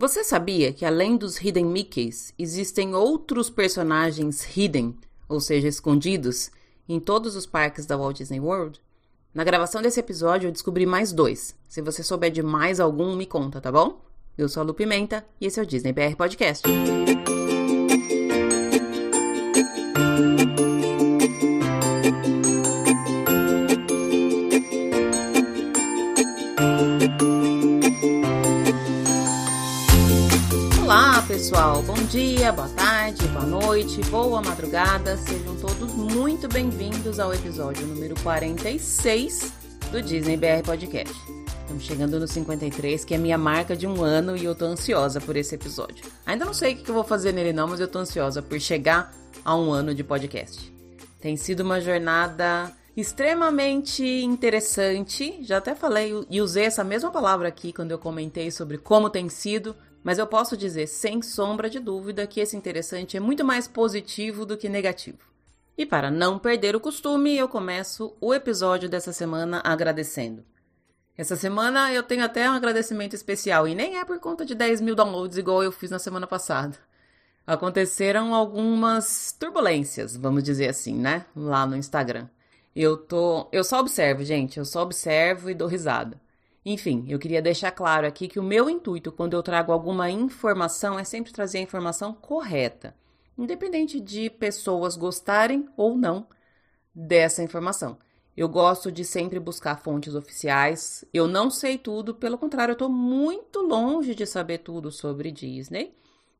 Você sabia que além dos Hidden Mickeys, existem outros personagens hidden, ou seja, escondidos, em todos os parques da Walt Disney World? Na gravação desse episódio eu descobri mais dois. Se você souber de mais algum, me conta, tá bom? Eu sou a Lu Pimenta e esse é o Disney BR Podcast. Pessoal, bom dia, boa tarde, boa noite, boa madrugada, sejam todos muito bem-vindos ao episódio número 46 do Disney BR Podcast. Estamos chegando no 53, que é minha marca de um ano e eu tô ansiosa por esse episódio. Ainda não sei o que eu vou fazer nele não, mas eu tô ansiosa por chegar a um ano de podcast. Tem sido uma jornada extremamente interessante. Já até falei e usei essa mesma palavra aqui quando eu comentei sobre como tem sido mas eu posso dizer sem sombra de dúvida que esse interessante é muito mais positivo do que negativo. E para não perder o costume, eu começo o episódio dessa semana agradecendo. Essa semana eu tenho até um agradecimento especial e nem é por conta de 10 mil downloads igual eu fiz na semana passada. Aconteceram algumas turbulências, vamos dizer assim, né? Lá no Instagram. Eu tô. Eu só observo, gente. Eu só observo e dou risada. Enfim, eu queria deixar claro aqui que o meu intuito quando eu trago alguma informação é sempre trazer a informação correta, independente de pessoas gostarem ou não dessa informação. Eu gosto de sempre buscar fontes oficiais. Eu não sei tudo, pelo contrário, eu estou muito longe de saber tudo sobre Disney,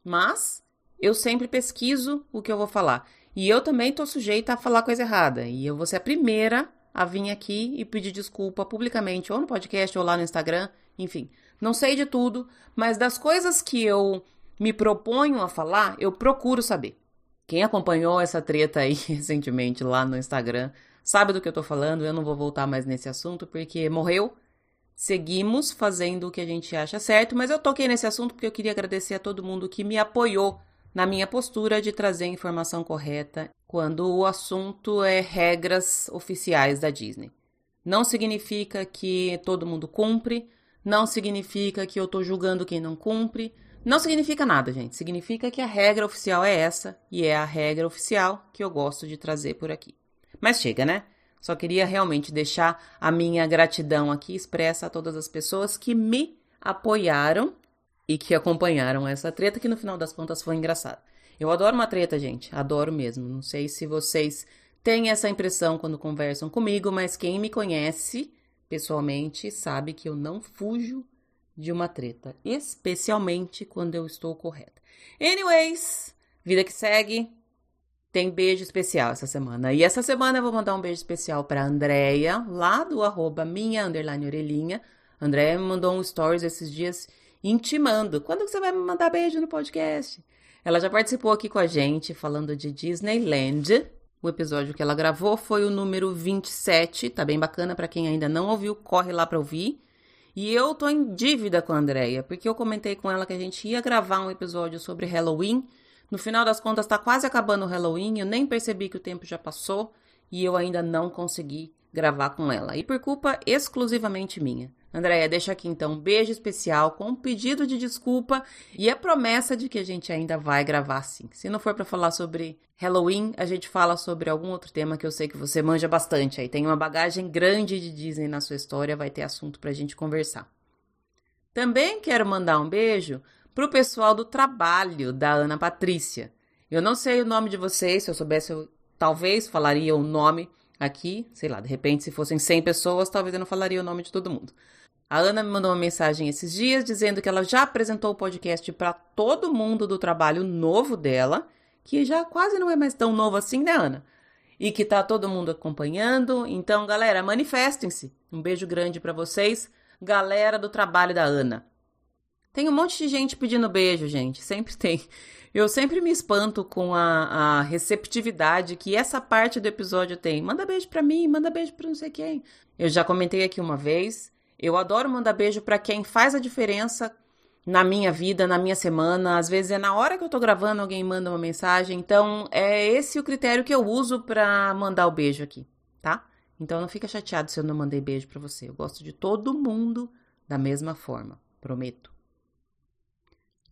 mas eu sempre pesquiso o que eu vou falar. E eu também estou sujeita a falar coisa errada. E eu vou ser a primeira a vir aqui e pedir desculpa publicamente, ou no podcast, ou lá no Instagram, enfim. Não sei de tudo, mas das coisas que eu me proponho a falar, eu procuro saber. Quem acompanhou essa treta aí recentemente lá no Instagram sabe do que eu tô falando, eu não vou voltar mais nesse assunto porque morreu. Seguimos fazendo o que a gente acha certo, mas eu toquei nesse assunto porque eu queria agradecer a todo mundo que me apoiou na minha postura de trazer a informação correta quando o assunto é regras oficiais da Disney. Não significa que todo mundo cumpre, não significa que eu estou julgando quem não cumpre, não significa nada, gente. Significa que a regra oficial é essa e é a regra oficial que eu gosto de trazer por aqui. Mas chega, né? Só queria realmente deixar a minha gratidão aqui expressa a todas as pessoas que me apoiaram e que acompanharam essa treta, que no final das contas foi engraçada. Eu adoro uma treta, gente, adoro mesmo. Não sei se vocês têm essa impressão quando conversam comigo, mas quem me conhece pessoalmente sabe que eu não fujo de uma treta, especialmente quando eu estou correta. Anyways, vida que segue. Tem beijo especial essa semana. E essa semana eu vou mandar um beijo especial para Andréia, lá do arroba minha underline orelhinha. Andréia me mandou um stories esses dias intimando. Quando você vai me mandar beijo no podcast? Ela já participou aqui com a gente falando de Disneyland. O episódio que ela gravou foi o número 27, tá bem bacana para quem ainda não ouviu, corre lá para ouvir. E eu tô em dívida com a Andrea, porque eu comentei com ela que a gente ia gravar um episódio sobre Halloween. No final das contas tá quase acabando o Halloween, eu nem percebi que o tempo já passou e eu ainda não consegui gravar com ela. E por culpa exclusivamente minha. Andréia, deixa aqui então um beijo especial com um pedido de desculpa e a promessa de que a gente ainda vai gravar sim. Se não for para falar sobre Halloween, a gente fala sobre algum outro tema que eu sei que você manja bastante aí. Tem uma bagagem grande de Disney na sua história, vai ter assunto pra gente conversar. Também quero mandar um beijo pro pessoal do trabalho da Ana Patrícia. Eu não sei o nome de vocês, se eu soubesse eu talvez falaria o nome aqui, sei lá, de repente se fossem 100 pessoas, talvez eu não falaria o nome de todo mundo. A Ana me mandou uma mensagem esses dias dizendo que ela já apresentou o podcast para todo mundo do trabalho novo dela, que já quase não é mais tão novo assim, né, Ana? E que tá todo mundo acompanhando. Então, galera, manifestem-se. Um beijo grande para vocês, galera do trabalho da Ana. Tem um monte de gente pedindo beijo, gente. Sempre tem. Eu sempre me espanto com a, a receptividade que essa parte do episódio tem. Manda beijo para mim, manda beijo para não sei quem. Eu já comentei aqui uma vez eu adoro mandar beijo para quem faz a diferença na minha vida, na minha semana. Às vezes é na hora que eu tô gravando, alguém manda uma mensagem. Então, é esse o critério que eu uso para mandar o beijo aqui, tá? Então não fica chateado se eu não mandei beijo para você. Eu gosto de todo mundo da mesma forma, prometo.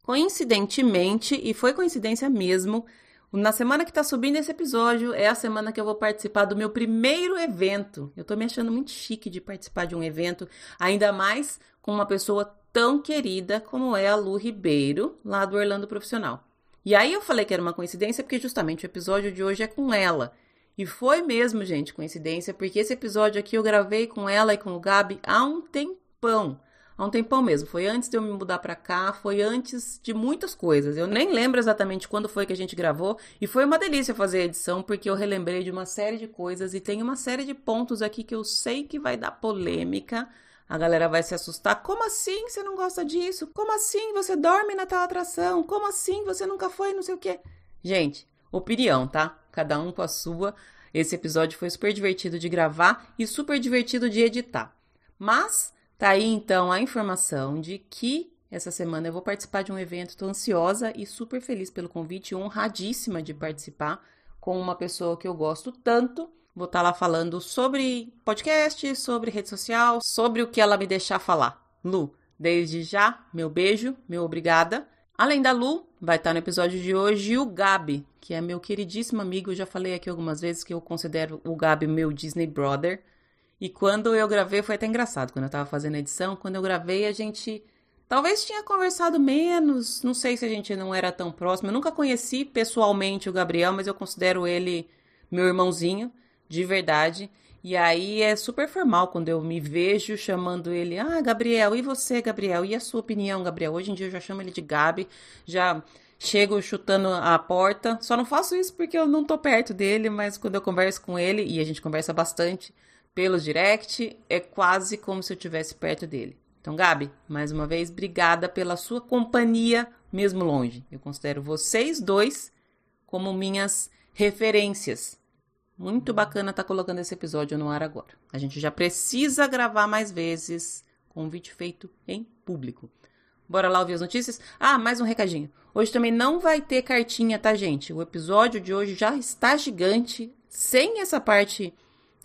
Coincidentemente, e foi coincidência mesmo, na semana que tá subindo esse episódio é a semana que eu vou participar do meu primeiro evento. Eu tô me achando muito chique de participar de um evento, ainda mais com uma pessoa tão querida como é a Lu Ribeiro, lá do Orlando Profissional. E aí eu falei que era uma coincidência porque justamente o episódio de hoje é com ela. E foi mesmo, gente, coincidência, porque esse episódio aqui eu gravei com ela e com o Gabi há um tempão há um tempão mesmo. Foi antes de eu me mudar para cá, foi antes de muitas coisas. Eu nem lembro exatamente quando foi que a gente gravou e foi uma delícia fazer a edição porque eu relembrei de uma série de coisas e tem uma série de pontos aqui que eu sei que vai dar polêmica. A galera vai se assustar. Como assim você não gosta disso? Como assim você dorme na tal atração? Como assim você nunca foi não sei o quê? Gente, opinião, tá? Cada um com a sua. Esse episódio foi super divertido de gravar e super divertido de editar. Mas Tá aí então a informação de que essa semana eu vou participar de um evento, estou ansiosa e super feliz pelo convite, honradíssima de participar com uma pessoa que eu gosto tanto. Vou estar tá lá falando sobre podcast, sobre rede social, sobre o que ela me deixar falar. Lu, desde já, meu beijo, meu obrigada. Além da Lu, vai estar tá no episódio de hoje o Gabi, que é meu queridíssimo amigo. Eu já falei aqui algumas vezes que eu considero o Gabi meu Disney brother. E quando eu gravei, foi até engraçado, quando eu tava fazendo a edição, quando eu gravei, a gente talvez tinha conversado menos, não sei se a gente não era tão próximo. Eu nunca conheci pessoalmente o Gabriel, mas eu considero ele meu irmãozinho, de verdade. E aí é super formal quando eu me vejo chamando ele, ah, Gabriel, e você, Gabriel? E a sua opinião, Gabriel? Hoje em dia eu já chamo ele de Gabi, já chego chutando a porta. Só não faço isso porque eu não tô perto dele, mas quando eu converso com ele, e a gente conversa bastante, pelo direct, é quase como se eu estivesse perto dele. Então, Gabi, mais uma vez, obrigada pela sua companhia, mesmo longe. Eu considero vocês dois como minhas referências. Muito bacana estar tá colocando esse episódio no ar agora. A gente já precisa gravar mais vezes. Convite feito em público. Bora lá ouvir as notícias? Ah, mais um recadinho. Hoje também não vai ter cartinha, tá, gente? O episódio de hoje já está gigante, sem essa parte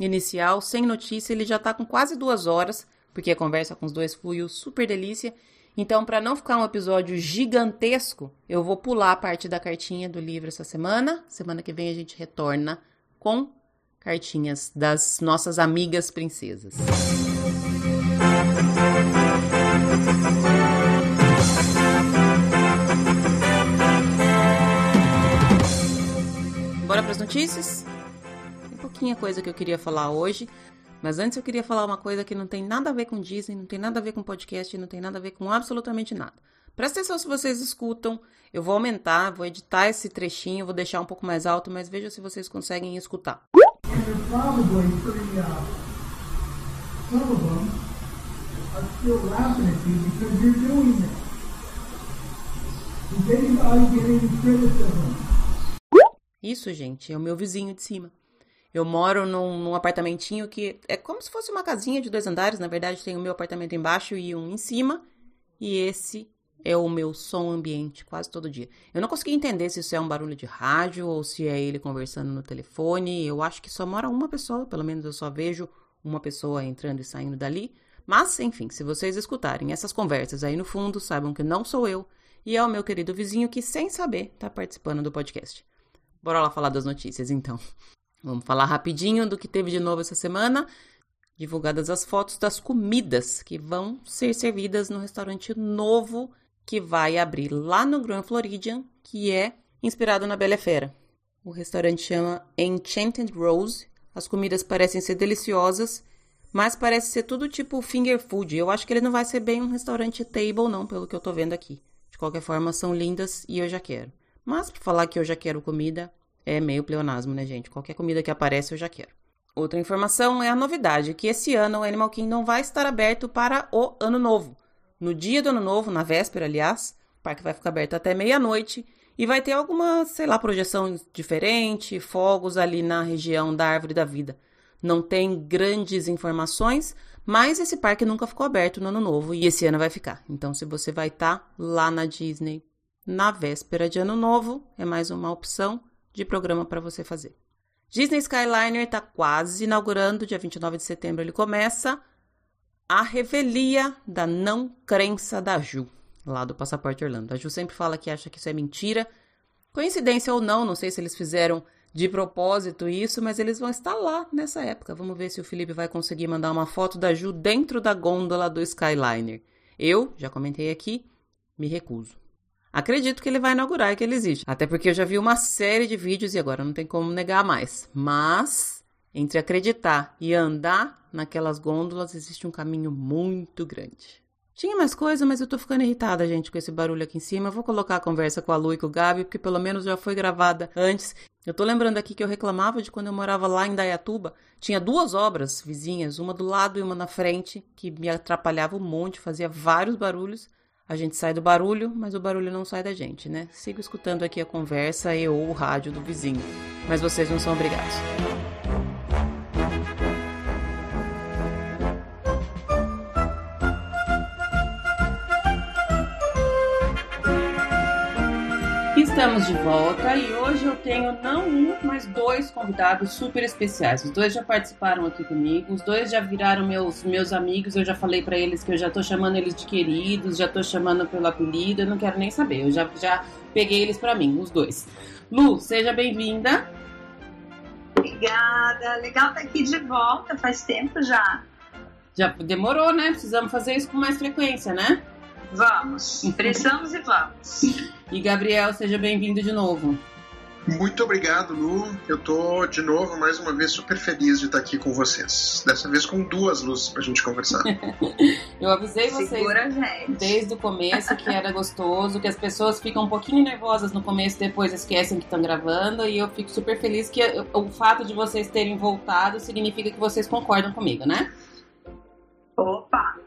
inicial, sem notícia, ele já tá com quase duas horas, porque a conversa com os dois fluiu super delícia. Então, para não ficar um episódio gigantesco, eu vou pular a parte da cartinha do livro essa semana. Semana que vem a gente retorna com cartinhas das nossas amigas princesas. Bora para as notícias? Pouquinha coisa que eu queria falar hoje, mas antes eu queria falar uma coisa que não tem nada a ver com Disney, não tem nada a ver com podcast, não tem nada a ver com absolutamente nada. Presta atenção se vocês escutam. Eu vou aumentar, vou editar esse trechinho, vou deixar um pouco mais alto, mas veja se vocês conseguem escutar. Isso, gente, é o meu vizinho de cima. Eu moro num, num, apartamentinho que é como se fosse uma casinha de dois andares. Na verdade, tem o meu apartamento embaixo e um em cima. E esse é o meu som ambiente quase todo dia. Eu não consegui entender se isso é um barulho de rádio ou se é ele conversando no telefone. Eu acho que só mora uma pessoa, pelo menos eu só vejo uma pessoa entrando e saindo dali. Mas, enfim, se vocês escutarem essas conversas aí no fundo, saibam que não sou eu e é o meu querido vizinho que, sem saber, está participando do podcast. Bora lá falar das notícias, então. Vamos falar rapidinho do que teve de novo essa semana. Divulgadas as fotos das comidas que vão ser servidas no restaurante novo que vai abrir lá no Grand Floridian, que é inspirado na Bela Fera. O restaurante chama Enchanted Rose. As comidas parecem ser deliciosas, mas parece ser tudo tipo finger food. Eu acho que ele não vai ser bem um restaurante table, não, pelo que eu tô vendo aqui. De qualquer forma, são lindas e eu já quero. Mas, para falar que eu já quero comida, é meio pleonasmo, né, gente? Qualquer comida que aparece eu já quero. Outra informação é a novidade, que esse ano o Animal Kingdom vai estar aberto para o Ano Novo. No dia do Ano Novo, na véspera, aliás, o parque vai ficar aberto até meia-noite e vai ter alguma, sei lá, projeção diferente, fogos ali na região da Árvore da Vida. Não tem grandes informações, mas esse parque nunca ficou aberto no Ano Novo e esse ano vai ficar. Então, se você vai estar tá lá na Disney na véspera de Ano Novo, é mais uma opção de programa para você fazer. Disney Skyliner está quase inaugurando, dia 29 de setembro ele começa. A revelia da não crença da Ju. lá do Passaporte Orlando. A Ju sempre fala que acha que isso é mentira. Coincidência ou não, não sei se eles fizeram de propósito isso, mas eles vão estar lá nessa época. Vamos ver se o Felipe vai conseguir mandar uma foto da Ju dentro da gôndola do Skyliner. Eu, já comentei aqui, me recuso. Acredito que ele vai inaugurar e que ele existe. Até porque eu já vi uma série de vídeos e agora não tem como negar mais. Mas, entre acreditar e andar naquelas gôndolas, existe um caminho muito grande. Tinha mais coisa, mas eu tô ficando irritada, gente, com esse barulho aqui em cima. vou colocar a conversa com a Lu e com o Gabi, porque pelo menos já foi gravada antes. Eu tô lembrando aqui que eu reclamava de quando eu morava lá em Dayatuba. Tinha duas obras vizinhas, uma do lado e uma na frente, que me atrapalhava um monte, fazia vários barulhos. A gente sai do barulho, mas o barulho não sai da gente, né? Sigo escutando aqui a conversa e ou o rádio do vizinho. Mas vocês não são obrigados. Estamos de volta e hoje eu tenho não um, mas dois convidados super especiais. Os dois já participaram aqui comigo, os dois já viraram meus, meus amigos. Eu já falei para eles que eu já tô chamando eles de queridos, já tô chamando pelo apelido, eu não quero nem saber. Eu já, já peguei eles para mim, os dois. Lu, seja bem-vinda. Obrigada, legal estar aqui de volta, faz tempo já. Já demorou, né? Precisamos fazer isso com mais frequência, né? Vamos, precisamos e vamos. E Gabriel, seja bem-vindo de novo. Muito obrigado, Lu. Eu tô de novo, mais uma vez, super feliz de estar aqui com vocês. Dessa vez com duas luzes pra gente conversar. eu avisei vocês Segura, desde o começo que era gostoso, que as pessoas ficam um pouquinho nervosas no começo, depois esquecem que estão gravando, e eu fico super feliz que o fato de vocês terem voltado significa que vocês concordam comigo, né? Opa!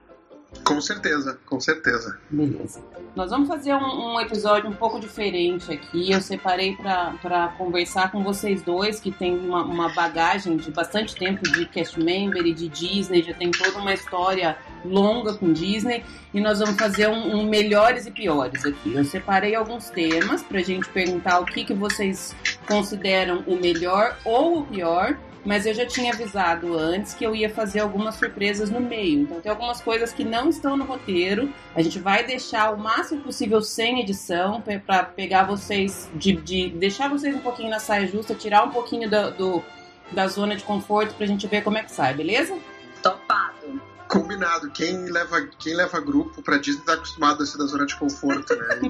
Com certeza, com certeza. Beleza. Nós vamos fazer um, um episódio um pouco diferente aqui. Eu separei para conversar com vocês dois, que tem uma, uma, bagagem de bastante tempo de cast member e de Disney, já tem toda uma história longa com Disney. E nós vamos fazer um, um melhores e piores aqui. Eu separei alguns temas para a gente perguntar o que, que vocês consideram o melhor ou o pior mas eu já tinha avisado antes que eu ia fazer algumas surpresas no meio. Então tem algumas coisas que não estão no roteiro. A gente vai deixar o máximo possível sem edição para pegar vocês, de, de, deixar vocês um pouquinho na saia justa, tirar um pouquinho do, do da zona de conforto pra gente ver como é que sai, beleza? Topado. Combinado. Quem leva, quem leva grupo pra Disney tá acostumado a ser da zona de conforto, né?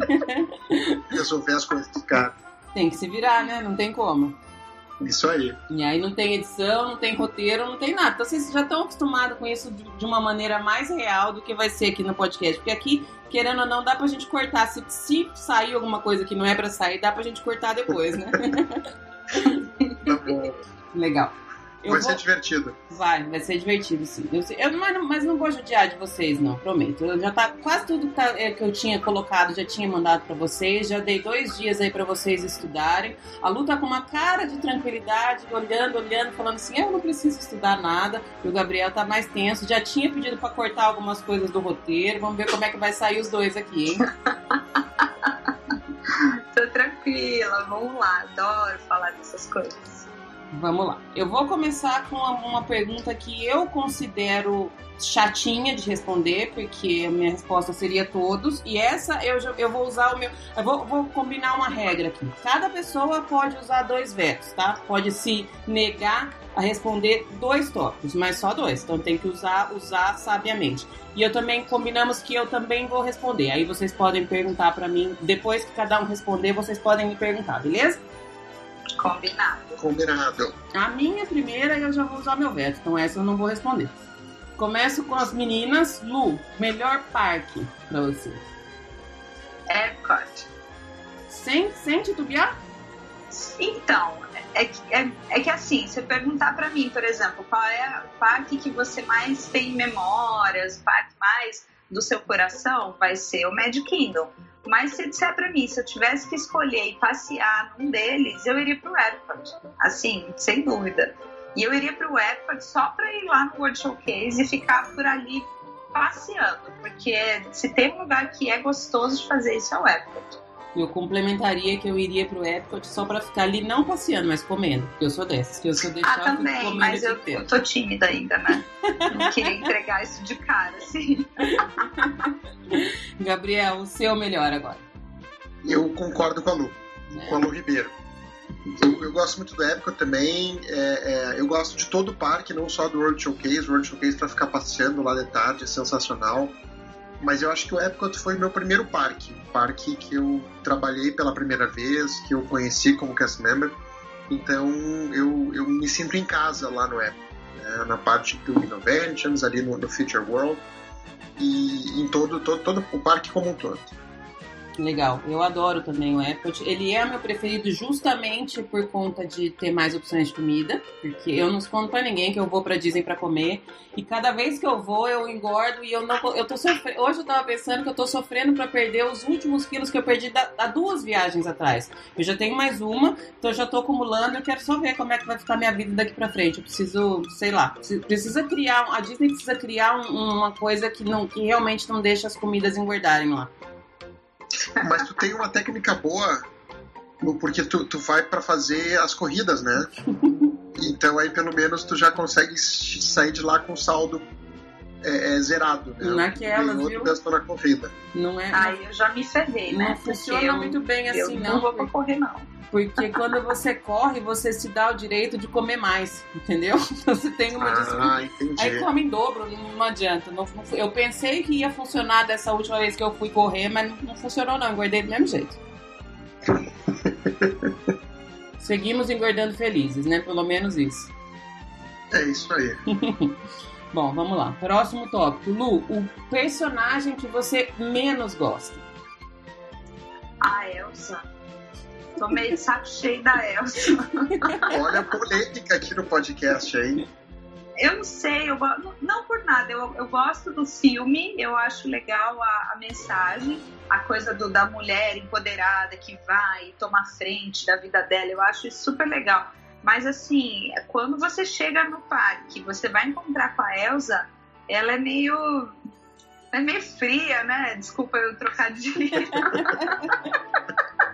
E resolver as coisas do cara. Tem que se virar, né? Não tem como. Isso aí. E aí não tem edição, não tem roteiro, não tem nada. Então vocês já estão acostumados com isso de uma maneira mais real do que vai ser aqui no podcast. Porque aqui, querendo ou não, dá pra gente cortar. Se, se sair alguma coisa que não é pra sair, dá pra gente cortar depois, né? tá bom. Legal. Eu vai vou... ser divertido. Vai, vai ser divertido, sim. Eu, eu, mas, não, mas não vou judiar de vocês, não, prometo. Eu já tá quase tudo que, tá, é, que eu tinha colocado, já tinha mandado para vocês. Já dei dois dias aí para vocês estudarem. A Lu tá com uma cara de tranquilidade, olhando, olhando, falando assim: eu não preciso estudar nada. E o Gabriel tá mais tenso. Já tinha pedido para cortar algumas coisas do roteiro. Vamos ver como é que vai sair os dois aqui, hein? Tô tranquila, vamos lá. Adoro falar dessas coisas. Vamos lá. Eu vou começar com uma pergunta que eu considero chatinha de responder, porque a minha resposta seria todos. E essa eu, eu vou usar o meu. Eu vou, vou combinar uma regra aqui. Cada pessoa pode usar dois vetos, tá? Pode se negar a responder dois tópicos, mas só dois. Então tem que usar, usar sabiamente. E eu também combinamos que eu também vou responder. Aí vocês podem perguntar para mim. Depois que cada um responder, vocês podem me perguntar, beleza? Combinado. Combinado. A minha primeira eu já vou usar meu veto, então essa eu não vou responder. Começo com as meninas. Lu, melhor parque pra você? Epcot. Sem, sem titubear? Então, é que, é, é que assim, você perguntar para mim, por exemplo, qual é o parque que você mais tem memórias, o parque mais do seu coração, vai ser o Magic Kingdom. Mas se disser para mim, se eu tivesse que escolher e passear num deles, eu iria pro Epcot. Assim, sem dúvida. E eu iria pro Epcot só para ir lá no World Showcase e ficar por ali passeando, porque se tem um lugar que é gostoso de fazer isso é o Epcot. Eu complementaria que eu iria pro Epcot só pra ficar ali, não passeando, mas comendo. Porque eu sou dessas, que eu sou deixar ah, também, mas eu, eu tô tímida ainda, né? não queria entregar isso de cara, assim. Gabriel, o seu melhor agora. Eu concordo com a Lu, é. com a Lu Ribeiro. Eu, eu, gosto muito do Epcot também. É, é, eu gosto de todo o parque, não só do World Showcase. O World Showcase para ficar passeando lá de tarde é sensacional. Mas eu acho que o Epcot foi meu primeiro parque. Parque que eu trabalhei pela primeira vez, que eu conheci como cast member. Então eu, eu me sinto em casa lá no Epcot. Né? Na parte do Innovations, ali no, no Future World. E em todo, todo, todo o parque como um todo. Legal, eu adoro também o Epcot. Ele é meu preferido justamente por conta de ter mais opções de comida, porque eu não escondo para ninguém que eu vou para Disney para comer e cada vez que eu vou eu engordo e eu não eu tô sofrendo. Hoje eu tava pensando que eu tô sofrendo para perder os últimos quilos que eu perdi da, há duas viagens atrás. Eu já tenho mais uma, então eu já tô acumulando. Eu quero só ver como é que vai ficar minha vida daqui para frente. Eu preciso, sei lá, precisa criar a Disney precisa criar um, uma coisa que não que realmente não deixa as comidas engordarem lá. Mas tu tem uma técnica boa, porque tu, tu vai para fazer as corridas, né? Então aí pelo menos tu já consegue sair de lá com saldo é, é, zerado, né? Naquela, viu? gastou na corrida. Não é? Aí eu já me ferrei, né? Não funciona eu, muito bem assim, não. Não vou pra correr, não. Porque quando você corre, você se dá o direito de comer mais, entendeu? Então você tem uma ah, entendi. Aí come em dobro, não adianta. Não, não, eu pensei que ia funcionar dessa última vez que eu fui correr, mas não, não funcionou não, engordei do mesmo jeito. Seguimos engordando felizes, né? Pelo menos isso. É isso aí. Bom, vamos lá. Próximo tópico. Lu, o personagem que você menos gosta. A Elsa. Tô meio de saco cheio da Elsa. Olha a polêmica aqui no podcast aí. Eu não sei, eu, não por nada, eu, eu gosto do filme, eu acho legal a, a mensagem, a coisa do, da mulher empoderada que vai tomar frente da vida dela, eu acho isso super legal. Mas assim, quando você chega no parque, você vai encontrar com a Elsa, ela é meio. é meio fria, né? Desculpa eu trocar de.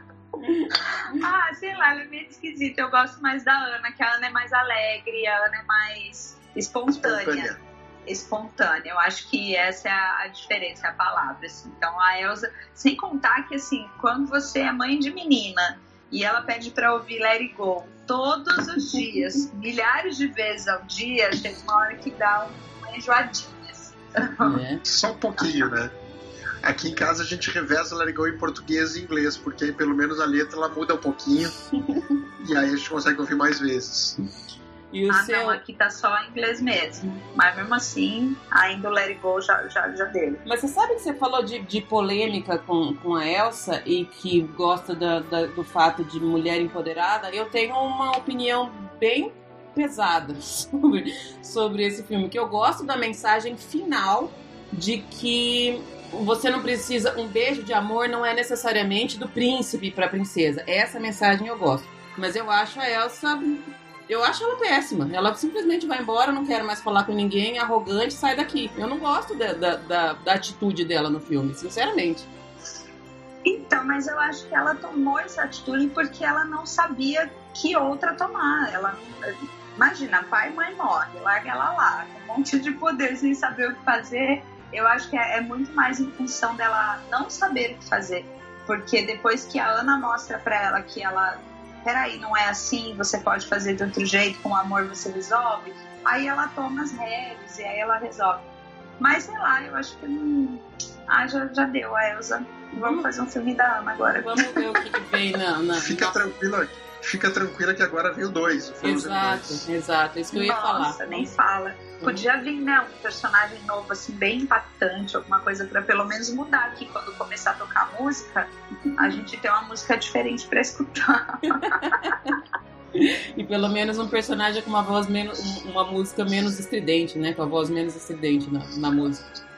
ah, sei lá, ela é meio esquisita. Eu gosto mais da Ana, que a Ana é mais alegre, a Ana é mais espontânea. espontânea. Espontânea. Eu acho que essa é a, a diferença, a palavra. Assim. Então, a Elsa, sem contar que, assim, quando você é mãe de menina e ela pede para ouvir Let It Go todos os dias, milhares de vezes ao dia, tem uma hora que dá uma enjoadinha. Assim. É. Só um pouquinho, né? Aqui em casa a gente reveza Let It Go em português e inglês, porque aí pelo menos a letra ela muda um pouquinho e aí a gente consegue ouvir mais vezes. E o ah, seu... não, aqui tá só em inglês mesmo. Mas mesmo assim, ainda o Let It Go já, já, já deu. Mas você sabe que você falou de, de polêmica com, com a Elsa e que gosta da, da, do fato de mulher empoderada? Eu tenho uma opinião bem pesada sobre, sobre esse filme, que eu gosto da mensagem final de que você não precisa. Um beijo de amor não é necessariamente do príncipe para princesa. Essa mensagem eu gosto. Mas eu acho a Elsa. Eu acho ela péssima. Ela simplesmente vai embora, não quero mais falar com ninguém, arrogante, sai daqui. Eu não gosto da, da, da, da atitude dela no filme, sinceramente. Então, mas eu acho que ela tomou essa atitude porque ela não sabia que outra tomar. Ela imagina, pai e mãe morre, larga ela lá, com um monte de poder sem saber o que fazer eu acho que é, é muito mais em função dela não saber o que fazer. Porque depois que a Ana mostra para ela que ela, peraí, não é assim, você pode fazer de outro jeito, com amor você resolve, aí ela toma as rédeas e aí ela resolve. Mas sei lá, eu acho que não. Ah, já, já deu a Elsa. Vamos hum. fazer um filme da Ana agora. Vamos ver o que, que vem na, na. Fica tranquila fica tranquila que agora veio dois. Exato, exato. É isso que eu ia Nossa, falar. Nossa, nem fala. Podia vir, né, um personagem novo, assim, bem impactante, alguma coisa para pelo menos mudar aqui quando começar a tocar música, a gente ter uma música diferente para escutar. e pelo menos um personagem com uma voz menos. uma música menos estridente, né? Com a voz menos estridente na, na música.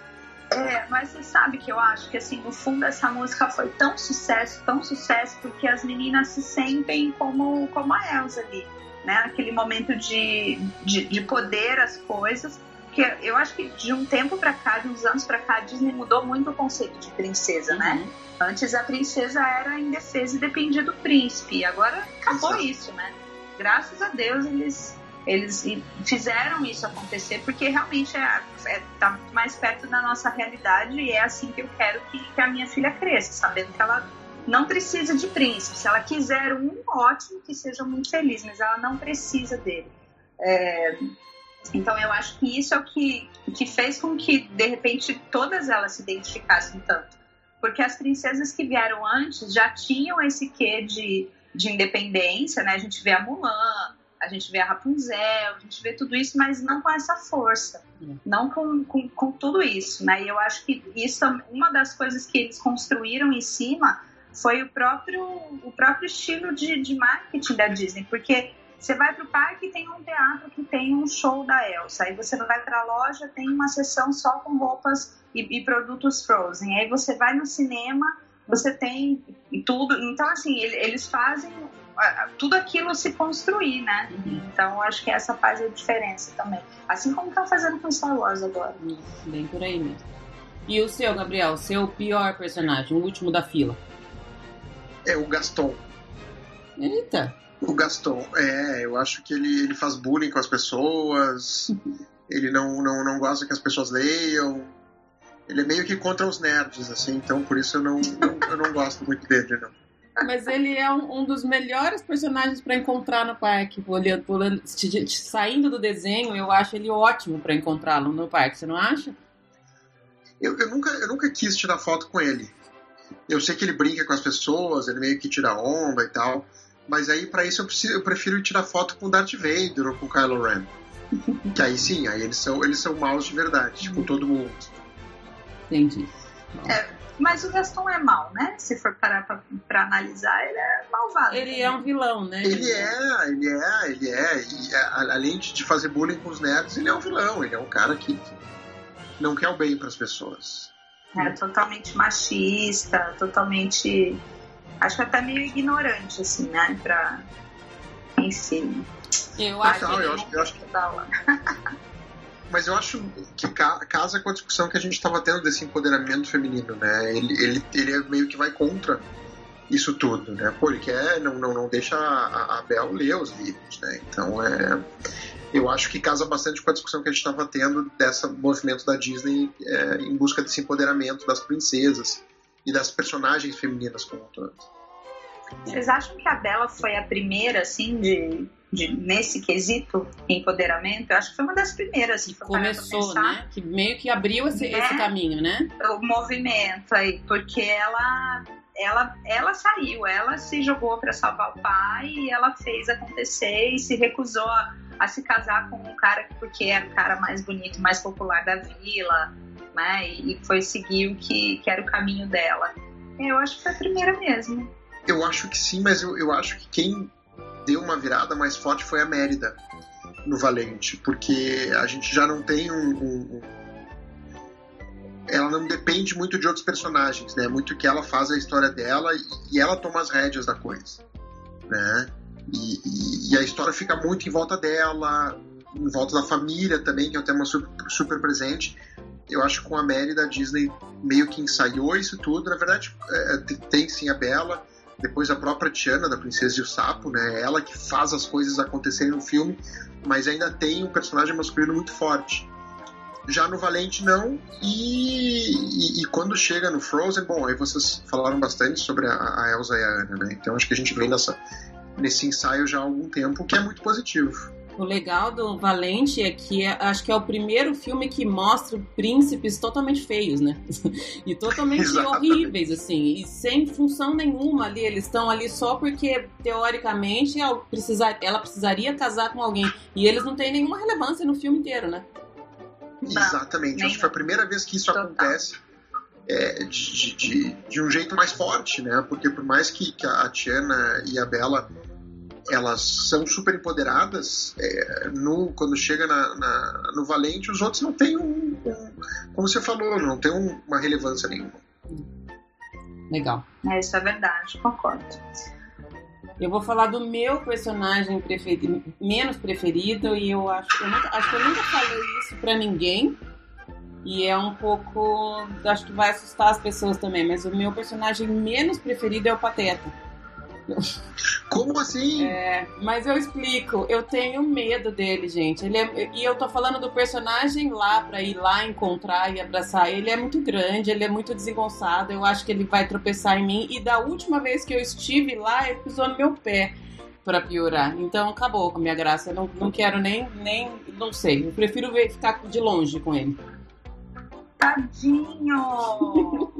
É, mas você sabe que eu acho que assim, no fundo essa música foi tão sucesso, tão sucesso, porque as meninas se sentem como, como a Elsa ali, né? Aquele momento de, de, de poder as coisas. que eu acho que de um tempo para cá, de uns anos para cá, a Disney mudou muito o conceito de princesa, né? uhum. né? Antes a princesa era indefesa e dependia do príncipe. Agora acabou Exato. isso, né? Graças a Deus eles eles fizeram isso acontecer porque realmente é, é, tá mais perto da nossa realidade e é assim que eu quero que, que a minha filha cresça, sabendo que ela não precisa de príncipe. Se ela quiser um, ótimo, que seja muito feliz, mas ela não precisa dele. É, então eu acho que isso é o que, que fez com que, de repente, todas elas se identificassem tanto. Porque as princesas que vieram antes já tinham esse quê de, de independência, né? A gente vê a Mulan, a gente vê a Rapunzel, a gente vê tudo isso, mas não com essa força, não com, com, com tudo isso, né? E eu acho que isso, uma das coisas que eles construíram em cima foi o próprio, o próprio estilo de, de marketing da Disney, porque você vai para o parque tem um teatro que tem um show da Elsa, aí você vai para a loja tem uma sessão só com roupas e, e, produtos Frozen, aí você vai no cinema você tem tudo, então assim eles fazem tudo aquilo se construir, né? Uhum. Então acho que essa faz a diferença também, assim como tá fazendo com Star Wars agora. Bem por aí mesmo. E o seu, Gabriel, seu pior personagem, o último da fila? É o Gaston. Eita! O Gaston, é, eu acho que ele, ele faz bullying com as pessoas, ele não, não, não gosta que as pessoas leiam, ele é meio que contra os nerds, assim, então por isso eu não, não eu não gosto muito dele, não. Mas ele é um, um dos melhores personagens para encontrar no parque. Olhando, olhando, saindo do desenho, eu acho ele ótimo para encontrá-lo no parque, você não acha? Eu, eu, nunca, eu nunca quis tirar foto com ele. Eu sei que ele brinca com as pessoas, ele meio que tira onda e tal. Mas aí, para isso, eu, preciso, eu prefiro tirar foto com o Darth Vader ou com o Kylo Ren. que aí sim, aí eles são, eles são maus de verdade, tipo uhum. todo mundo. Entendi. É, mas o Gaston é mal, né? Se for parar pra, pra, analisar, ele é malvado. Ele é um vilão, né? Ele é, ele é, ele é. E além de fazer bullying com os nerds, ele é um vilão. Ele é um cara que não quer o bem para as pessoas. É totalmente machista, totalmente. Acho que até meio ignorante, assim, né? Pra. Enfim. Eu acho, não, eu acho, eu acho que. Mas eu acho que casa com a discussão que a gente estava tendo desse empoderamento feminino, né? Ele, ele, ele é meio que vai contra isso tudo, né? Quer, não, não, não deixa a, a Bel ler os livros, né? Então é eu acho que casa bastante com a discussão que a gente estava tendo desse movimento da Disney é, em busca desse empoderamento das princesas e das personagens femininas como todo. Vocês acham que a Bela foi a primeira, assim, de, de nesse quesito empoderamento? Eu acho que foi uma das primeiras. Que começou, né? Que meio que abriu esse, é, esse caminho, né? O movimento aí, porque ela ela, ela saiu, ela se jogou para salvar o pai e ela fez acontecer e se recusou a, a se casar com um cara porque era o cara mais bonito, mais popular da vila, né? E, foi seguir o que, que era o caminho dela. Eu acho que foi a primeira mesmo. Eu acho que sim, mas eu, eu acho que quem deu uma virada mais forte foi a Mérida no Valente, porque a gente já não tem um, um, um ela não depende muito de outros personagens, né? Muito que ela faz a história dela e, e ela toma as rédeas da coisa, né? E, e, e, a história fica muito em volta dela, em volta da família também, que é um tema super, super presente. Eu acho que com a Mary a Disney meio que ensaiou isso tudo. Na verdade, é, tem sim a Bela, depois a própria Tiana, da Princesa e o Sapo, né? Ela que faz as coisas acontecerem no filme, mas ainda tem um personagem masculino muito forte. Já no Valente, não. E, e, e, quando chega no Frozen, bom, aí vocês falaram bastante sobre a, a Elsa e a Anna, né? Então acho que a gente vem nessa, nesse ensaio já há algum tempo, que é muito positivo. O legal do Valente é que é, acho que é o primeiro filme que mostra príncipes totalmente feios, né? e totalmente horríveis, assim, e sem função nenhuma ali. Eles estão ali só porque, teoricamente, ela, precisar, ela precisaria casar com alguém. E eles não têm nenhuma relevância no filme inteiro, né? Exatamente. Acho que foi a primeira vez que isso Total. acontece é, de, de, de, um jeito mais forte, né? Porque por mais que, que a Tiana e a Bela elas são super empoderadas, é, no, quando chega na, na, no Valente, os outros não têm um, um como você falou, não tem um, uma relevância nenhuma. Legal. É, isso é verdade, concordo. Eu vou falar do meu personagem preferido, menos preferido, e eu acho, eu nunca, acho que eu nunca falei isso pra ninguém. E é um pouco. Acho que vai assustar as pessoas também, mas o meu personagem menos preferido é o Pateta. Como assim? É, mas eu explico. Eu tenho medo dele, gente. Ele é, e eu tô falando do personagem lá pra ir lá encontrar e abraçar. Ele é muito grande, ele é muito desengonçado. Eu acho que ele vai tropeçar em mim. E da última vez que eu estive lá, ele pisou no meu pé para piorar. Então acabou com a minha graça. Eu não, não quero nem, nem. Não sei. Eu prefiro ver, ficar de longe com ele. Tadinho!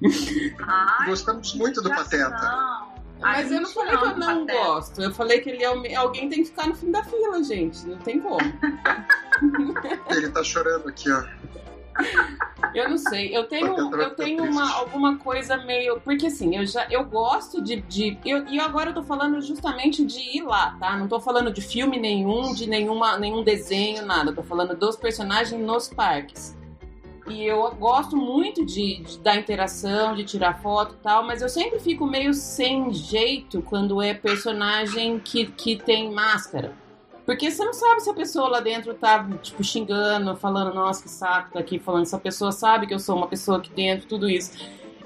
Ai, Gostamos muito do Pateta. Mas eu não falei que eu não pateta. gosto. Eu falei que ele é alguém tem que ficar no fim da fila, gente. Não tem como. ele tá chorando aqui, ó. Eu não sei, eu tenho, eu tenho uma, alguma coisa meio. Porque assim, eu já eu gosto de. de eu, e agora eu tô falando justamente de ir lá, tá? Não tô falando de filme nenhum, de nenhuma, nenhum desenho, nada. tô falando dos personagens nos parques. E eu gosto muito de, de, da interação, de tirar foto e tal, mas eu sempre fico meio sem jeito quando é personagem que, que tem máscara. Porque você não sabe se a pessoa lá dentro tá, tipo, xingando, falando, nossa, que saco tá aqui, falando, essa pessoa sabe que eu sou uma pessoa aqui dentro, tudo isso.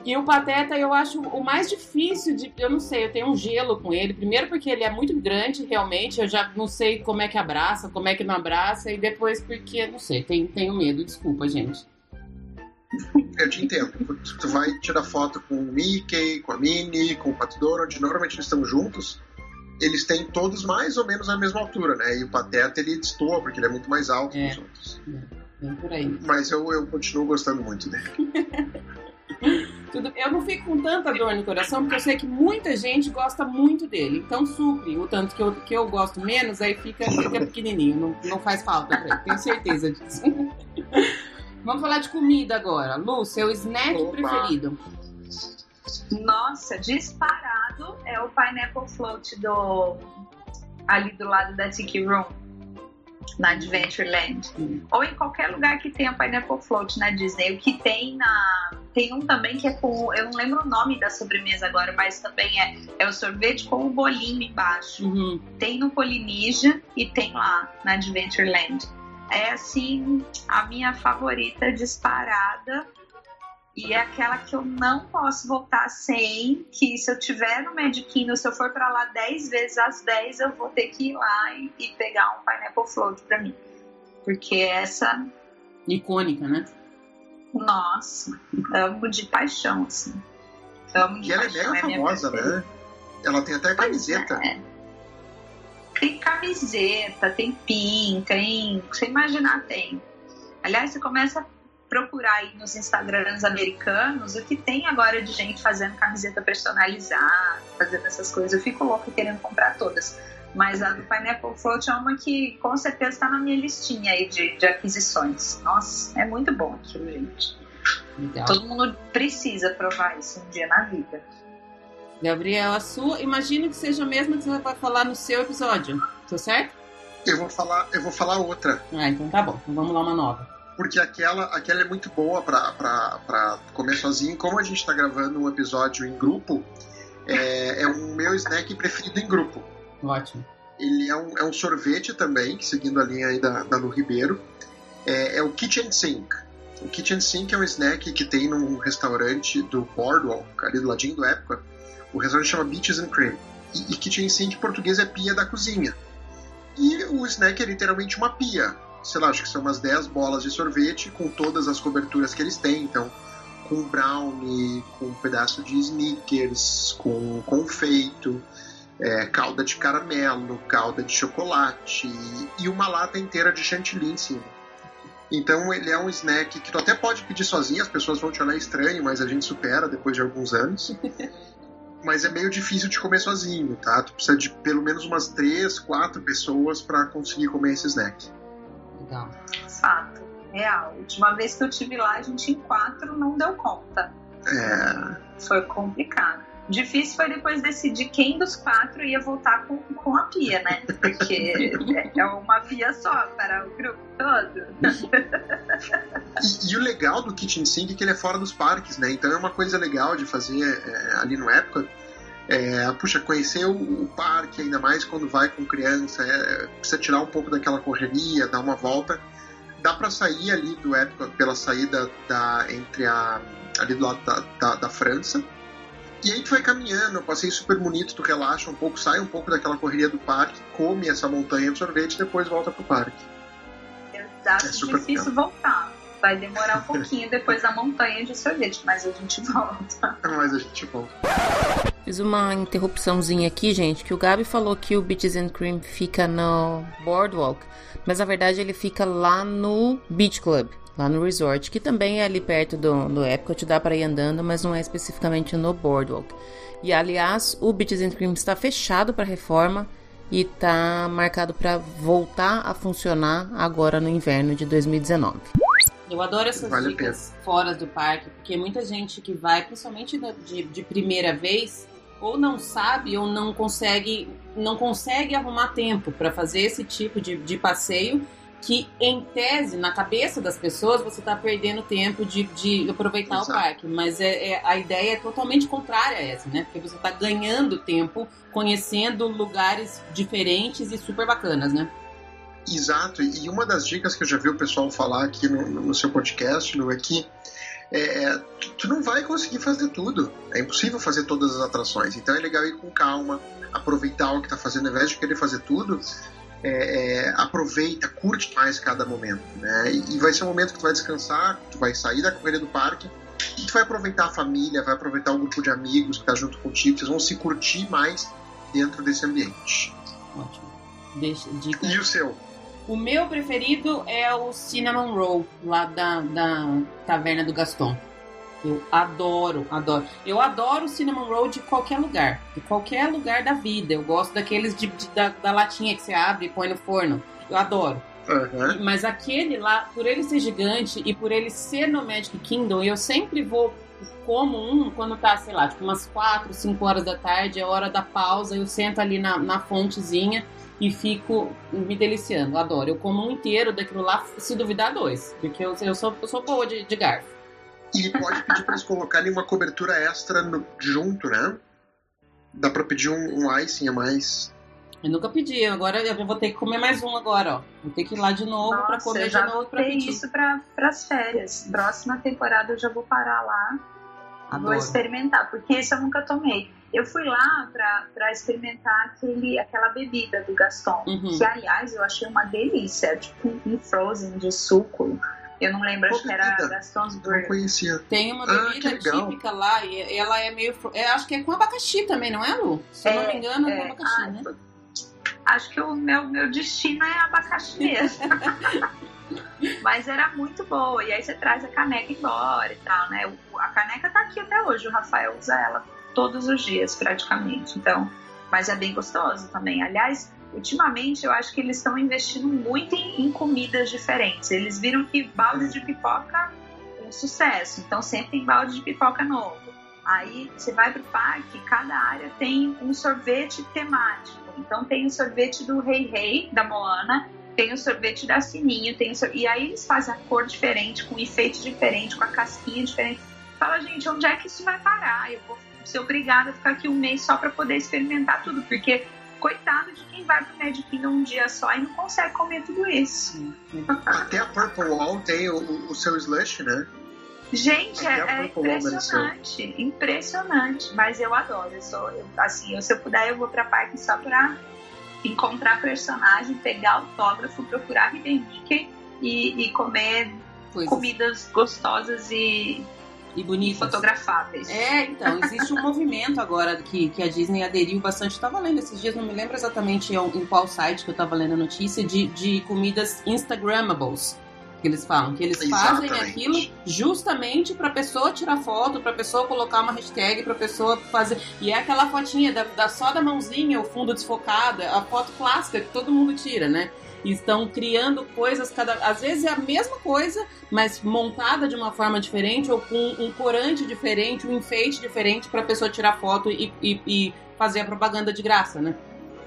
E o Pateta eu acho o mais difícil de. Eu não sei, eu tenho um gelo com ele. Primeiro porque ele é muito grande, realmente. Eu já não sei como é que abraça, como é que não abraça. E depois porque, não sei, tenho, tenho medo. Desculpa, gente. Eu te entendo. Tu vai tirar foto com o Mickey, com a Minnie, com o Pato Donald, normalmente eles estão juntos. Eles têm todos mais ou menos a mesma altura, né? E o Pateta ele destoa, porque ele é muito mais alto é. que os outros. É, por aí. Mas eu, eu continuo gostando muito dele. Tudo, eu não fico com tanta dor no coração, porque eu sei que muita gente gosta muito dele. Então supre. O tanto que eu, que eu gosto menos, aí fica, fica pequenininho. Não, não faz falta pra ele. Tenho certeza disso. Vamos falar de comida agora. Lu, seu snack Opa. preferido? Nossa, disparado é o Pineapple Float do ali do lado da Tiki Room na Adventureland hum. ou em qualquer lugar que tenha Pineapple Float na Disney. O que tem na tem um também que é com eu não lembro o nome da sobremesa agora, mas também é é o sorvete com o bolinho embaixo. Uhum. Tem no Polynesia e tem lá na Adventureland é assim a minha favorita disparada e é aquela que eu não posso voltar sem, que se eu tiver no Mediquino, se eu for para lá 10 vezes às 10, eu vou ter que ir lá e, e pegar um Pineapple Float para mim. Porque essa... Icônica, né? Nossa, amo de paixão, assim. Amo de e paixão, ela é mega é famosa, né? Ela tem até camiseta. É. Tem camiseta, tem pin, tem. Você imaginar, tem. Aliás, você começa a procurar aí nos Instagrams americanos o que tem agora de gente fazendo camiseta personalizada, fazendo essas coisas. Eu fico louca querendo comprar todas. Mas a do Pineapple Float é uma que com certeza está na minha listinha aí de, de aquisições. Nossa, é muito bom aquilo, gente. Legal. Todo mundo precisa provar isso um dia na vida. Gabriel, a sua, imagino que seja a mesma que você vai falar no seu episódio, tá certo? Eu vou falar, eu vou falar outra. Ah, então tá bom. Então vamos lá uma nova. Porque aquela, aquela é muito boa pra, pra, pra comer sozinho. Como a gente tá gravando um episódio em grupo, é, é o meu snack preferido em grupo. Ótimo. Ele é um, é um sorvete também, seguindo a linha aí da, da Lu Ribeiro. É, é o Kitchen Sink. O Kitchen Sink é um snack que tem num restaurante do Boardwalk, ali do ladinho do Epcot o restaurante chama Beaches and Cream. E, e kitchen sink em português é pia da cozinha. E o snack é literalmente uma pia. Sei lá, acho que são umas 10 bolas de sorvete com todas as coberturas que eles têm. Então, com brownie, com um pedaço de sneakers, com confeito, é, calda de caramelo, calda de chocolate e uma lata inteira de chantilly em cima. Então ele é um snack que tu até pode pedir sozinho, as pessoas vão te olhar estranho, mas a gente supera depois de alguns anos. mas é meio difícil de comer sozinho, tá? Tu precisa de pelo menos umas três, quatro pessoas para conseguir comer esse snack. Legal. Fato, real. Última vez que eu tive lá, a gente em quatro não deu conta. É. Foi complicado. Difícil foi depois decidir quem dos quatro ia voltar com, com a pia, né? Porque é uma pia só para o grupo todo. E, e, o legal do Kitchen Sink é que ele é fora dos parques, né? Então é uma coisa legal de fazer é, ali no Epcot. É, puxa, conhecer o, o, parque, ainda mais quando vai com criança, é, precisa tirar um pouco daquela correria, dar uma volta. Dá para sair ali do Epcot pela saída da, entre a, ali do lado da, da, da França. E aí tu vai caminhando, passei super bonito, tu relaxa um pouco, sai um pouco daquela correria do parque, come essa montanha de sorvete e depois volta pro parque. Exato, é super difícil pequeno. voltar. Vai demorar um pouquinho depois da montanha de sorvete, mas a gente volta. mas a gente volta. Fiz uma interrupçãozinha aqui, gente, que o Gabi falou que o Beaches and Cream fica no Boardwalk, mas na verdade ele fica lá no Beach Club, lá no resort, que também é ali perto do, do Epcot, dá para ir andando, mas não é especificamente no Boardwalk. E aliás, o Beaches and Cream está fechado para reforma e está marcado para voltar a funcionar agora no inverno de 2019. Eu adoro essas vale dicas fora do parque, porque muita gente que vai, principalmente de, de primeira vez, ou não sabe ou não consegue não consegue arrumar tempo para fazer esse tipo de, de passeio que em tese na cabeça das pessoas você está perdendo tempo de, de aproveitar Exato. o parque mas é, é, a ideia é totalmente contrária a essa né porque você está ganhando tempo conhecendo lugares diferentes e super bacanas né Exato, e uma das dicas que eu já vi o pessoal falar aqui no, no seu podcast, Lu, é que é, é tu não vai conseguir fazer tudo. É impossível fazer todas as atrações. Então é legal ir com calma, aproveitar o que está fazendo, ao invés de querer fazer tudo. É, é, aproveita, curte mais cada momento, né? E, e, vai ser um momento que tu vai descansar, tu vai sair da correria do parque e tu vai aproveitar a família, vai aproveitar o grupo de amigos que está junto contigo, vocês vão se curtir mais dentro desse ambiente. Ótimo. Deixa, dica. E o seu? O meu preferido é o Cinnamon Roll, lá da, da Taverna do Gaston. Eu adoro, adoro. Eu adoro o Cinnamon Roll de qualquer lugar. De qualquer lugar da vida. Eu gosto daqueles de, de da, da, latinha que você abre e põe no forno. Eu adoro. Uhum. Mas aquele lá, por ele ser gigante e por ele ser no Magic Kingdom, eu sempre vou como um quando tá, sei lá, tipo umas 4, 5 horas da tarde, é hora da pausa, eu sento ali na, na fontezinha e fico me deliciando. Adoro. Eu como um inteiro daquilo lá, se duvidar, dois. Porque eu, eu, sou, eu sou boa de, de garfo. E pode pedir para eles colocarem uma cobertura extra no, junto, né? Dá para pedir um, um icing a mais. Eu nunca pedi, agora eu vou ter que comer mais um agora, ó. Vou ter que ir lá de novo para comer de novo para pedir. isso para as férias. Próxima temporada eu já vou parar lá. Adoro. Vou experimentar, porque isso eu nunca tomei. Eu fui lá para experimentar aquele, aquela bebida do Gaston, uhum. que aliás eu achei uma delícia, tipo um frozen de suco. Eu não lembro, acho que era Gaston's Burger. Não conhecia. Tem uma ah, bebida ah, típica lá, e ela é meio. É, acho que é com abacaxi também, não é, Lu? Se é, eu não me engano, é, é com abacaxi, ah, né? Acho que o meu, meu destino é abacaxi mesmo. Mas era muito boa. E aí você traz a caneca embora e tal, né? A caneca tá aqui até hoje. O Rafael usa ela todos os dias, praticamente. Então, mas é bem gostoso também. Aliás, ultimamente eu acho que eles estão investindo muito em, em, comidas diferentes. Eles viram que balde de pipoca é um sucesso, então sempre tem balde de pipoca novo. Aí você vai pro parque, cada área tem um sorvete temático. Então tem o sorvete do Rei Rei, da Moana, tem o sorvete da Sininho, tem e aí eles fazem a cor diferente, com enfeite diferente, com a casquinha diferente. Fala, gente, onde é que isso vai parar? Eu vou ser obrigada a ficar aqui um mês só para poder experimentar tudo, porque coitado de quem vai pro Magic Kingdom um dia só e não consegue comer tudo isso. Até a Purple Wall tem o, o seu slush, né? Gente, é, é impressionante, impressionante. Mas eu adoro. Eu sou, eu, assim, eu, se eu puder, eu vou pra parque só pra encontrar personagem, pegar autógrafo, procurar Hidden Mickey e, e comer comidas gostosas e e bonitas. Fotografáveis. É, então, existe um movimento agora que, que a Disney aderiu bastante. Eu tava lendo esses dias, não me lembro exatamente em qual site que eu tava lendo a notícia, de, de comidas Instagrammables. Que eles falam, que eles Exatamente. fazem aquilo justamente pra pessoa tirar foto, pra pessoa colocar uma hashtag, pra pessoa fazer. E é aquela fotinha da, da só da mãozinha, o fundo desfocado, a foto clássica que todo mundo tira, né? Estão criando coisas cada às vezes é a mesma coisa, mas montada de uma forma diferente ou com um corante diferente, um enfeite diferente para a pessoa tirar foto e, e, e, fazer a propaganda de graça, né?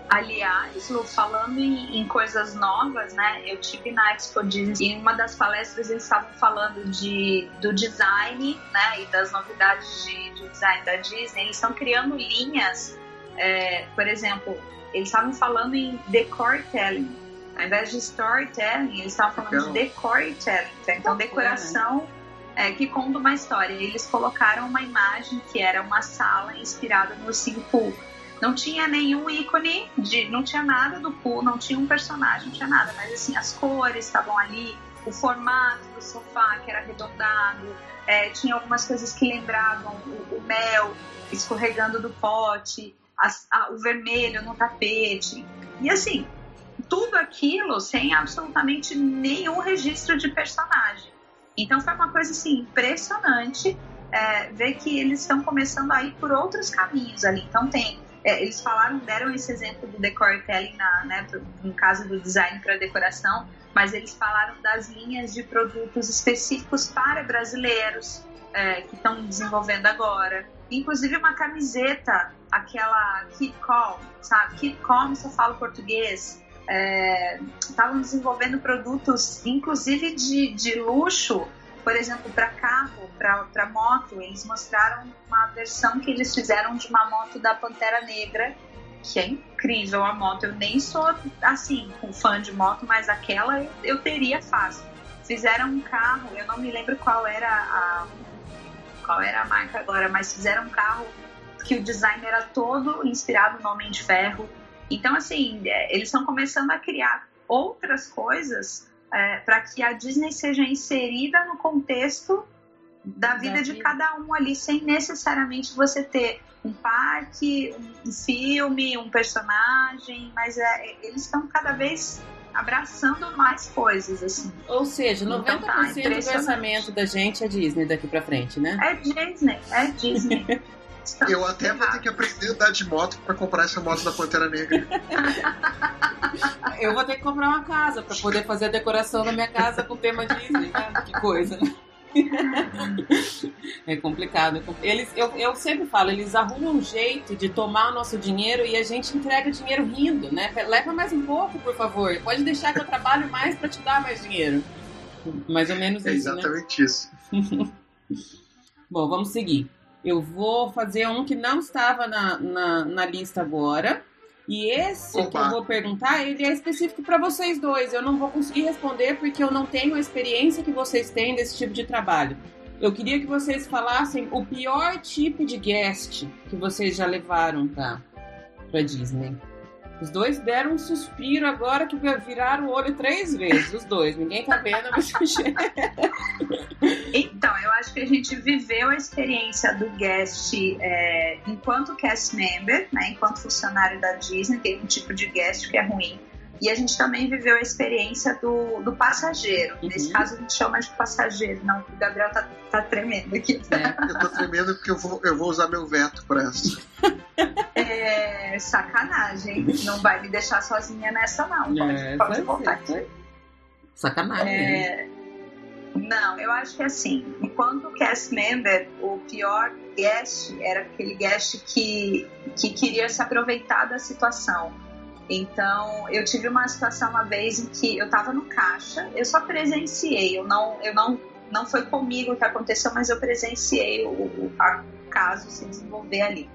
Aliás, Lu, falando em, em, coisas novas, né? Eu tive na Expo Disney e em uma das palestras eles estavam falando de, do design, né? E das novidades de, de design da Disney. Eles estão criando linhas, é, por exemplo, eles estavam falando em decor telling. Ao invés de storytelling, eles estavam falando de decorytelling. Tá? Então, decoração é, que conta uma história. Eles colocaram uma imagem que era uma sala inspirada no Simple não tinha nenhum ícone, de, não tinha nada do pool, não tinha um personagem, não tinha nada, mas assim, as cores estavam ali, o formato do sofá que era arredondado, é, tinha algumas coisas que lembravam o, o mel escorregando do pote, as, a, o vermelho no tapete. E assim, tudo aquilo sem absolutamente nenhum registro de personagem. Então foi uma coisa assim, impressionante é, ver que eles estão começando a ir por outros caminhos ali. Então tem é, eles falaram, deram esse exemplo do decoratelling na, né, no caso do design para decoração, mas eles falaram das linhas de produtos específicos para brasileiros é, que estão desenvolvendo agora. Inclusive uma camiseta, aquela Kid Com, sabe? Kid Com só fala português. Estavam é, desenvolvendo produtos, inclusive de, de luxo, por exemplo, para carro, para moto, eles mostraram uma versão que eles fizeram de uma moto da Pantera Negra, que é incrível a moto. Eu nem sou assim, um fã de moto, mas aquela eu, eu teria fácil. Fizeram um carro, eu não me lembro qual era a qual era a marca agora, mas fizeram um carro que o design era todo inspirado no Homem de Ferro. Então, assim, é, eles estão começando a criar outras coisas é, para que a Disney seja inserida no contexto da vida da de vida. cada um ali, sem necessariamente você ter um parque, um filme, um personagem, mas é, eles estão cada vez abraçando mais coisas, assim. Ou seja, 90% então, tá, do orçamento da gente é Disney daqui pra frente, né? É Disney, é Disney. Eu até vou ter que aprender a andar de moto para comprar essa moto da Pantera Negra. Eu vou ter que comprar uma casa para poder fazer a decoração da minha casa com o tema Disney, né? Que coisa, né? É complicado. Eles, eu, eu sempre falo, eles arrumam um jeito de tomar o nosso dinheiro e a gente entrega o dinheiro rindo, né? Leva mais um pouco, por favor. Pode deixar que eu trabalho mais para te dar mais dinheiro. Mais ou menos é isso. Né? Exatamente né? isso. Bom, vamos seguir. Eu vou fazer um que não estava na, na, na lista agora. E esse Opa. que eu vou perguntar, ele é específico para vocês dois. Eu não vou conseguir responder porque eu não tenho a experiência que vocês têm desse tipo de trabalho. Eu queria que vocês falassem o pior tipo de guest que vocês já levaram para Disney. Os dois deram um suspiro agora que viraram o olho três vezes, os dois. Ninguém tá vendo, mas Então, eu acho que a gente viveu a experiência do guest é, enquanto cast member, né, enquanto funcionário da Disney. Tem um tipo de guest que é ruim. E a gente também viveu a experiência do, do passageiro. Uhum. Nesse caso, a gente chama de passageiro. Não, o Gabriel tá, tá tremendo aqui. É, eu tô tremendo porque eu vou, eu vou usar meu veto para essa. É sacanagem. Não vai me deixar sozinha nessa, não. Pode, é, pode voltar aqui. Sacanagem. É, não, eu acho que assim, enquanto cast member, o pior guest era aquele guest que, que queria se aproveitar da situação. Então, eu tive uma situação uma vez em que eu estava no caixa, eu só presenciei, eu não, eu não, não foi comigo que aconteceu, mas eu presenciei o, o caso se desenvolver ali.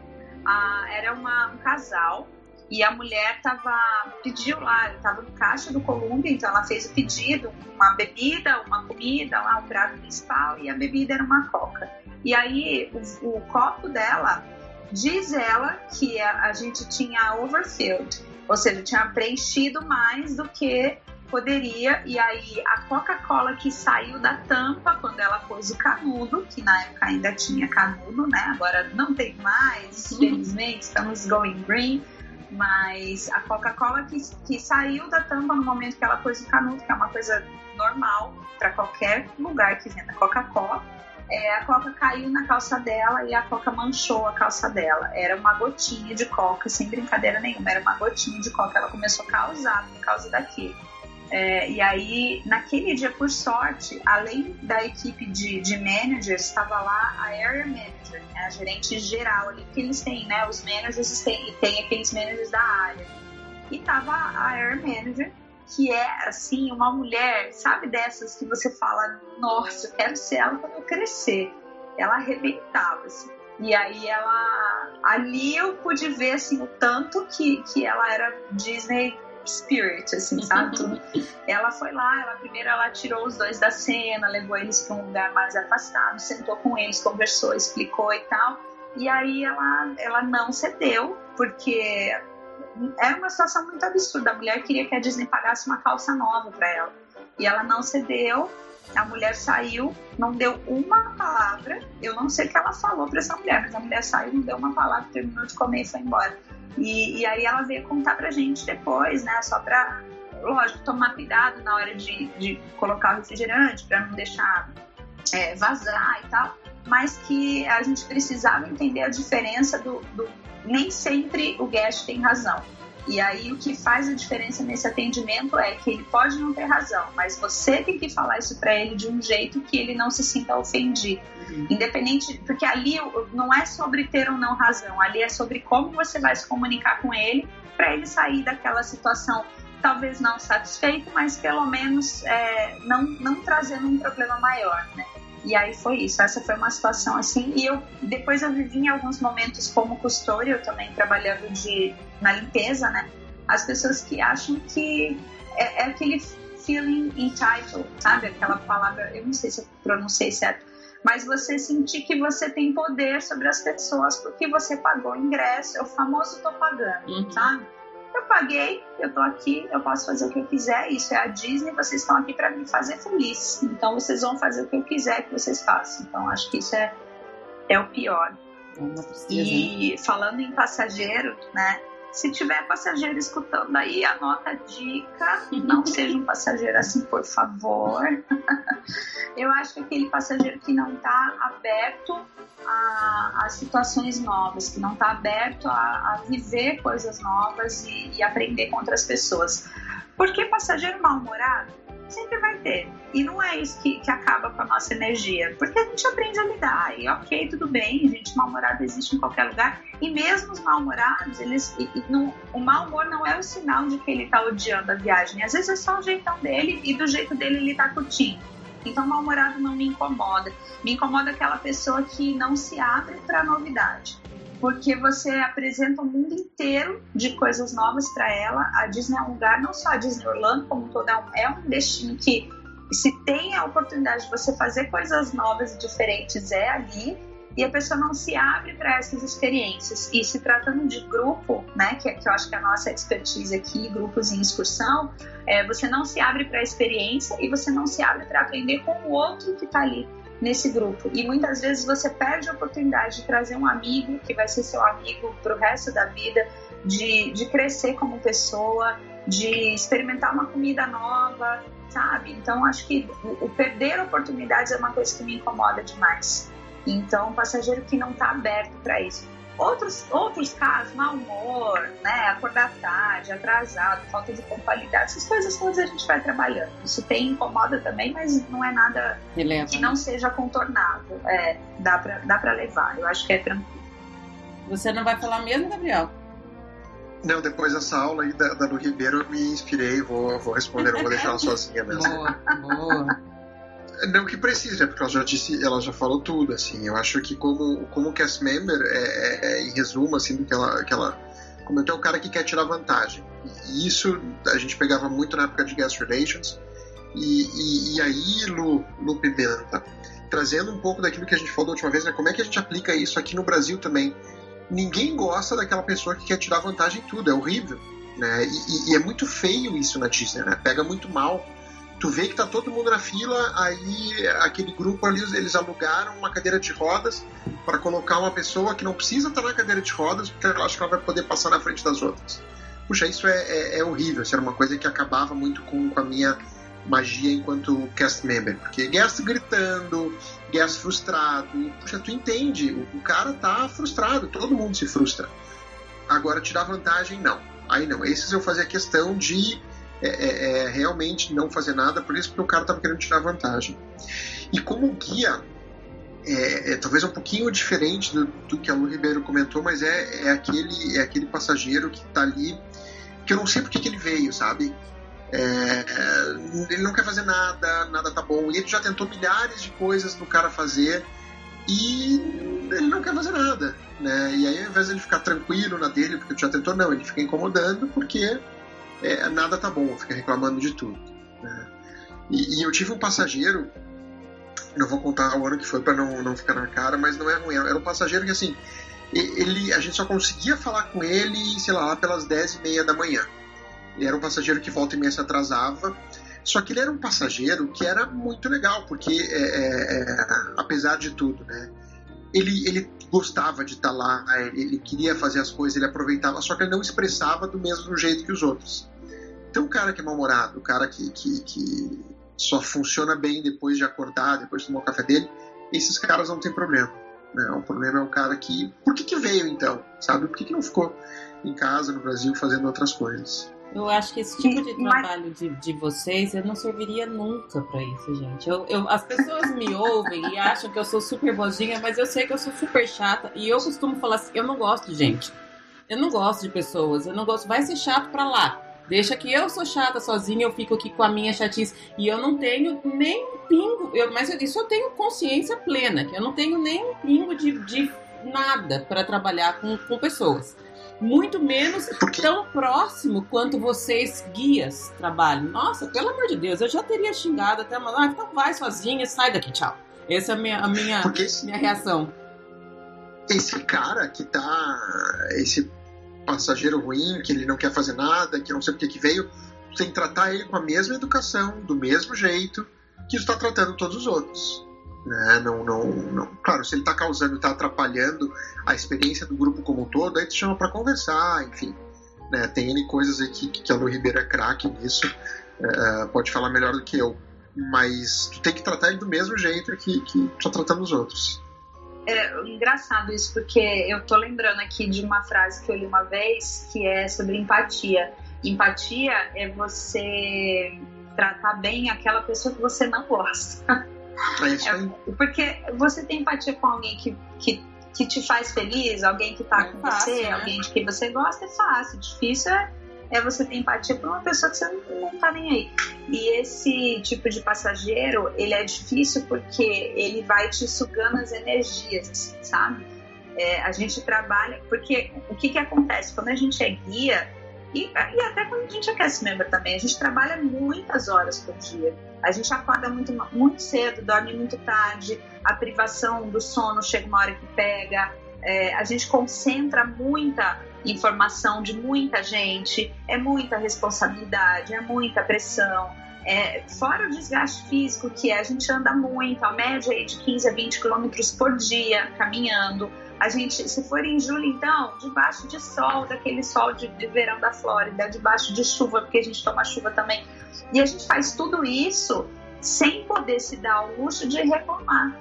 Ah, era uma, um casal e a mulher tava pediu lá, estava no caixa do Columbia, então ela fez o pedido, uma bebida, uma comida, lá um prato principal e a bebida era uma coca. E aí o, o copo dela diz ela que a, a gente tinha overfilled, ou seja, tinha preenchido mais do que poderia, e aí a Coca-Cola que saiu da tampa quando ela pôs o canudo, que na época ainda tinha canudo, né? Agora não tem mais, infelizmente, estamos going green. Mas a Coca-Cola que, que saiu da tampa no momento que ela pôs o canudo, que é uma coisa normal para qualquer lugar que venda Coca-Cola, é, a coca caiu na calça dela e a coca manchou a calça dela. Era uma gotinha de coca, sem brincadeira nenhuma, era uma gotinha de coca. Ela começou a causar por causa daquilo. É, e aí, naquele dia, por sorte, além da equipe de, de managers, estava lá a area manager, né, a gerente geral ali, que eles têm, né? Os managers têm, têm aqueles managers da área. E tava a Air Manager, que é assim, uma mulher, sabe, dessas que você fala, nossa, eu quero ser ela quando eu crescer. Ela arrebentava, assim. E aí ela. Ali eu pude ver assim, o tanto que, que ela era Disney spirit, assim, sabe? ela foi lá, ela primeiro ela tirou os dois da cena, levou eles para um lugar mais afastado, sentou com eles, conversou, explicou e tal. E aí ela, ela não cedeu, porque era uma situação muito absurda. A mulher queria que a Disney pagasse uma calça nova para ela. E ela não cedeu. A mulher saiu, não deu uma palavra. Eu não sei o que ela falou para essa mulher, mas a mulher saiu, não deu uma palavra, terminou de comer e foi embora. E, e aí ela veio contar pra gente depois, né? Só pra, lógico, tomar cuidado na hora de, de colocar o refrigerante, para não deixar é, vazar e tal. Mas que a gente precisava entender a diferença do, do nem sempre o guest tem razão. E aí o que faz a diferença nesse atendimento é que ele pode não ter razão, mas você tem que falar isso para ele de um jeito que ele não se sinta ofendido. Uhum. Independente, porque ali não é sobre ter ou não razão, ali é sobre como você vai se comunicar com ele para ele sair daquela situação talvez não satisfeito, mas pelo menos é, não, não trazendo um problema maior, né? E aí foi isso, essa foi uma situação assim. E eu depois eu vivi em alguns momentos como costura, eu também trabalhando de, na limpeza, né? As pessoas que acham que é, é aquele feeling entitled, sabe? Aquela palavra, eu não sei se eu pronunciei certo, mas você sentir que você tem poder sobre as pessoas porque você pagou o ingresso, é o famoso tô pagando, uhum. sabe? Eu paguei, eu tô aqui, eu posso fazer o que eu quiser, isso é a Disney, vocês estão aqui para me fazer feliz. Então vocês vão fazer o que eu quiser que vocês façam. Então acho que isso é, é o pior. É e falando em passageiro, né? Se tiver passageiro escutando aí, anota a dica. Não seja um passageiro assim, por favor. Eu acho que aquele passageiro que não está aberto a, a, situações novas, que não está aberto a, a, viver coisas novas e, e aprender com outras pessoas. Porque passageiro mal-humorado sempre vai ter. E não é isso que, que acaba com a nossa energia, porque a gente aprende a lidar. E ok, tudo bem, gente mal-humorado existe em qualquer lugar. E mesmo os mal-humorados, eles, e, e não, o mau humor não é o sinal de que ele está odiando a viagem. Às vezes é só o jeitão dele e do jeito dele ele está curtindo. Então, mal-humorado não me incomoda. Me incomoda aquela pessoa que não se abre para novidade porque você apresenta o mundo inteiro de coisas novas para ela. A Disney é um lugar, não só a Disney Orlando, como todo, é um destino que, se tem a oportunidade de você fazer coisas novas e diferentes, é ali. E a pessoa não se abre para essas experiências. E se tratando de grupo, né, que, que eu acho que é a nossa expertise aqui, grupos em excursão, é, você não se abre para a experiência e você não se abre para aprender com o outro que está ali nesse grupo. E muitas vezes você perde a oportunidade de trazer um amigo que vai ser seu amigo para o resto da vida, de, de crescer como pessoa, de experimentar uma comida nova, sabe? Então acho que o, o perder oportunidades é uma coisa que me incomoda demais. Então, passageiro que não está aberto para isso. Outros, outros casos, mau humor, né, acordar tarde, atrasado, falta de pontualidade, essas coisas todas a gente vai trabalhando. Isso tem incomoda também, mas não é nada que não seja contornável. É, dá para dá pra levar, eu acho que é tranquilo. Você não vai falar mesmo, Gabriel? Não, depois dessa aula aí da, da do Ribeiro eu me inspirei, vou, vou responder, não vou deixar ela sozinha mesmo. Boa, boa. Não que precise, né? Porque ela já disse, ela já falou tudo, assim. Eu acho que como, como cast member, é, é, é, em resumo, assim, do que ela, que ela comentou, é o cara que quer tirar vantagem. E isso a gente pegava muito na época de guest relations. E, e, e aí, Lu, Lu Pimenta, trazendo um pouco daquilo que a gente falou da última vez, né? Como é que a gente aplica isso aqui no Brasil também? Ninguém gosta daquela pessoa que quer tirar vantagem em tudo, é horrível. Né? E, e, é muito feio isso na Disney, né? Pega muito mal tu vê que tá todo mundo na fila, aí aquele grupo ali, eles alugaram uma cadeira de rodas para colocar uma pessoa que não precisa estar na cadeira de rodas, porque ela acha que ela vai poder passar na frente das outras. Puxa, isso é, é, é horrível, isso era uma coisa que acabava muito com, com a minha magia enquanto cast member, porque guest gritando, guest frustrado, puxa, tu entende, o, o cara tá frustrado, todo mundo se frustra. Agora, tirar vantagem, não. Aí não, esses eu fazia questão de é, é, é, realmente não fazer nada, por isso que o cara estava querendo tirar vantagem. E como guia, é, é, talvez um pouquinho diferente do, do, que a Lu Ribeiro comentou, mas é, é, aquele, é aquele passageiro que está ali que eu não sei porque que ele veio, sabe? É, ele não quer fazer nada, nada tá bom. E ele já tentou milhares de coisas pro cara fazer e ele não quer fazer nada. Né? E aí, ao invés de ele ficar tranquilo na dele, porque já tentou, não, ele fica incomodando porque é, nada tá bom, fica reclamando de tudo. Né? E, e, eu tive um passageiro, não vou contar o ano que foi para não, não ficar na cara, mas não é ruim. Era um passageiro que assim, ele, a gente só conseguia falar com ele, sei lá, pelas 10 e meia da manhã. Ele era um passageiro que volta e meia se atrasava. Só que ele era um passageiro que era muito legal, porque é, é, é, apesar de tudo, né? Ele, ele gostava de estar lá, ele, queria fazer as coisas, ele aproveitava, só que ele não expressava do mesmo jeito que os outros. Então o cara que é mal-humorado, o cara que, que, que só funciona bem depois de acordar, depois de tomar o café dele, esses caras não tem problema. Né? O problema é o cara que. Por que, que veio então? Sabe? Por que, que não ficou em casa no Brasil fazendo outras coisas? Eu acho que esse tipo de trabalho de, de vocês, eu não serviria nunca para isso, gente. Eu, eu, as pessoas me ouvem e acham que eu sou super bozinha, mas eu sei que eu sou super chata. E eu costumo falar assim, eu não gosto de gente. Eu não gosto de pessoas. Eu não gosto. Vai ser chato para lá. Deixa que eu sou chata sozinha, eu fico aqui com a minha chatice. E eu não tenho nem um pingo. Eu, mas isso eu tenho consciência plena, que eu não tenho nem um pingo de, de nada para trabalhar com, com pessoas muito menos tão próximo quanto vocês guias trabalham. Nossa, pelo amor de Deus, eu já teria xingado até uma, ah, então vai sozinha, sai daqui, tchau. Essa é a minha, a minha, esse, minha reação. Esse cara que tá. Esse passageiro ruim, que ele não quer fazer nada, que não sei porque que veio, tem que tratar ele com a mesma educação, do mesmo jeito que está tratando todos os outros. Né? Não, não, não, claro, se ele está causando, está atrapalhando a experiência do grupo como um todo, aí te chama para conversar, enfim. Né? Tem N coisas aqui que a Lu Ribeiro é craque nisso, é, pode falar melhor do que eu, mas tu tem que tratar ele do mesmo jeito que, que tá tratando os outros. É engraçado isso, porque eu tô lembrando aqui de uma frase que eu li uma vez que é sobre empatia. Empatia é você tratar bem aquela pessoa que você não gosta. É isso aí. É, porque você tem empatia com alguém que, que, que te faz feliz, alguém que tá é com fácil, você, né? alguém de quem você gosta, é fácil. Difícil é, é você ter empatia por uma pessoa que você não, não tá nem aí. E esse tipo de passageiro, ele é difícil porque ele vai te sugando as energias, sabe? É, a gente trabalha, porque o que que acontece? Quando a gente é guia, e, e até quando a gente é cast member também, a gente trabalha muitas horas por dia. A gente acorda muito, muito cedo, dorme muito tarde, a privação do sono chega uma hora que pega, é, a gente concentra muita informação de muita gente, é muita responsabilidade, é muita pressão. É, fora o desgaste físico, que é, a gente anda muito, a média é de 15 a 20 quilômetros por dia caminhando. A gente, se for em julho, então, debaixo de sol, daquele sol de, de verão da Flórida, debaixo de chuva, porque a gente toma chuva também. E a gente faz tudo isso sem poder se dar o luxo de reclamar,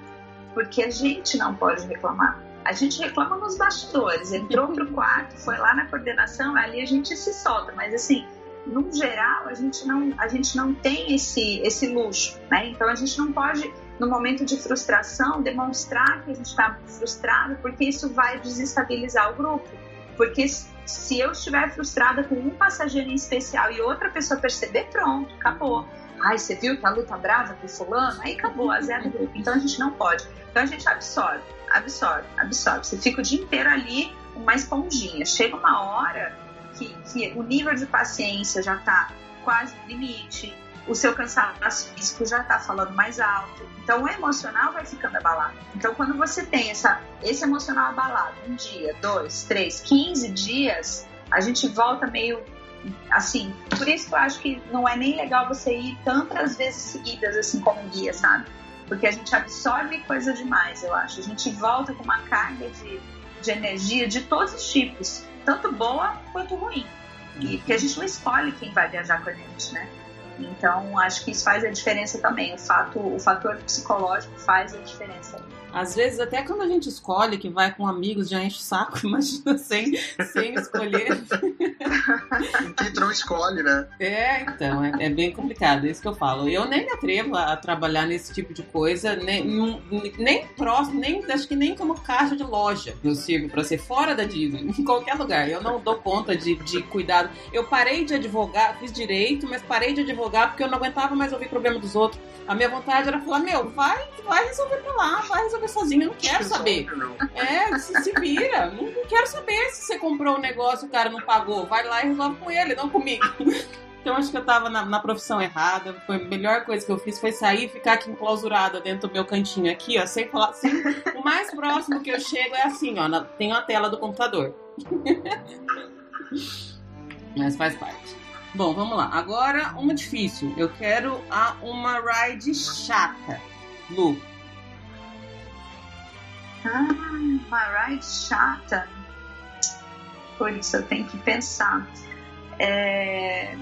porque a gente não pode reclamar. A gente reclama nos bastidores, entrou pro quarto, foi lá na coordenação, ali a gente se solta, mas assim, no geral, a gente não, a gente não tem esse, esse luxo, né? Então a gente não pode no momento de frustração, demonstrar que a gente está frustrado, porque isso vai desestabilizar o grupo. Porque se eu estiver frustrada com um passageiro em especial e outra pessoa perceber, pronto, acabou. Ai, você viu que a luta brava com fulano? Aí acabou, a zero grupo. Então a gente não pode. Então a gente absorve, absorve, absorve. Você fica o dia inteiro ali, uma esponjinha. Chega uma hora que, que o nível de paciência já está quase limite, o seu cansaço físico já está falando mais alto. Então o emocional vai ficando abalado. Então quando você tem essa, esse emocional abalado, um dia, dois, três, quinze dias, a gente volta meio assim. Por isso que eu acho que não é nem legal você ir tantas vezes seguidas assim como guia, sabe? Porque a gente absorve coisa demais, eu acho. A gente volta com uma carga de, de energia de todos os tipos, tanto boa quanto ruim. E porque a gente não escolhe quem vai viajar com a gente, né? Então, acho que isso faz a diferença também. O, fato, o fator psicológico faz a diferença. Às vezes, até quando a gente escolhe que vai com amigos, já enche o saco, imagina sem, sem escolher. Quem não escolhe, né? É, então, é, é, bem complicado, é isso que eu falo. Eu nem me atrevo a trabalhar nesse tipo de coisa, nem, nem próximo, nem, acho que nem como caixa de loja eu sirvo para ser fora da Disney, em qualquer lugar. Eu não dou conta de, de cuidado. Eu parei de advogar, fiz direito, mas parei de advogar porque eu não aguentava mais ouvir problema dos outros. A minha vontade era falar, meu, vai, vai resolver pra lá, vai resolver sozinho, eu não quero saber. É, se, se vira. Não, não quero saber se você comprou o um negócio, o cara não pagou. Vai lá e resolve com ele, não comigo. Então acho que eu tava na, na, profissão errada. Foi a melhor coisa que eu fiz foi sair e ficar aqui enclausurada dentro do meu cantinho aqui, ó, sem falar assim. o mais próximo que eu chego é assim, ó, na, tem a tela do computador. Mas faz parte. Bom, vamos lá. Agora uma difícil. Eu quero a uma ride chata. Lu. Ah, uma ride chata. Por isso eu tenho que pensar. É...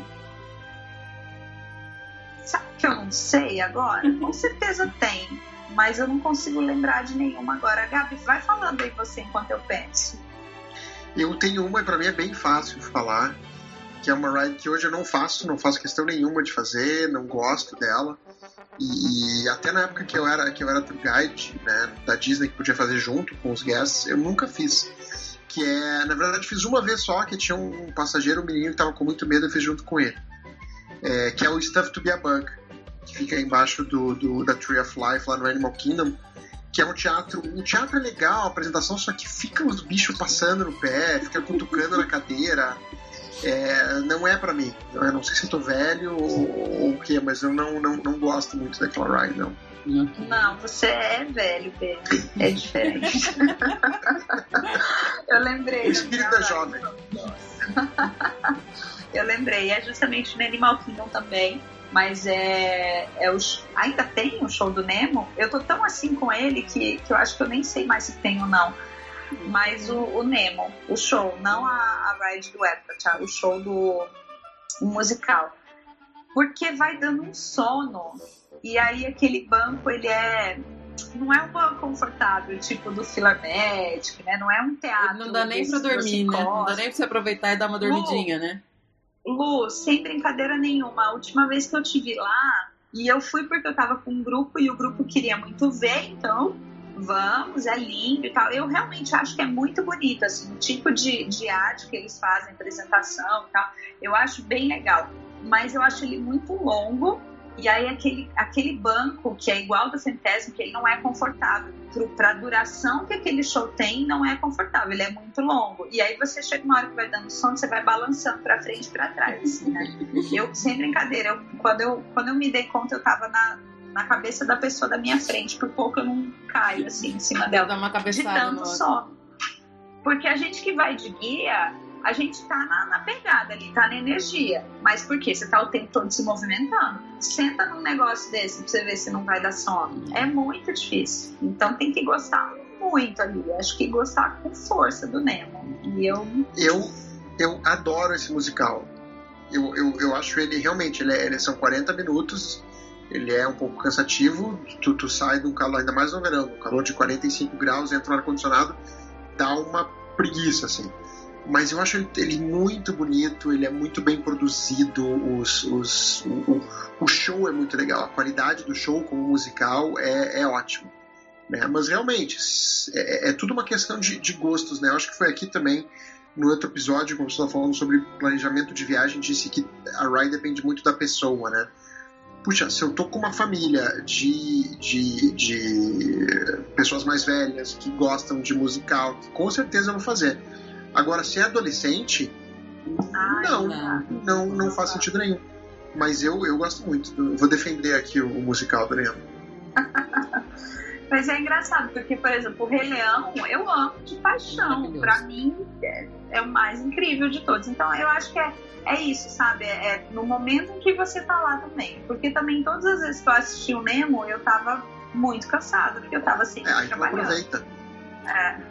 Sabe que eu não sei agora? Com certeza tem, mas eu não consigo lembrar de nenhuma agora. Gabi, vai falando aí você enquanto eu penso. Eu tenho uma para mim é bem fácil falar, que é uma ride que hoje eu não faço, não faço questão nenhuma de fazer, não gosto dela. E, até na época que eu era que eu era tour guide, né, da Disney que podia fazer junto com os guests, eu nunca fiz. Que é, na verdade, fiz uma vez só, que tinha um passageiro, um menino que tava com muito medo, eu fiz junto com ele é, que é o Stuff to be a Bug, que fica embaixo do, do, da Tree of Life lá no Animal Kingdom, que é um teatro. Um teatro é legal, a apresentação, só que fica os bichos passando no pé, fica cutucando na cadeira. É, não é para mim. Eu não sei se eu tô velho ou, ou o que, mas eu não, não, não gosto muito daquela ride, não. Não, você é velho, Pedro. É diferente. eu lembrei. O espírito é jovem. eu lembrei, é justamente no Animal Kingdom também. Mas é, é o, ainda tem o show do Nemo. Eu tô tão assim com ele que, que eu acho que eu nem sei mais se tem ou não. Mas o, o Nemo, o show, não a, a ride do Epcot, tá? o show do o musical. Porque vai dando um sono. E aí aquele banco, ele é não é um banco confortável, tipo do Filarmédico, né? Não é um teatro. Não dá nem pra dormir, né? Não dá nem pra você aproveitar e dar uma dormidinha, né? Lu, sem brincadeira nenhuma, a última vez que eu tive lá, e eu fui porque eu tava com um grupo e o grupo queria muito ver, então vamos, é lindo e tal. Eu realmente acho que é muito bonito, assim, o tipo de, de arte que eles fazem, apresentação e tal, eu acho bem legal. Mas eu acho ele muito longo e aí aquele, aquele banco que é igual do centésimo, que ele não é confortável. Para a duração que aquele show tem, não é confortável, ele é muito longo. E aí você chega uma hora que vai dando sono, você vai balançando para frente e para trás, assim, né? Eu, sem brincadeira, eu, quando, eu, quando eu me dei conta, eu tava na, na cabeça da pessoa da minha frente, por pouco eu não caio, assim, em cima dela. Dá uma cabeçada de tanto sono. Porque a gente que vai de guia, a gente tá na, na, pegada ali, tá na energia. Mas por quê? Você tá o tempo todo se movimentando. Senta num negócio desse pra você ver se não vai dar sono. É muito difícil. Então tem que gostar muito ali. Acho que gostar com força do Nemo. E eu. Eu, eu adoro esse musical. Eu, eu, eu acho ele realmente, ele, é, ele são 40 minutos. Ele é um pouco cansativo. Tu, tu sai de um calor, ainda mais no verão, um calor de 45 graus, entra no ar-condicionado, dá uma preguiça, assim mas eu acho ele muito bonito, ele é muito bem produzido, os, os, o, o show é muito legal, a qualidade do show como musical é, é ótimo. Né? Mas realmente, é, é, tudo uma questão de, de, gostos, né? Eu acho que foi aqui também, no outro episódio, quando você estava falando sobre planejamento de viagem, disse que a ride depende muito da pessoa, né? Puxa, se eu tô com uma família de, de, de pessoas mais velhas que gostam de musical, com certeza eu vou fazer Agora, se é adolescente, Ai, não, não, não faz sentido nenhum. Mas eu, eu gosto muito. Eu vou defender aqui o, o musical do Leão. Mas é engraçado, porque, por exemplo, o Rei Leão eu amo de paixão. Pra mim, é, é, o mais incrível de todos. Então, eu acho que é, é isso, sabe? É, é, no momento em que você tá lá também. Porque também, todas as vezes que eu assisti o Nemo, eu tava muito cansada, porque eu tava sempre é, trabalhando. Aproveita.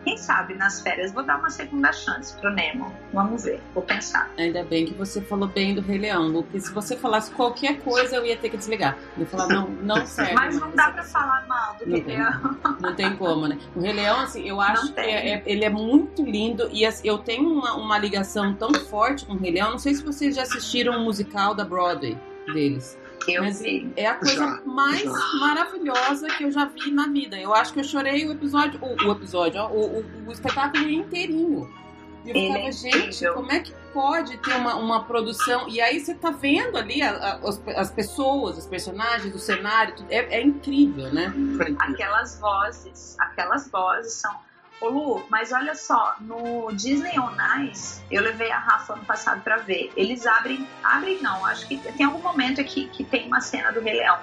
Quem sabe nas férias vou dar uma segunda chance pro Nemo. Vamos ver, vou pensar. Ainda bem que você falou bem do Rei Leão, porque se você falasse qualquer coisa eu ia ter que desligar. Eu ia falar, não, não serve. Mas não dá pra falar mal do Rei Leão. Não tem como, né? O Rei Leão, assim, eu acho que é, é, ele é muito lindo e assim, eu tenho uma, uma ligação tão forte com o Rei Leão. Não sei se vocês já assistiram o musical da Broadway deles. Eu Mas vi. é a coisa já, mais já. maravilhosa que eu já vi na vida. Eu acho que eu chorei o episódio, o, o episódio, ó, o, o, o espetáculo inteirinho. E eu ficava, é gente, como é que pode ter uma, uma produção? E aí você tá vendo ali a, a, as, as, pessoas, os personagens, o cenário, tudo, é, é incrível, né? Aquelas vozes, aquelas vozes são. Ô Lu, mas olha só, no Disney On Ice, eu levei a Rafa ano passado para ver. Eles abrem, abrem não, acho que tem algum momento aqui que tem uma cena do Rei Leão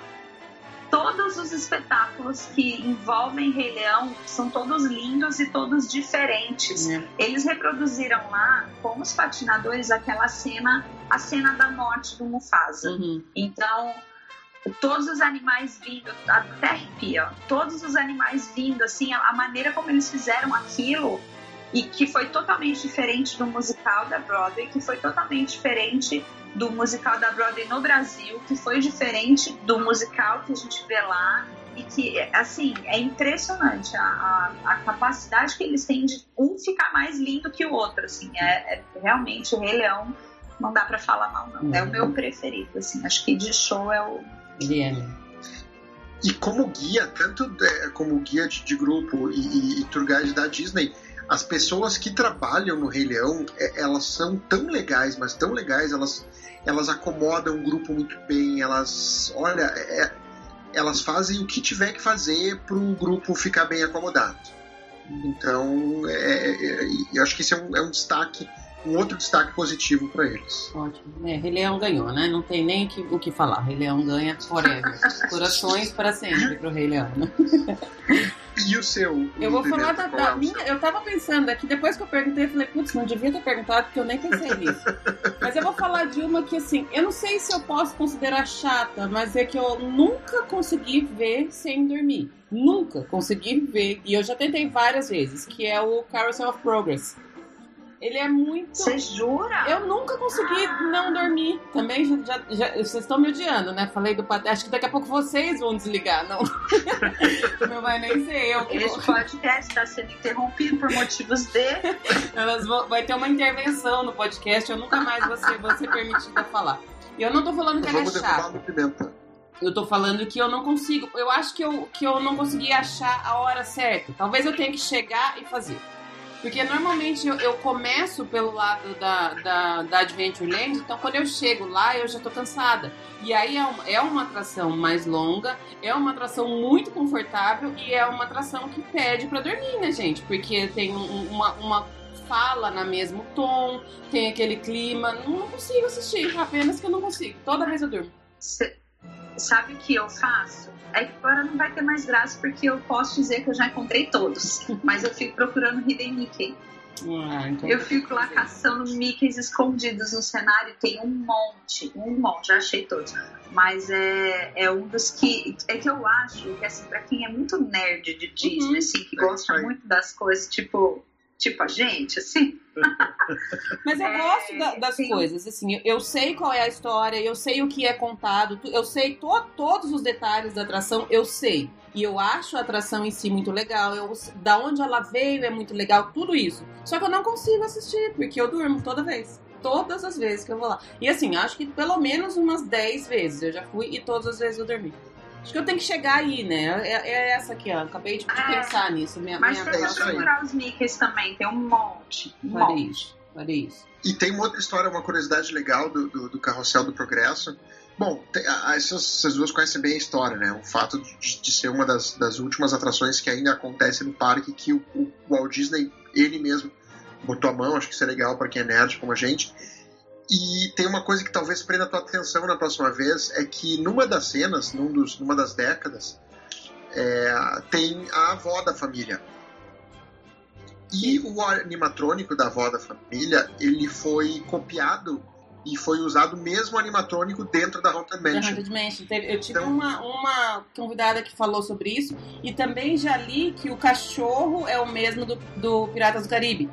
todos os espetáculos que envolvem Rei Leão são todos lindos e todos diferentes. É. Eles reproduziram lá, com os patinadores, aquela cena, a cena da morte do Mufasa. Uhum. Então, todos os animais vindo, até arrepia, todos os animais vindo, assim, a, a maneira como eles fizeram aquilo e que foi totalmente diferente do musical da Broadway, que foi totalmente diferente do musical da Broadway no Brasil, que foi diferente do musical que a gente vê lá e que, assim, é impressionante a, a, a capacidade que eles têm de um ficar mais lindo que o outro, assim, é, é realmente o Rei Leão não dá para falar mal não, é o meu preferido, assim, acho que de show é o... É? E como guia, tanto é, como guia de, de grupo e, e, e tour guide da Disney, as pessoas que trabalham no Rei Leão, é, elas são tão legais, mas tão legais, elas, elas acomodam o grupo muito bem, elas, olha, é, elas fazem o que tiver que fazer para o grupo ficar bem acomodado. Então, é, é, eu acho que esse é um, é um destaque um outro destaque positivo para eles. Ótimo. É, Rei Leão ganhou, né? Não tem nem que, o que falar. Rei Leão ganha forever. Corações para sempre pro Rei Leão. Né? E o seu? Eu vou falar da, da minha. Eu tava pensando aqui, depois que eu perguntei, eu falei, putz, não devia ter perguntado, porque eu nem pensei nisso. mas eu vou falar de uma que, assim, eu não sei se eu posso considerar chata, mas é que eu nunca consegui ver sem dormir. Nunca consegui ver. E eu já tentei várias vezes, que é o Carousel of Progress. Ele é muito. Você jura? Eu nunca consegui não dormir. Também já, já, vocês estão me odiando, né? Falei do Acho que daqui a pouco vocês vão desligar, não. não vai nem ser eu. Que Esse podcast está sendo interrompido por motivos de. Elas vão, vai ter uma intervenção no podcast. Eu nunca mais vou ser, vou ser permitida falar. E eu não tô falando que ela é chata. Eu tô falando que eu não consigo. Eu acho que eu, que eu não consegui achar a hora certa. Talvez eu tenha que chegar e fazer. Porque normalmente eu, eu começo pelo lado da, da, da então quando eu chego lá eu já tô cansada. E aí é, um, é uma atração mais longa, é uma atração muito confortável e é uma atração que pede para dormir, né, gente? Porque tem um, uma, uma fala na mesmo tom, tem aquele clima. Não consigo assistir, apenas que eu não consigo. Toda vez eu durmo. Sabe o que eu faço? É que agora não vai ter mais graça porque eu posso dizer que eu já encontrei todos, mas eu fico procurando Hidden Mickey. Ah, então eu fico lá caçando Mickeys escondidos no cenário, tem um monte, um monte, já achei todos. Mas é, é um dos que. É que eu acho que, assim, pra quem é muito nerd de Disney, uhum. assim, que gosta muito das coisas, tipo tipo a gente, assim. Mas eu é, gosto da, das sim. coisas, assim, eu sei qual é a história, eu sei o que é contado, eu sei to, todos os detalhes da atração, eu sei. E eu acho a atração em si muito legal, eu, da onde ela veio é muito legal, tudo isso. Só que eu não consigo assistir, porque eu durmo toda vez. Todas as vezes que eu vou lá. E assim, acho que pelo menos umas 10 vezes eu já fui e todas as vezes eu dormi. Acho que eu tenho que chegar aí, né? É, é essa aqui, ó. Acabei de, ah, pensar nisso. Minha, mas minha vamos procurar os Mickeys também, tem um monte. Um Farei monte. isso, farei isso. E tem uma outra história, uma curiosidade legal do, do, do Carrossel do Progresso. Bom, tem, essas, essas, duas conhecem bem a história, né? O fato de, de ser uma das, das, últimas atrações que ainda acontece no parque, que o, o Walt Disney, ele mesmo, botou a mão, acho que isso é legal para quem é nerd como a gente e tem uma coisa que talvez prenda a tua atenção na próxima vez, é que numa das cenas, num dos, numa das décadas, é, tem a avó da família. E o animatrônico da avó da família, ele foi copiado e foi usado mesmo animatrônico dentro da Haunted Mansion. Haunted Mansion. Eu tive então, uma, uma convidada que falou sobre isso e também já li que o cachorro é o mesmo do, do Piratas do Caribe.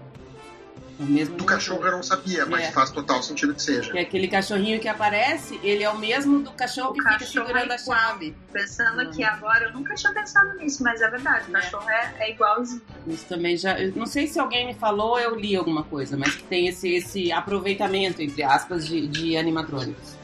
O mesmo do cachorro eu não sabia, mas é. faz total sentido que seja. Que é aquele cachorrinho que aparece, ele é o mesmo do cachorro o que cachorro fica segurando é a chave. Pensando hum. aqui agora, eu nunca tinha pensado nisso, mas é verdade, o é. cachorro é, é igualzinho. Isso também já. Eu não sei se alguém me falou, eu li alguma coisa, mas que tem esse, esse aproveitamento, entre aspas, de, de animatrônicos.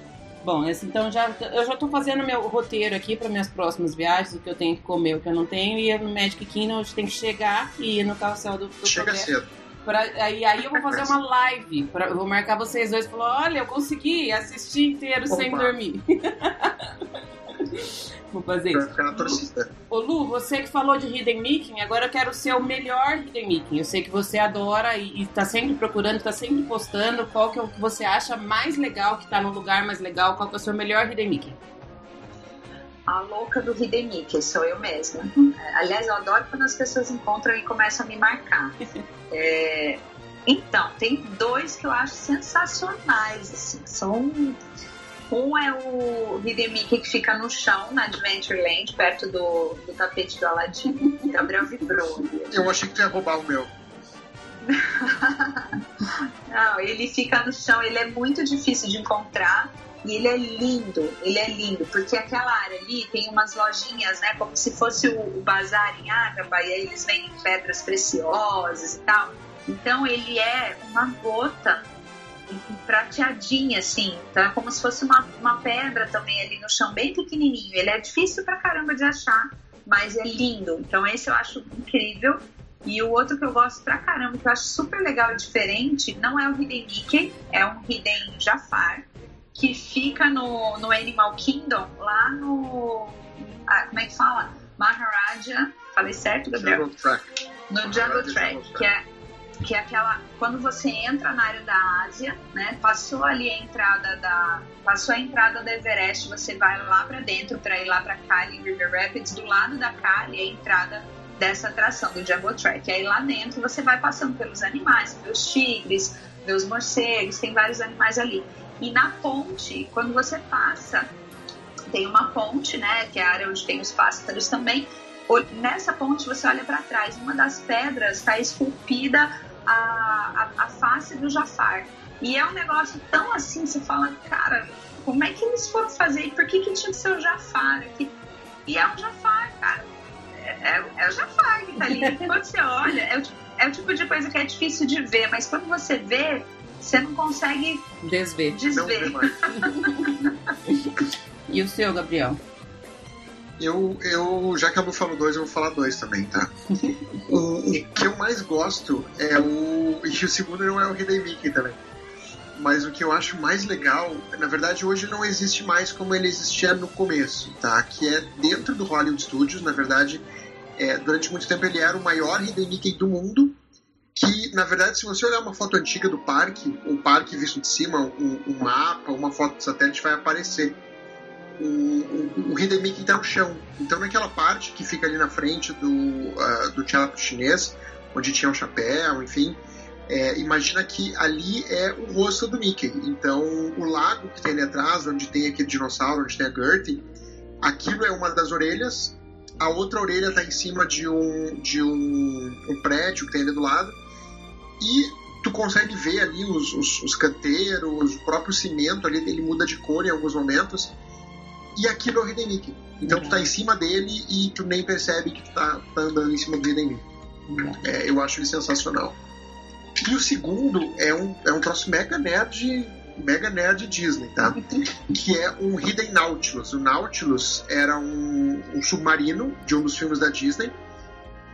Bom, esse, então já, eu já estou fazendo meu roteiro aqui para minhas próximas viagens, o que eu tenho que comer, o que eu não tenho, e no Magic Kingdom a gente tem que chegar e ir no carrossel do, do Chega cedo. Pra, aí, aí eu vou fazer uma live. Pra, vou marcar vocês dois e falar: olha, eu consegui assistir inteiro Opa. sem dormir. Vou fazer isso. Ficar na torcida. Ô Lu, você que falou de Hidden Mickey, agora eu quero ser o melhor Hidden Mickey. Eu sei que você adora e, e tá sempre procurando, tá sempre postando. Qual que é o que você acha mais legal, que tá no lugar mais legal? Qual que é o seu melhor Hidden Mickey? A louca do Hidden Mickey, sou eu mesma. É, aliás, eu adoro quando as pessoas encontram e começam a me marcar. É, então, tem dois que eu acho sensacionais, assim, são um é o Hidden Mickey que fica no chão, na Adventureland, perto do, do tapete do Aladdin. Gabriel vibrou. Eu achei que tu ia roubar o meu. Não, ele fica no chão, ele é muito difícil de encontrar. E ele é lindo, ele é lindo, porque aquela área ali tem umas lojinhas, né? Como se fosse o, o bazar em Ágaba, e aí eles vendem pedras preciosas e tal. Então ele é uma gota prateadinha, assim, tá? Como se fosse uma, uma pedra também ali no chão, bem pequenininho. Ele é difícil pra caramba de achar, mas é lindo. Então esse eu acho incrível. E o outro que eu gosto pra caramba, que eu acho super legal e diferente, não é o Hidden Mickey, é um Hidden Jafar, que fica no, no Animal Kingdom, lá no... Ah, como é que fala? Maharaja, falei certo, Gabriel? Jungle Track. No Jungle Track, que é que é aquela quando você entra na área da Ásia, né? Passou ali a entrada da passou a entrada do Everest, você vai lá para dentro para ir lá para Cali River Rapids, do lado da Cali é a entrada dessa atração do Jungle Trek. Aí lá dentro você vai passando pelos animais, pelos tigres, pelos morcegos, tem vários animais ali. E na ponte, quando você passa, tem uma ponte, né, que é a área onde tem os pássaros também, Nessa ponte você olha para trás, uma das pedras está esculpida a, a, a, face do Jafar. E é um negócio tão assim, você fala, cara, como é que eles foram fazer? E por que, que tinha que ser o Jafar aqui? E é o Jafar, cara. É, é, é o Jafar que tá ali. quando você olha, é o, é o tipo de coisa que é difícil de ver, mas quando você vê, você não consegue desver. desver. e o seu, Gabriel? Eu, eu, já que a Lu falou dois, eu vou falar dois também, tá? o, o, que eu mais gosto é o. E o segundo não é o Mickey também. Mas o que eu acho mais legal, na verdade, hoje não existe mais como ele existia no começo, tá? Que é dentro do Hollywood Studios, na verdade, é, durante muito tempo ele era o maior Mickey do mundo. Que, na verdade, se você olhar uma foto antiga do parque, o parque visto de cima, um, um mapa, uma foto de satélite vai aparecer o, o, o Hidden Mickey está no chão. Então, naquela parte que fica ali na frente do, uh, do teatro chinês, onde tinha o chapéu, enfim, é, imagina que ali é o rosto do Mickey. Então, o lago que tem ali atrás, onde tem aquele dinossauro, onde tem a Gertie, aquilo é uma das orelhas. A outra orelha está em cima de um, de um, um, prédio que tem ali do lado. E tu consegue ver ali os, os, os canteiros, o próprio cimento ali, ele muda de cor em alguns momentos e aquilo é o Hidden Mickey. Então uhum. tu tá em cima dele e tu nem percebe que tu tá, tá andando em cima do Hidden Mickey. Uhum. É, eu acho ele sensacional. E o segundo é um, é um troço mega nerd, mega nerd Disney, tá? que é um Hidden Nautilus. O Nautilus era um, um submarino de um dos filmes da Disney.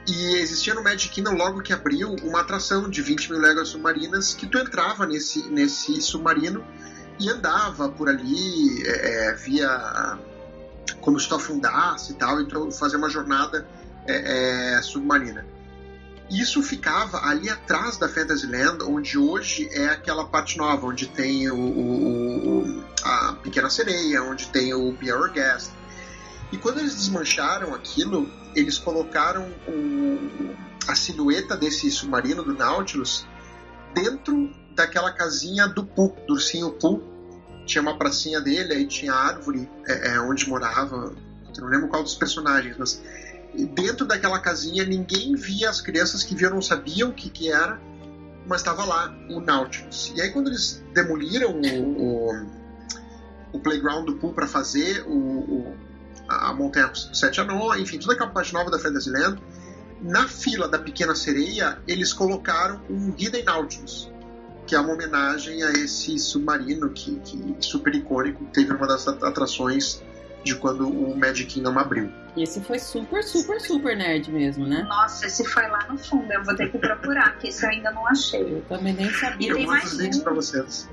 E existia no Magic Kingdom, logo que abriu, uma atração de 20 mil léguas submarinas que tu entrava nesse, nesse submarino e andava por ali, é, é, via como se tu afundasse e tal, então fazer uma jornada é, é, submarina. Isso ficava ali atrás da Fantasyland, onde hoje é aquela parte nova, onde tem o, o, o a Pequena Sereia, onde tem o Be Our Guest. E quando eles desmancharam aquilo, eles colocaram o, a silhueta desse submarino do Nautilus dentro daquela casinha do Pooh, do ursinho Pooh, tinha uma pracinha dele, aí tinha árvore é, é, onde morava, não lembro qual dos personagens, mas dentro daquela casinha ninguém via, as crianças que viam não sabiam o que, que era, mas estava lá o Nautilus. E aí quando eles demoliram o, o, o playground do pool para fazer o, o, a montanha dos sete anões, enfim, toda aquela parte nova da Fantasyland, na fila da Pequena Sereia eles colocaram um Hidden Nautilus, que é uma homenagem a esse submarino que, que super icônico, teve uma das atrações de quando o Magic Kingdom abriu. Esse foi super, super, super nerd mesmo, né? Nossa, esse foi lá no fundo. Eu vou ter que procurar, porque esse eu ainda não achei. Eu também nem sabia. Eu mando mais os links um. pra vocês.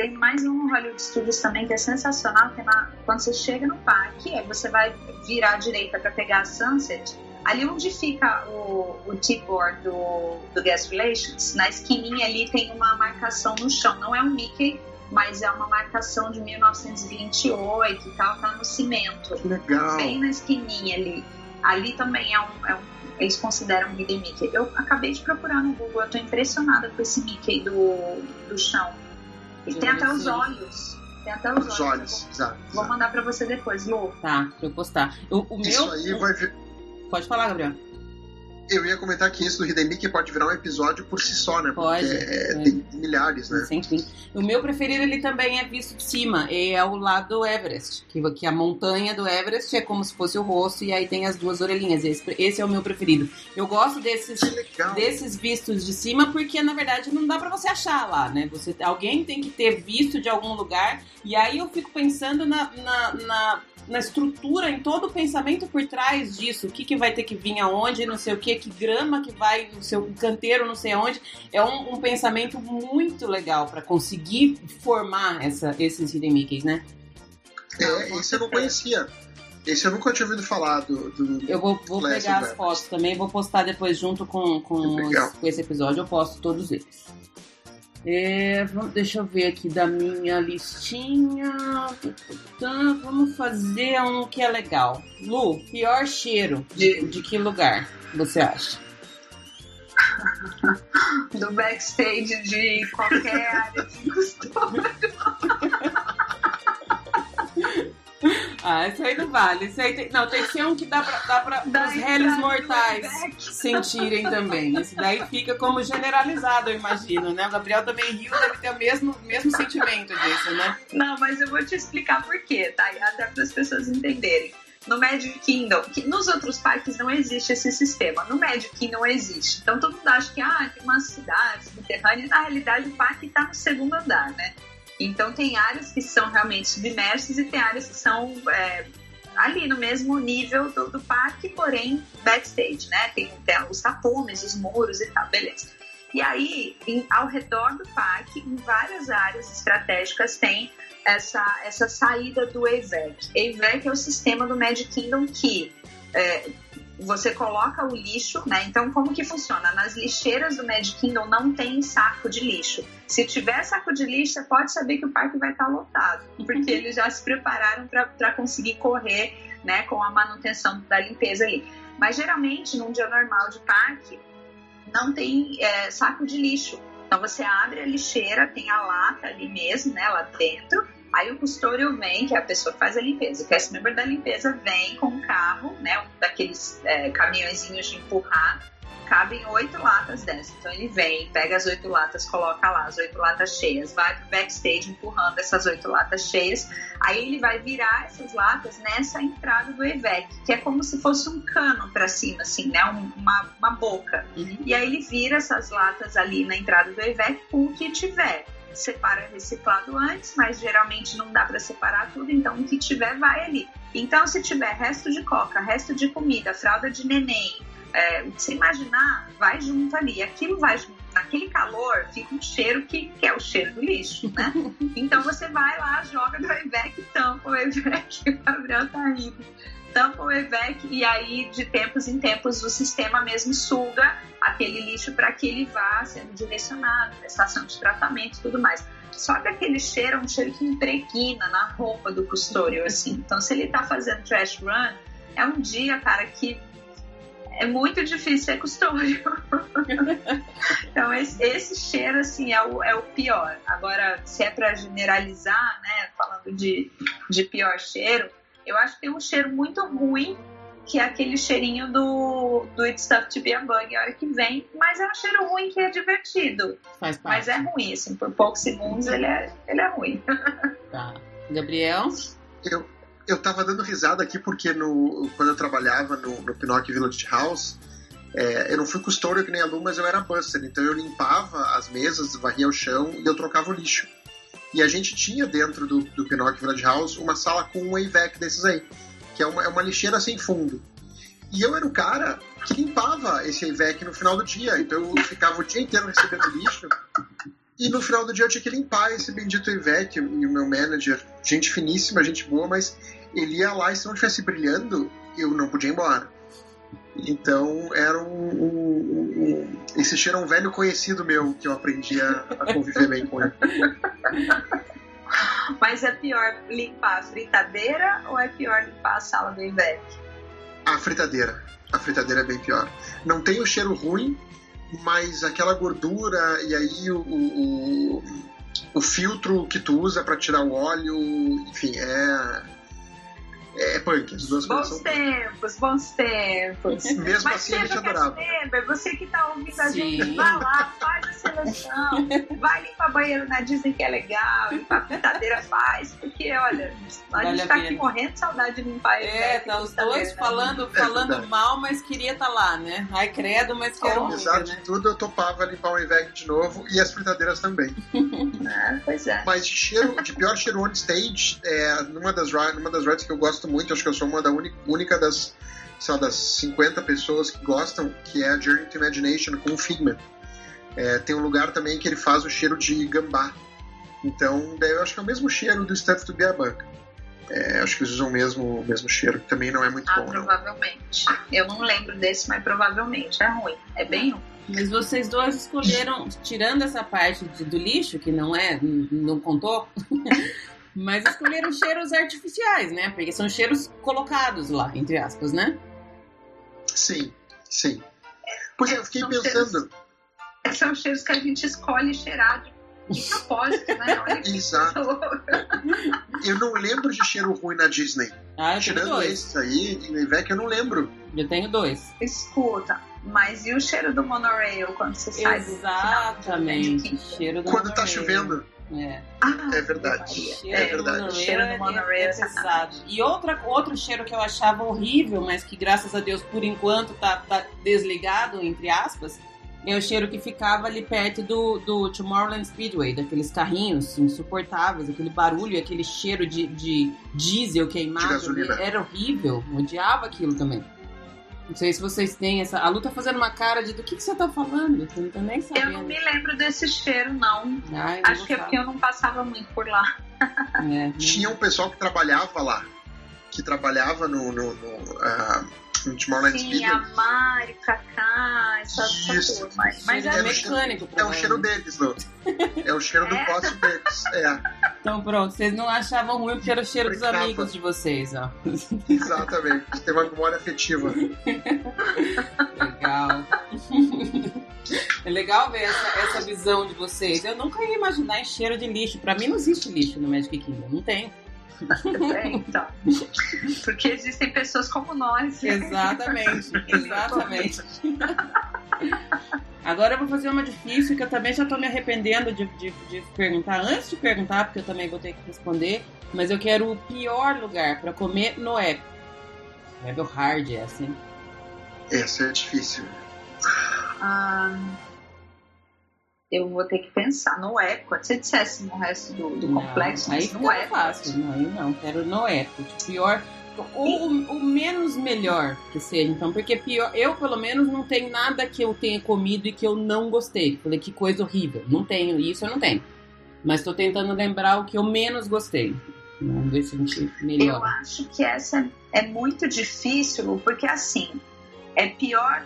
Tem mais um Hollywood Studios também que é sensacional, que é na- quando você chega no parque, aí você vai virar à direita para pegar a Sunset. Ali onde fica o, o T-board do, do Guest Relations, na esquininha ali tem uma marcação no chão. Não é um Mickey, mas é uma marcação de 1928 e tal, tá no cimento. Legal. Bem na esquininha ali. Ali também é um, é um- eles consideram um Hidden Mickey. Eu acabei de procurar no Google, eu tô impressionada com esse Mickey do, do chão. E tem até os olhos. Tem até os, Os olhos. olhos, exato. Eu Vou, vou exato. mandar pra você depois, Lu. Tá, pra eu postar. O, o Isso meu. aí vai vir. Pode falar, Gabriel. Eu ia comentar que isso do Hidden Mickey pode virar um episódio por si só, né? Pode, é, é. tem milhares, né? Sem fim. O meu preferido ele também é visto de cima, e é o lado do Everest, que, que a montanha do Everest é como se fosse o rosto e aí tem as duas orelhinhas. Esse, esse é o meu preferido. Eu gosto desses desses vistos de cima porque na verdade não dá pra você achar lá, né? Você alguém tem que ter visto de algum lugar e aí eu fico pensando na, na, na, na estrutura, em todo o pensamento por trás disso, o que, que vai ter que vir aonde, não sei o que, que grama que vai, no seu canteiro, não sei aonde. É um, um pensamento muito legal pra conseguir formar essa, esses Hidden Mickeys, né? É, esse eu não conhecia. Esse eu nunca tinha ouvido falar do. do- Eu vou, vou pegar as fotos também, vou postar depois junto com, com, os- com esse episódio, eu posto todos eles. É, vamos- deixa eu ver aqui da minha listinha. Tá, Vamos fazer um que é legal. Lu, pior cheiro de, de que lugar você acha? Do backstage de qualquer área de costura. Ah, isso aí não vale. Isso aí tem, não, tem que ser um que dá pra, dá pra Da os réis mortais sentirem também. Isso daí fica como generalizado, eu imagino, né? O Gabriel também riu, deve ter o mesmo, mesmo sentimento disso, né? Não, mas eu vou te explicar por quê, tá? Até para as pessoas entenderem. No Magic Kingdom, que nos outros parques não existe esse sistema. No Magic Kingdom existe. Então todo mundo acha que ah, tem uma cidade subterrânea. Na realidade, o parque está no segundo andar, né? Então tem áreas que são realmente submersas e tem áreas que são é, ali no mesmo nível do, do parque, porém backstage, né? Tem, tem os tapumes, os muros e tal, beleza. E aí, em- ao redor do parque, em várias áreas estratégicas, tem essa, essa saída do EVEC. EVEC é o sistema do Magic Kingdom que é, você coloca o lixo, né? Então, como que funciona? Nas lixeiras do Magic Kingdom não tem saco de lixo. Se tiver saco de lixo, você pode saber que o parque vai estar lotado, porque eles já se prepararam para conseguir correr, né, com a manutenção da limpeza ali. Mas geralmente, num dia normal de parque, não tem é, saco de lixo. Então você abre a lixeira, tem a lata ali mesmo, né, lá dentro. Aí o custódio vem, que é a pessoa que faz a limpeza. O cast member da limpeza vem com um carro, né, um daqueles é, caminhõezinhos de empurrar. Cabem oito latas dessas. Então ele vem, pega as oito latas, coloca lá as oito latas cheias, vai pro backstage empurrando essas oito latas cheias. Aí ele vai virar essas latas nessa entrada do EVEC, que é como se fosse um cano para cima, assim, né? Um- uma, uma boca. E aí ele vira essas latas ali na entrada do EVEC com o que tiver. Separa reciclado antes, mas geralmente não dá para separar tudo, então o que tiver vai ali. Então, se tiver resto de coca, resto de comida, fralda de neném, é, o que você imaginar, vai junto ali. Aquilo vai junto. Naquele calor, fica um cheiro que, que é o cheiro do lixo, né? então você vai lá, joga no EVEC, tampa o EVEC, o Gabriel tá rindo tampa o EVEC e aí de tempos em tempos o sistema mesmo suga aquele lixo para que ele vá sendo direcionado para estação de tratamento e tudo mais. Só que aquele cheiro é um cheiro que impregna na roupa do custódio, assim. Então, se ele tá fazendo trash run, é um dia, cara, que é muito difícil ser custódio. então, esse, esse cheiro, assim, é o, é o pior. Agora, se é para generalizar, né, falando de, de pior cheiro, eu acho que tem um cheiro muito ruim que é aquele cheirinho do, do It's Tough to Be a Bug, a hora que vem, mas é um cheiro ruim que é divertido. Faz parte. Mas é ruim, assim, por poucos segundos ele é, ele é ruim. Tá. Gabriel? Eu, eu tava dando risada aqui porque no, quando eu trabalhava no, no Pinocchio Village House, é, eu não fui custódio que nem a Lu, mas eu era buster, então eu limpava as mesas, varria o chão e eu trocava o lixo. E a gente tinha dentro do, do Pinocchio Village House uma sala com um AVEC desses aí, que é uma, é uma lixeira sem fundo. E eu era o cara que limpava esse AVEC no final do dia, então eu ficava o dia inteiro recebendo lixo. E no final do dia eu tinha que limpar esse bendito IVEC e o meu manager, gente finíssima, gente boa, mas ele ia lá e se não estivesse brilhando, eu não podia ir embora. Então era um, um, um, Esse cheiro é um velho conhecido meu que eu aprendi a, a conviver bem com ele. Mas é pior limpar a fritadeira ou é pior limpar a sala do IVEC? A fritadeira. A fritadeira é bem pior. Não tem o cheiro ruim, mas aquela gordura e aí o, o, o filtro que tu usa para tirar o óleo, enfim, é é, é punk, as duas bons coisas tempos, são... bons tempos. Mesmo Mas assim, a gente adorava. Member, você que tá ouvindo a Sim. gente, vai lá, faz a seleção, vai limpar banheiro na Disney que é legal, limpar a fritadeira faz, porque olha, a vale gente tá aqui morrendo de saudade de limpar É, tá os dois falando, é falando mal, mas queria estar tá lá, né? Ai, credo, mas quero muito, Apesar de né? tudo, eu topava limpar o IVEC de novo e as fritadeiras também. ah, pois é. Mas de cheiro, de pior cheiro on stage, é, numa das, numa das rides que eu gosto muito, acho que eu sou uma da única, única das, sei lá, das 50 pessoas que gostam, que é a Journey to Imagination com o Figment. É, tem um lugar também que ele faz o cheiro de gambá. Então, daí eu acho que é o mesmo cheiro do Stuff to Be a Bug. É, acho que eles usam o mesmo, o mesmo cheiro, que também não é muito ah, bom. Provavelmente. Não. Eu não lembro desse, mas provavelmente é ruim. É bem ruim. Mas vocês dois escolheram, tirando essa parte de, do lixo, que não é, não contou, Mas escolheram cheiros artificiais, né? Porque são cheiros colocados lá, entre aspas, né? Sim, sim. Pois é, eu fiquei são pensando. Cheiros, são cheiros que a gente escolhe cheirar de, de propósito, né? Olha Exato. eu não lembro de cheiro ruim na Disney. Ah, eu Tirando dois. esses aí, de Nivek, eu não lembro. Eu tenho dois. Escuta, mas e o cheiro do monorail quando você sai Exatamente. Cheiro do quando monorail. tá chovendo. É. Ah, é verdade. É, é verdade. O cheiro do monorail é, é pesado. E outra, outro cheiro que eu achava horrível, mas que graças a Deus por enquanto tá, tá desligado, entre aspas, é o cheiro que ficava ali perto do, do Tomorrowland Speedway, daqueles carrinhos insuportáveis, aquele barulho, aquele cheiro de, de diesel queimado. De era horrível, odiava aquilo também. Não sei se vocês têm essa. A Lu tá fazendo uma cara de do que, que você tá falando? Eu não tô nem sabendo. Eu não me lembro desse cheiro, não. Ai, Acho que é porque eu não passava muito por lá. É, Tinha um pessoal que trabalhava lá. Que trabalhava no. no, no uh, no Tomorrowland Sim, a Mari, Kaká, essa, Isso. turma. Mas, mas Cheiro é mecânico, É o cheiro deles, Lu. É o cheiro do É? poste deles. É, Então pronto, vocês não achavam ruim porque era o cheiro dos amigos de vocês, ó. exatamente. Tem uma memória afetiva. Legal. É legal ver essa, essa visão de vocês. Eu nunca ia imaginar em cheiro de lixo. Pra mim não existe lixo no Magic Kingdom. Não tem. É, então. Porque existem pessoas como nós. Exatamente. Exatamente. Agora eu vou fazer uma difícil que eu também já tô me arrependendo de, de, de perguntar. Antes de perguntar, porque eu também vou ter que responder. Mas eu quero o pior lugar pra comer no Epic. Rebel Hard é assim. Essa é difícil. Ah, eu vou ter que pensar no Epcot. Se dissesse no resto do, do Não, complexo, aí mas no fica Epcot. fácil. Não, aí não. Quero no Epcot. Pior. O, o menos melhor que seja, então, porque pior, eu pelo menos não tenho nada que eu tenha comido e que eu não gostei. Falei que coisa horrível. Não tenho, isso eu não tenho. Mas tô tentando lembrar o que eu menos gostei. Vamos ver se a gente Eu acho que essa é muito difícil, porque assim, é pior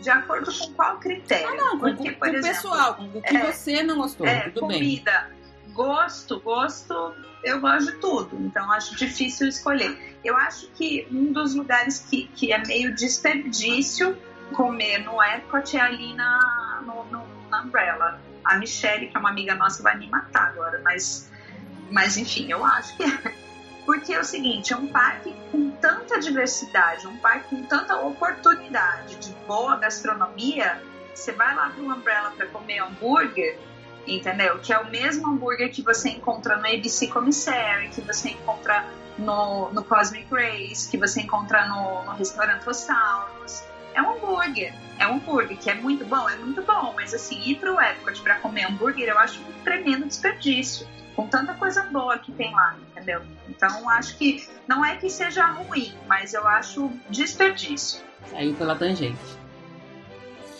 de acordo com qual critério. Ah, não, com, porque, com, por com o exemplo, pessoal, com o que é, você não gostou, é, tudo bem. comida, gosto, gosto, eu gosto de tudo, então acho difícil escolher. Eu acho que um dos lugares que, que é meio desperdício comer no Epcot é ali na, no, no, na Umbrella. A Michelle, que é uma amiga nossa, vai me matar agora, mas, mas enfim, eu acho que é. Porque é o seguinte, é um parque com tanta diversidade, um parque com tanta oportunidade de boa gastronomia. Você vai lá para o Umbrella para comer hambúrguer, entendeu? Que é o mesmo hambúrguer que você encontra no ABC Commissary, que você encontra no, no Cosmic Race, que você encontra no, no restaurante Rosaurus. É um hambúrguer, é um hambúrguer que é muito bom, é muito bom, mas assim, ir pro Epcot para comer hambúrguer eu acho um tremendo desperdício, com tanta coisa boa que tem lá, entendeu? Então acho que não é que seja ruim, mas eu acho desperdício. Saiu pela tangente.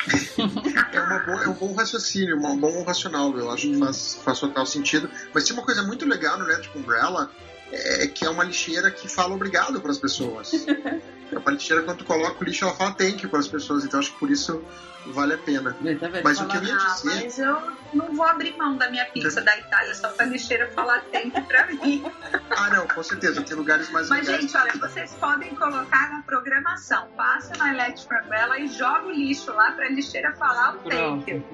é, uma boa, é um bom raciocínio, um bom racional, eu acho que faz, faz total sentido. Mas tem uma coisa muito legal no Netflix Umbrella, é, que é uma lixeira que fala obrigado para as pessoas. é uma lixeira, quando tu coloca o lixo, ela fala thank you para as pessoas. Então acho que por isso vale a pena. Tá mas o que eu ia ah, dizer. Mas eu não vou abrir mão da minha pizza da Itália só para a lixeira falar thank you para mim. ah, não, com certeza. Tem lugares mais Mas, gente, olha, vocês podem colocar na programação. Passa na Electric Umbrella e joga o lixo lá para a lixeira falar o thank you.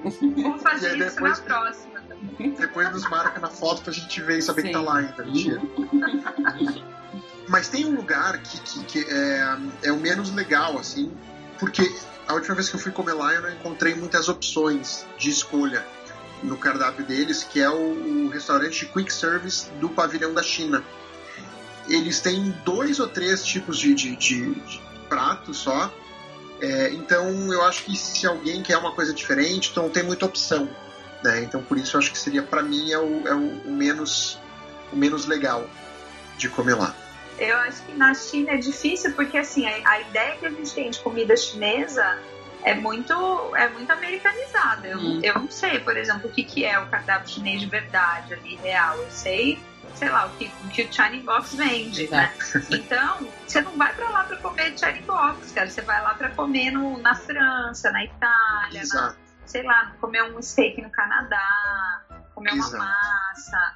Vou fazer isso depois... na próxima. Depois nos marca na foto pra gente ver e saber Sim. que tá lá ainda. Mentira. Mas tem um lugar que, que, que, é, é o menos legal, assim, porque a última vez que eu fui comer lá eu não encontrei muitas opções de escolha no cardápio deles, que é o, o restaurante quick service do pavilhão da China. Eles têm dois ou três tipos de, de, de, de pratos só. É, então eu acho que se alguém quer uma coisa diferente, então tem muita opção. Né? Então por isso eu acho que seria para mim é o, é o, menos o menos legal de comer lá. Eu acho que na China é difícil porque assim a, a ideia que a gente tem de comida chinesa é muito é muito americanizada. Eu, hum. eu não sei, por exemplo, o que, que é o cardápio chinês de verdade ali real. Eu sei sei lá, o que o, que o Box vende, né? Então, você não vai para lá para comer China Box, cara. Você vai lá para comer no, na França, na Itália, na, sei lá, comer um steak no Canadá, comer uma Exato. massa.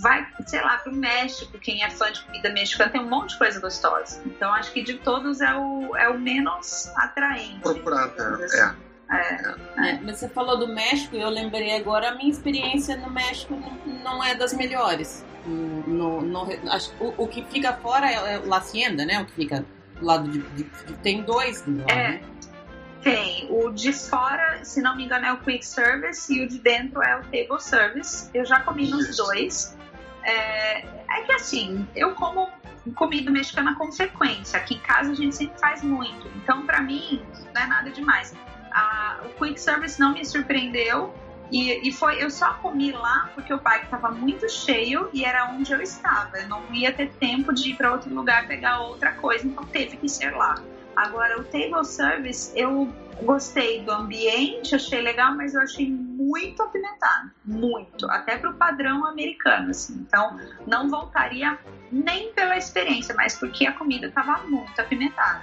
Vai, sei lá, pro México, quem é fã de comida mexicana tem um monte de coisa gostosa. Então acho que de todos é o, é o menos atraente. Procurado, é. Assim. É, é. é. Mas você falou do México e eu lembrei agora, a minha experiência no México não é das melhores. No, no, acho, o, o, que fica fora é, é La Hacienda, né? O que fica do lado de. de, de tem dois. Lá, é. Né? Tem. O de fora, se não me engano, é o Quick Service e o de dentro é o Table Service. Eu já comi nos dois. É, é que assim, eu como comida mexicana com frequência. Aqui em casa a gente sempre faz muito. Então, para mim, não é nada demais. A, o Quick Service não me surpreendeu. E, e, foi, eu só comi lá porque o parque estava muito cheio e era onde eu estava. Eu não ia ter tempo de ir para outro lugar pegar outra coisa, então teve que ser lá. Agora, o table service, eu gostei do ambiente, achei legal, mas eu achei muito apimentado, muito, até para o padrão americano, assim. Então, não voltaria nem pela experiência, mas porque a comida estava muito apimentada.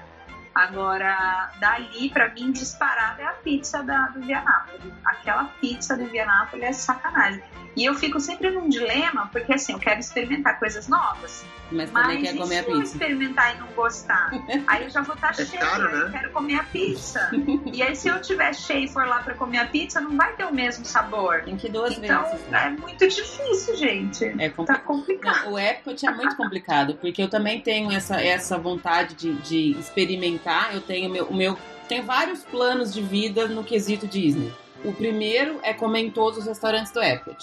Agora, dali, para mim, disparada é a pizza da, do Vianápolis. Aquela pizza do Vianápolis é sacanagem. E eu fico sempre num dilema, porque assim, eu quero experimentar coisas novas. Mas, mas também quer comer a pizza. Se eu experimentar e não gostar, aí eu já vou estar tá é cheia, caro, né? eu quero comer a pizza. e aí, se eu tiver cheio e for lá para comer a pizza, não vai ter o mesmo sabor. Tem que ir duas então, vezes. Então, é muito difícil, gente. É compl... Tá complicado. Não, o Epcot é muito complicado, porque eu também tenho essa, essa vontade de, de experimentar. Eu tenho meu, o meu. Tem vários planos de vida no quesito Disney. O primeiro é comer em todos os restaurantes do Epcot.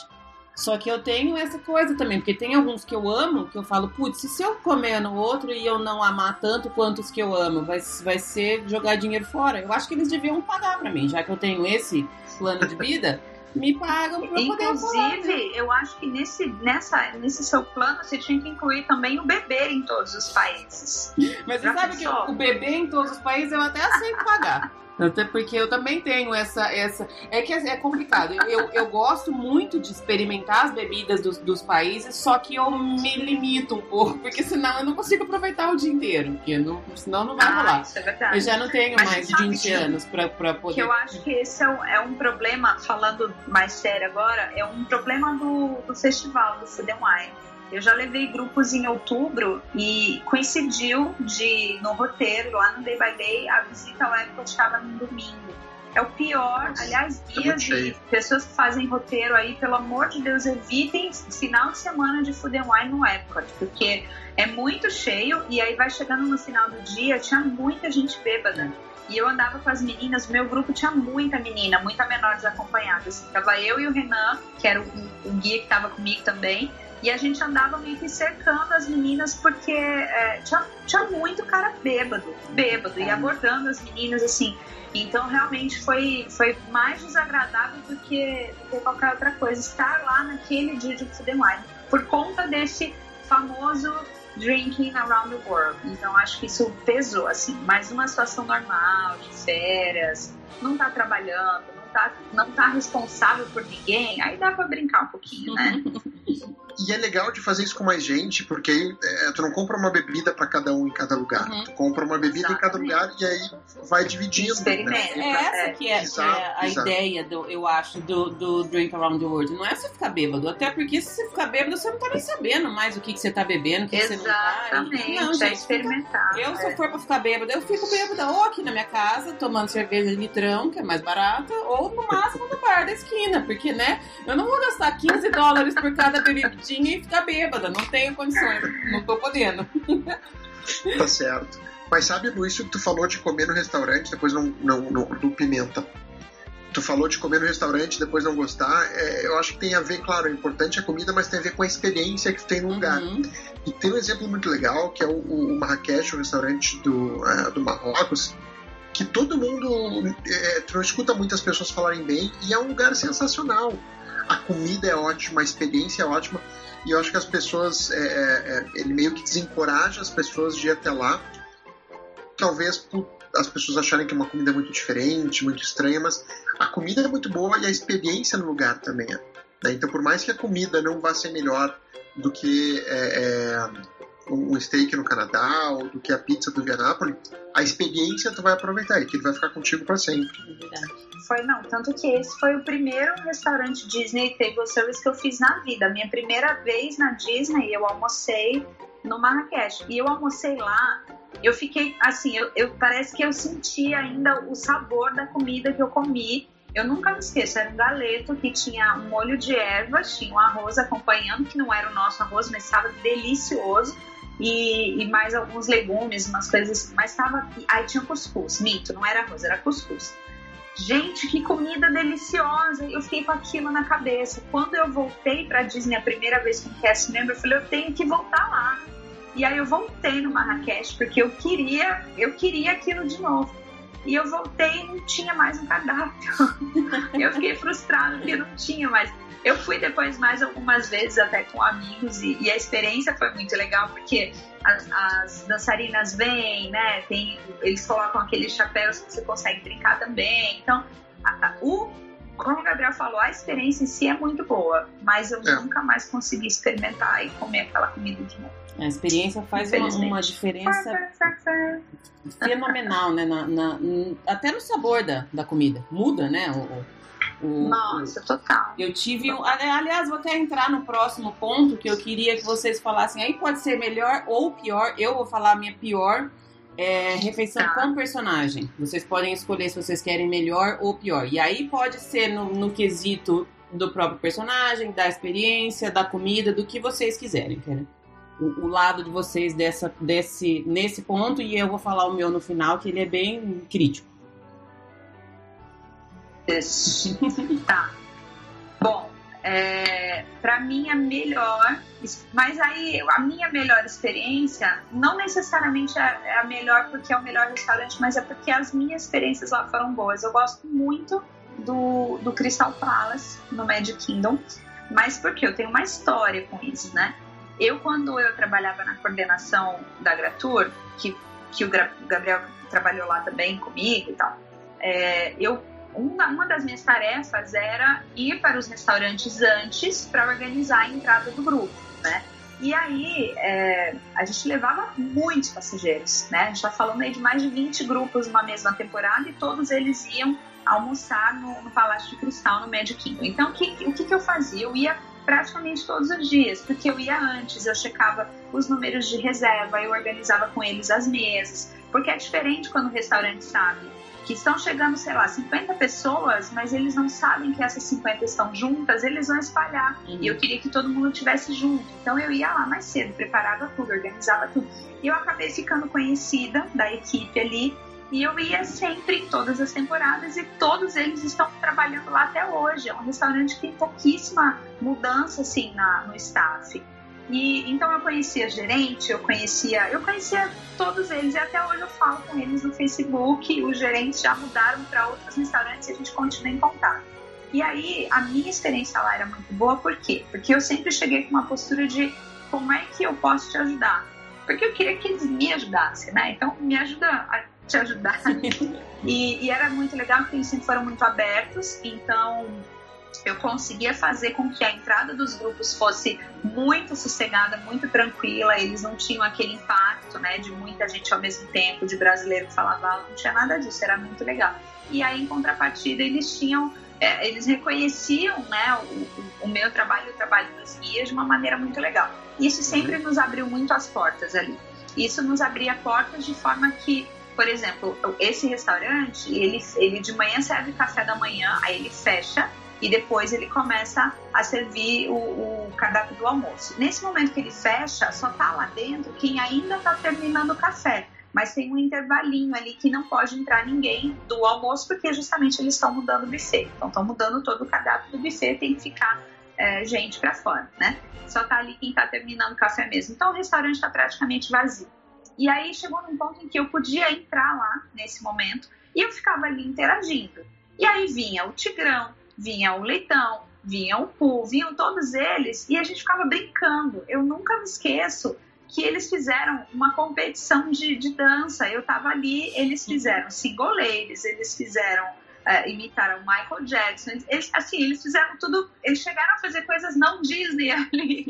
Só que eu tenho essa coisa também, porque tem alguns que eu amo, que eu falo, putz, se eu comer no outro e eu não amar tanto quanto os que eu amo, vai, vai ser jogar dinheiro fora. Eu acho que eles deviam pagar para mim, já que eu tenho esse plano de vida. me pagam pra Inclusive, eu acho que nesse, nessa, nesse seu plano você tinha que incluir também o bebê em todos os países. Mas você sabe pensou? que o bebê em todos os países eu até aceito pagar. Até porque eu também tenho essa. essa é que é complicado. Eu, eu gosto muito de experimentar as bebidas dos, dos países, só que eu me limito um pouco, porque senão eu não consigo aproveitar o dia inteiro. Porque não, senão não vai ah, rolar. É. Eu já não tenho Mas mais de 20 que, anos pra, pra poder. Que eu acho que esse é um, é um problema, falando mais sério agora, é um problema do, do festival, do Food and Wine eu já levei grupos em outubro e coincidiu de, no roteiro, lá no Day by Day, a visita ao Epcot estava no domingo. é o pior. Aliás, é guias muito e pessoas que fazem roteiro aí, pelo amor de Deus, evitem final de semana de Food and Wine no Epcot, porque é muito cheio e aí vai chegando no final do dia, tinha muita gente bêbada. E eu andava com as meninas, meu grupo tinha muita menina, muita menor desacompanhada. Assim, tava eu e o Renan, que era o, o guia que tava comigo também, e a gente andava meio que cercando as meninas porque é, tinha, tinha muito cara bêbado, bêbado, e abordando as meninas assim. Então realmente foi, foi mais desagradável do que, do que qualquer outra coisa estar lá naquele dia de Food and Wine, por conta desse famoso drinking around the world. Então acho que isso pesou, assim. Mas numa situação normal, de férias, não tá trabalhando, não tá, não tá responsável por ninguém, aí dá pra brincar um pouquinho, né? E é legal de fazer isso com mais gente, porque aí é, tu não compra uma bebida para cada um em cada lugar. Uhum. Tu compra uma bebida em cada lugar e aí vai dividindo. Experimenta. Né? É essa que é, Exato, é a exato. ideia, do, eu acho, do, do Drink Around the World. Não é você ficar bêbado. Até porque se você ficar bêbado, você não tá nem sabendo mais o que, que você tá bebendo, o que, que você não tá. Exatamente, Não, é gente, experimentar. Eu, se é. eu for pra ficar bêbada, eu fico bêbada ou aqui na minha casa, tomando cerveja de litrão, que é mais barata, ou no máximo no bar da esquina, porque, né, eu não vou gastar 15 dólares por cada bebidinha e ficar bêbada. Não tenho condições, não tô podendo. Tá certo. Mas sabe, Luiz, isso que tu falou de comer no restaurante, depois não, não, não do pimenta. Tu falou de comer no restaurante, depois não gostar. É, eu acho que tem a ver, claro, é importante a comida, mas tem a ver com a experiência que tu tem no lugar. Uhum. E tem um exemplo muito legal, que é o, o Marrakech, o restaurante do, eh, do Marrocos, que todo mundo, eh, tu não escuta muitas pessoas falarem bem, e é um lugar sensacional. A comida é ótima, a experiência é ótima, e eu acho que as pessoas, eh, eh, eh, ele meio que desencoraja as pessoas de ir até lá, talvez por as pessoas acharem que é uma comida muito diferente, muito estranha, mas a comida é muito boa e a experiência no lugar também é. né? Então, por mais que a comida não vá ser melhor do que é, um steak no Canadá ou do que a pizza do Vianápolis, a experiência tu vai aproveitar e que ele vai ficar contigo para sempre. É verdade. Foi, não, tanto que esse foi o primeiro restaurante Disney Table Service que eu fiz na vida. A minha primeira vez na Disney, eu almocei no Marrakech. E eu almocei lá, eu fiquei assim, eu, eu- parece que eu senti ainda o sabor da comida que eu comi. Eu nunca me esqueço, era um galeto que tinha um molho de ervas, tinha um arroz acompanhando, que não era o nosso arroz, mas estava delicioso. E, e mais alguns legumes, umas coisas, mas estava. Aí tinha cuscuz, mito, não era arroz, era cuscuz. Gente, que comida deliciosa! Eu fiquei com aquilo na cabeça. Quando eu voltei pra Disney a primeira vez com cast member, eu falei, eu tenho que voltar lá. E aí eu voltei no Marrakech porque eu queria, eu queria aquilo de novo. E eu voltei e não tinha mais um cardápio. eu fiquei frustrada porque não tinha mais. Eu fui depois mais algumas vezes até com amigos e, e a experiência foi muito legal porque as, as dançarinas vêm, né? Tem, eles colocam aqueles chapéus que você consegue brincar também. Então, a- a- o, como o Gabriel falou, a experiência em si é muito boa, mas eu É. nunca mais consegui experimentar e comer aquela comida de novo. A experiência faz uma, uma diferença fenomenal, né? Na, na- até no sabor da, da comida. Muda, né? O, o- Nossa, total. Eu tive um. ali- Aliás, vou até entrar no próximo ponto que eu queria que vocês falassem. Aí pode ser melhor ou pior. Eu vou falar a minha pior é, refeição Tá. com personagem. Vocês podem escolher se vocês querem melhor ou pior. E aí pode ser no, no quesito do próprio personagem, da experiência, da comida, do que vocês quiserem, entendeu? O, o lado de vocês dessa, desse, nesse ponto, e eu vou falar o meu no final, que ele é bem crítico. Tá. Bom, é, para mim a melhor, mas aí a minha melhor experiência não necessariamente é é a melhor porque é o melhor restaurante, mas é porque as minhas experiências lá foram boas. Eu gosto muito do, do Crystal Palace no Magic Kingdom, mas porque eu tenho uma história com isso, né? Eu, quando eu trabalhava na coordenação da Gratur, que, que o Gabriel trabalhou lá também comigo e tal, é, eu uma, uma das minhas tarefas era ir para os restaurantes antes para organizar a entrada do grupo, né? E aí é, a gente levava muitos passageiros, né? A gente está falando aí de mais de 20 grupos numa mesma temporada e todos eles iam almoçar no, no Palácio de Cristal, no Magic Kingdom. Então o que, o que, que eu fazia? Eu ia praticamente todos os dias, porque eu ia antes, eu checava os números de reserva, eu organizava com eles as mesas, porque é diferente quando o restaurante sabe que estão chegando, sei lá, 50 pessoas, mas eles não sabem que essas 50 estão juntas, eles vão espalhar. Uhum. E eu queria que todo mundo estivesse junto. Então eu ia lá mais cedo, preparava tudo, organizava tudo. E eu acabei ficando conhecida da equipe ali. E eu ia sempre em todas as temporadas e todos eles estão trabalhando lá até hoje. É um restaurante que tem pouquíssima mudança assim na, no staff. E então eu conhecia gerente, eu conhecia, eu conhecia todos eles e até hoje eu falo com eles no Facebook. Os gerentes já mudaram para outros restaurantes e a gente continua em contato. E aí a minha experiência lá era muito boa, por quê? Porque eu sempre cheguei com uma postura de como é que eu posso te ajudar? Porque eu queria que eles me ajudassem, né? Então me ajuda a te ajudar. e, e era muito legal porque eles sempre foram muito abertos, então eu conseguia fazer com que a entrada dos grupos fosse muito sossegada, muito tranquila, eles não tinham aquele impacto, né, de muita gente ao mesmo tempo, de brasileiro que falava alto, não tinha nada disso, era muito legal. E aí, em contrapartida, eles tinham, é, eles reconheciam, né, o, o, meu trabalho e o trabalho dos guias de uma maneira muito legal. Isso sempre uhum. nos abriu muito as portas ali. Isso nos abria portas de forma que por exemplo, esse restaurante, ele, ele de manhã serve café da manhã, aí ele fecha e depois ele começa a servir o, o cardápio do almoço. Nesse momento que ele fecha, só tá lá dentro quem ainda está terminando o café. Mas tem um intervalinho ali que não pode entrar ninguém do almoço, porque justamente eles estão mudando o buffet. Então estão mudando todo o cardápio do buffet, tem que ficar é, gente para fora, né? Só tá ali quem está terminando o café mesmo. Então o restaurante está praticamente vazio. E aí chegou num ponto em que eu podia entrar lá nesse momento e eu ficava ali interagindo. E aí vinha o Tigrão, vinha o Leitão, vinha o Poo, vinham todos eles e a gente ficava brincando. Eu nunca me esqueço que eles fizeram uma competição de, de dança. Eu tava ali, eles fizeram singoleiros, eles fizeram uh, imitaram Michael Jackson. Eles, assim, eles fizeram tudo. Eles chegaram a fazer coisas não Disney ali,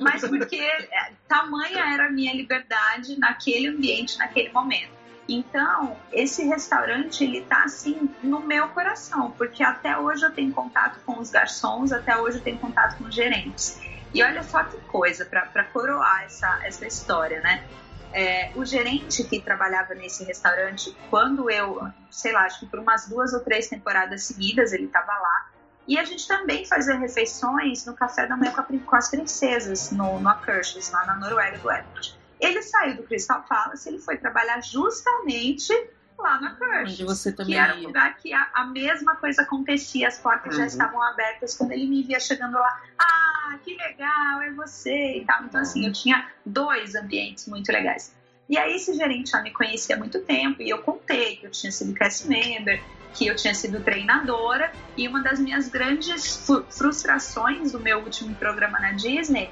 mas porque é, tamanha era a minha liberdade naquele ambiente, naquele momento. Então, esse restaurante, ele tá assim no meu coração, porque até hoje eu tenho contato com os garçons, até hoje eu tenho contato com os gerentes. E olha só que coisa, para coroar essa, essa história, né? É, o gerente que trabalhava nesse restaurante, quando eu, sei lá, acho que por umas duas ou três temporadas seguidas ele estava lá. E a gente também fazia refeições no café da manhã com as princesas, no, no Akershus, lá na Noruega do Epcot. Ele saiu do Crystal Palace, ele foi trabalhar justamente lá na Kirsch. Onde você também que era um lugar que a, a, mesma coisa acontecia, as portas uhum. já estavam abertas quando ele me via chegando lá. Ah, que legal, é você e tal. Então, assim, eu tinha dois ambientes muito legais. E aí, esse gerente já me conhecia há muito tempo e eu contei que eu tinha sido cast member, que eu tinha sido treinadora. E uma das minhas grandes frustrações do meu último programa na Disney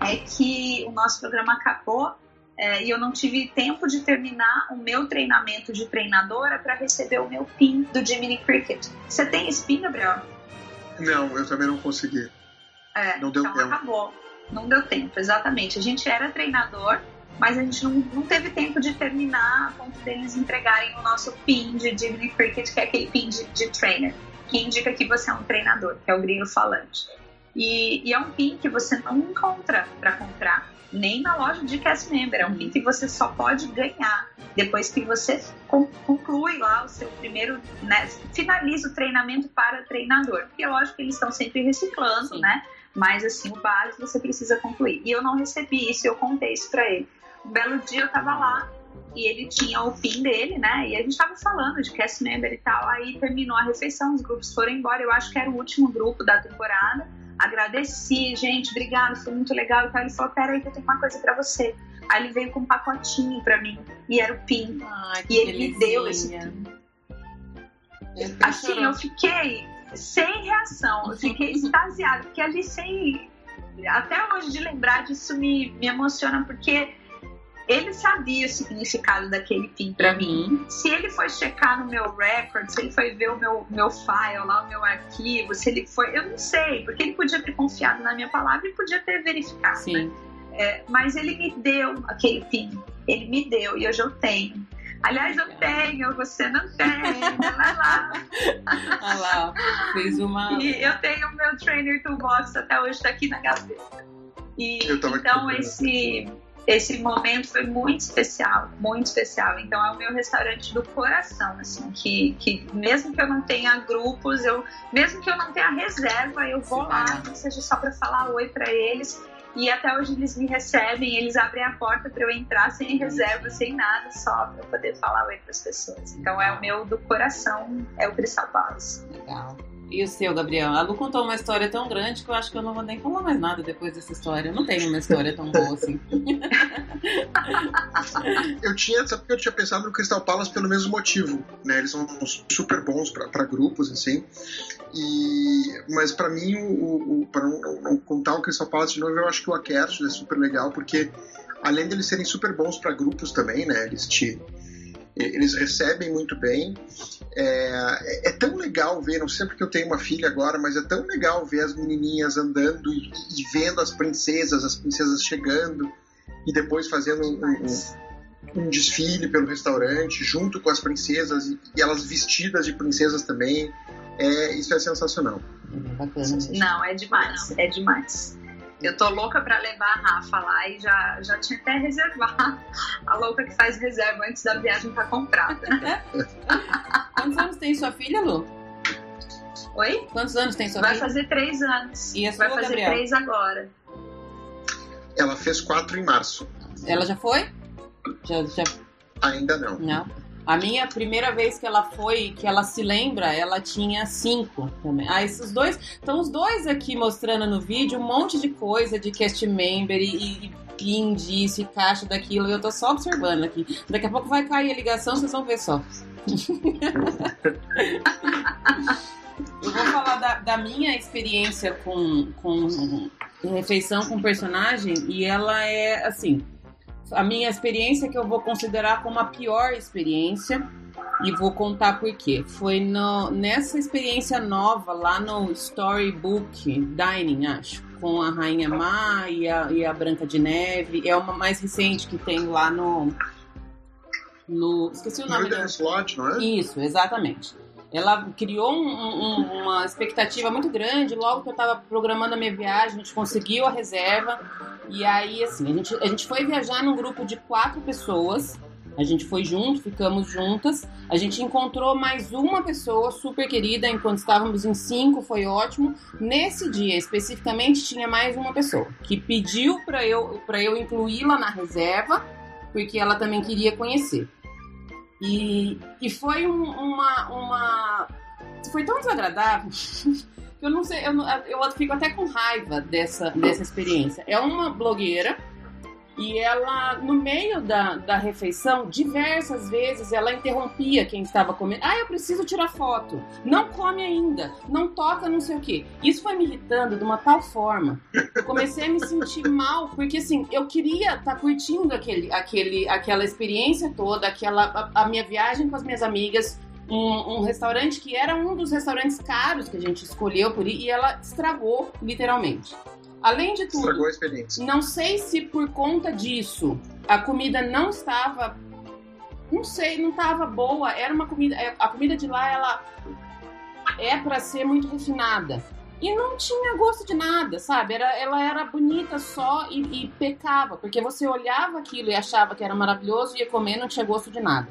é que o nosso programa acabou é, e eu não tive tempo de terminar o meu treinamento de treinadora para receber o meu PIN do Jiminy Cricket. Você tem esse PIN, Gabriel? Não, eu também não consegui. É, não deu então tempo. acabou. Não deu tempo, exatamente. A gente era treinador, mas a gente não, não teve tempo de terminar a ponto deles entregarem o nosso PIN de Jiminy Cricket, que é aquele PIN de, de trainer, que indica que você é um treinador, que é o grilo falante. E, e é um PIN que você não encontra para comprar nem na loja de cast member. É um PIN que você só pode ganhar depois que você conclui lá o seu primeiro, né, finaliza o treinamento para treinador. Porque lógico que eles estão sempre reciclando, Sim. né? Mas assim, o básico você precisa concluir. E eu não recebi isso, eu contei isso para ele. Um belo dia eu tava lá e ele tinha o PIN dele, né? E a gente tava falando de cast member e tal. Aí terminou a refeição, os grupos foram embora. Eu acho que era o último grupo da temporada agradeci, gente, obrigado, foi muito legal. Então ele falou: Peraí, que eu tenho uma coisa para você. Aí ele veio com um pacotinho para mim e era o PIN. Ai, e ele me deu esse PIN. Assim, eu fiquei sem reação, eu fiquei extasiada, porque ali sem. Até hoje de lembrar disso me, me emociona, porque ele sabia o significado daquele PIN para mim. Se ele foi checar no meu record, se ele foi ver o meu, meu file lá, o meu arquivo, se ele foi. Eu não sei, porque ele podia ter confiado na minha palavra e podia ter verificado. Sim. Né? É, mas ele me deu aquele PIN. Ele me deu e hoje eu tenho. Aliás, eu tenho, você não tem. Olha lá. Olha lá, fez uma. E eu tenho o meu trainer toolbox até hoje, está aqui na gaveta. E, então, esse esse momento foi muito especial, muito especial. Então é o meu restaurante do coração, assim, que, que mesmo que eu não tenha grupos, eu mesmo que eu não tenha reserva, eu vou lá, seja só para falar oi para eles. E até hoje eles me recebem, eles abrem a porta para eu entrar sem reserva, sem nada, só para poder falar oi para as pessoas. Então é o meu do coração, é o Crystal Palace. Legal. E o seu, Gabriel? A Lu contou uma história tão grande que eu acho que eu não vou nem falar mais nada depois dessa história. Eu não tenho uma história tão boa assim. eu tinha, sabe que eu tinha pensado no Crystal Palace pelo mesmo motivo, né? Eles são super bons para grupos, assim. E, mas para mim, o, o para não, não, contar o Crystal Palace de novo, eu acho que o Akersh é super legal, porque além deles serem super bons para grupos também, né? Eles te eles recebem muito bem. É, é, tão legal ver, não sei porque eu tenho uma filha agora, mas é tão legal ver as menininhas andando e, e vendo as princesas, as princesas chegando e depois fazendo um, um, um, desfile pelo restaurante junto com as princesas e, e elas vestidas de princesas também. É, isso é sensacional. Não, é demais, é demais. Eu tô louca para levar a Rafa lá e já, já tinha até reservar a louca que faz reserva antes da viagem estar tá comprada. Quantos anos tem sua filha, Lu? Oi? Quantos anos tem sua Vai filha? Vai fazer três anos. E a sua, Vai fazer Gabriel? três agora. Ela fez quatro em março. Ela já foi? Já, já... Ainda não. Não. A minha primeira vez que ela foi, que ela se lembra, ela tinha cinco também. Ah, esses dois. Estão os dois aqui mostrando no vídeo um monte de coisa de cast member e, e pin disso e caixa daquilo. E eu tô só observando aqui. Daqui a pouco vai cair a ligação, vocês vão ver só. eu vou falar da, da minha experiência com, com refeição com personagem e ela é assim a minha experiência que eu vou considerar como a pior experiência e vou contar por quê. Foi no, nessa experiência nova lá no Storybook Dining, acho, com a Rainha Má e a, e a Branca de Neve. É uma mais recente que tem lá no. no esqueci o nome. Lodge, não é? Isso, exatamente ela criou um, um, uma expectativa muito grande. Logo que eu estava programando a minha viagem, a gente conseguiu a reserva. E aí, assim, a gente, a gente foi viajar num grupo de quatro pessoas. A gente foi junto, ficamos juntas. A gente encontrou mais uma pessoa super querida, enquanto estávamos em cinco, foi ótimo. Nesse dia, especificamente, tinha mais uma pessoa que pediu para eu, eu incluí-la na reserva, porque ela também queria conhecer. E, e foi um, uma, uma. Foi tão desagradável que eu não sei, eu, eu fico até com raiva dessa, dessa experiência. É uma blogueira e ela, no meio da, da refeição, diversas vezes ela interrompia quem estava comendo. Ah, eu preciso tirar foto. Não come ainda. Não toca, não sei o quê. Isso foi me irritando de uma tal forma. Eu comecei a me sentir mal, porque assim, eu queria estar tá curtindo aquele, aquele, aquela experiência toda, aquela, a, a minha viagem com as minhas amigas. Um, um, restaurante que era um dos restaurantes caros que a gente escolheu por ir, e ela estragou, literalmente. Além de tudo, Estragou a experiência. não sei se por conta disso a comida não estava. Não sei, não estava boa. Era uma comida. É, a comida de lá, ela é para ser muito refinada. E não tinha gosto de nada, sabe? Era, ela era bonita só e, e pecava, porque você olhava aquilo e achava que era maravilhoso, ia comer não tinha gosto de nada.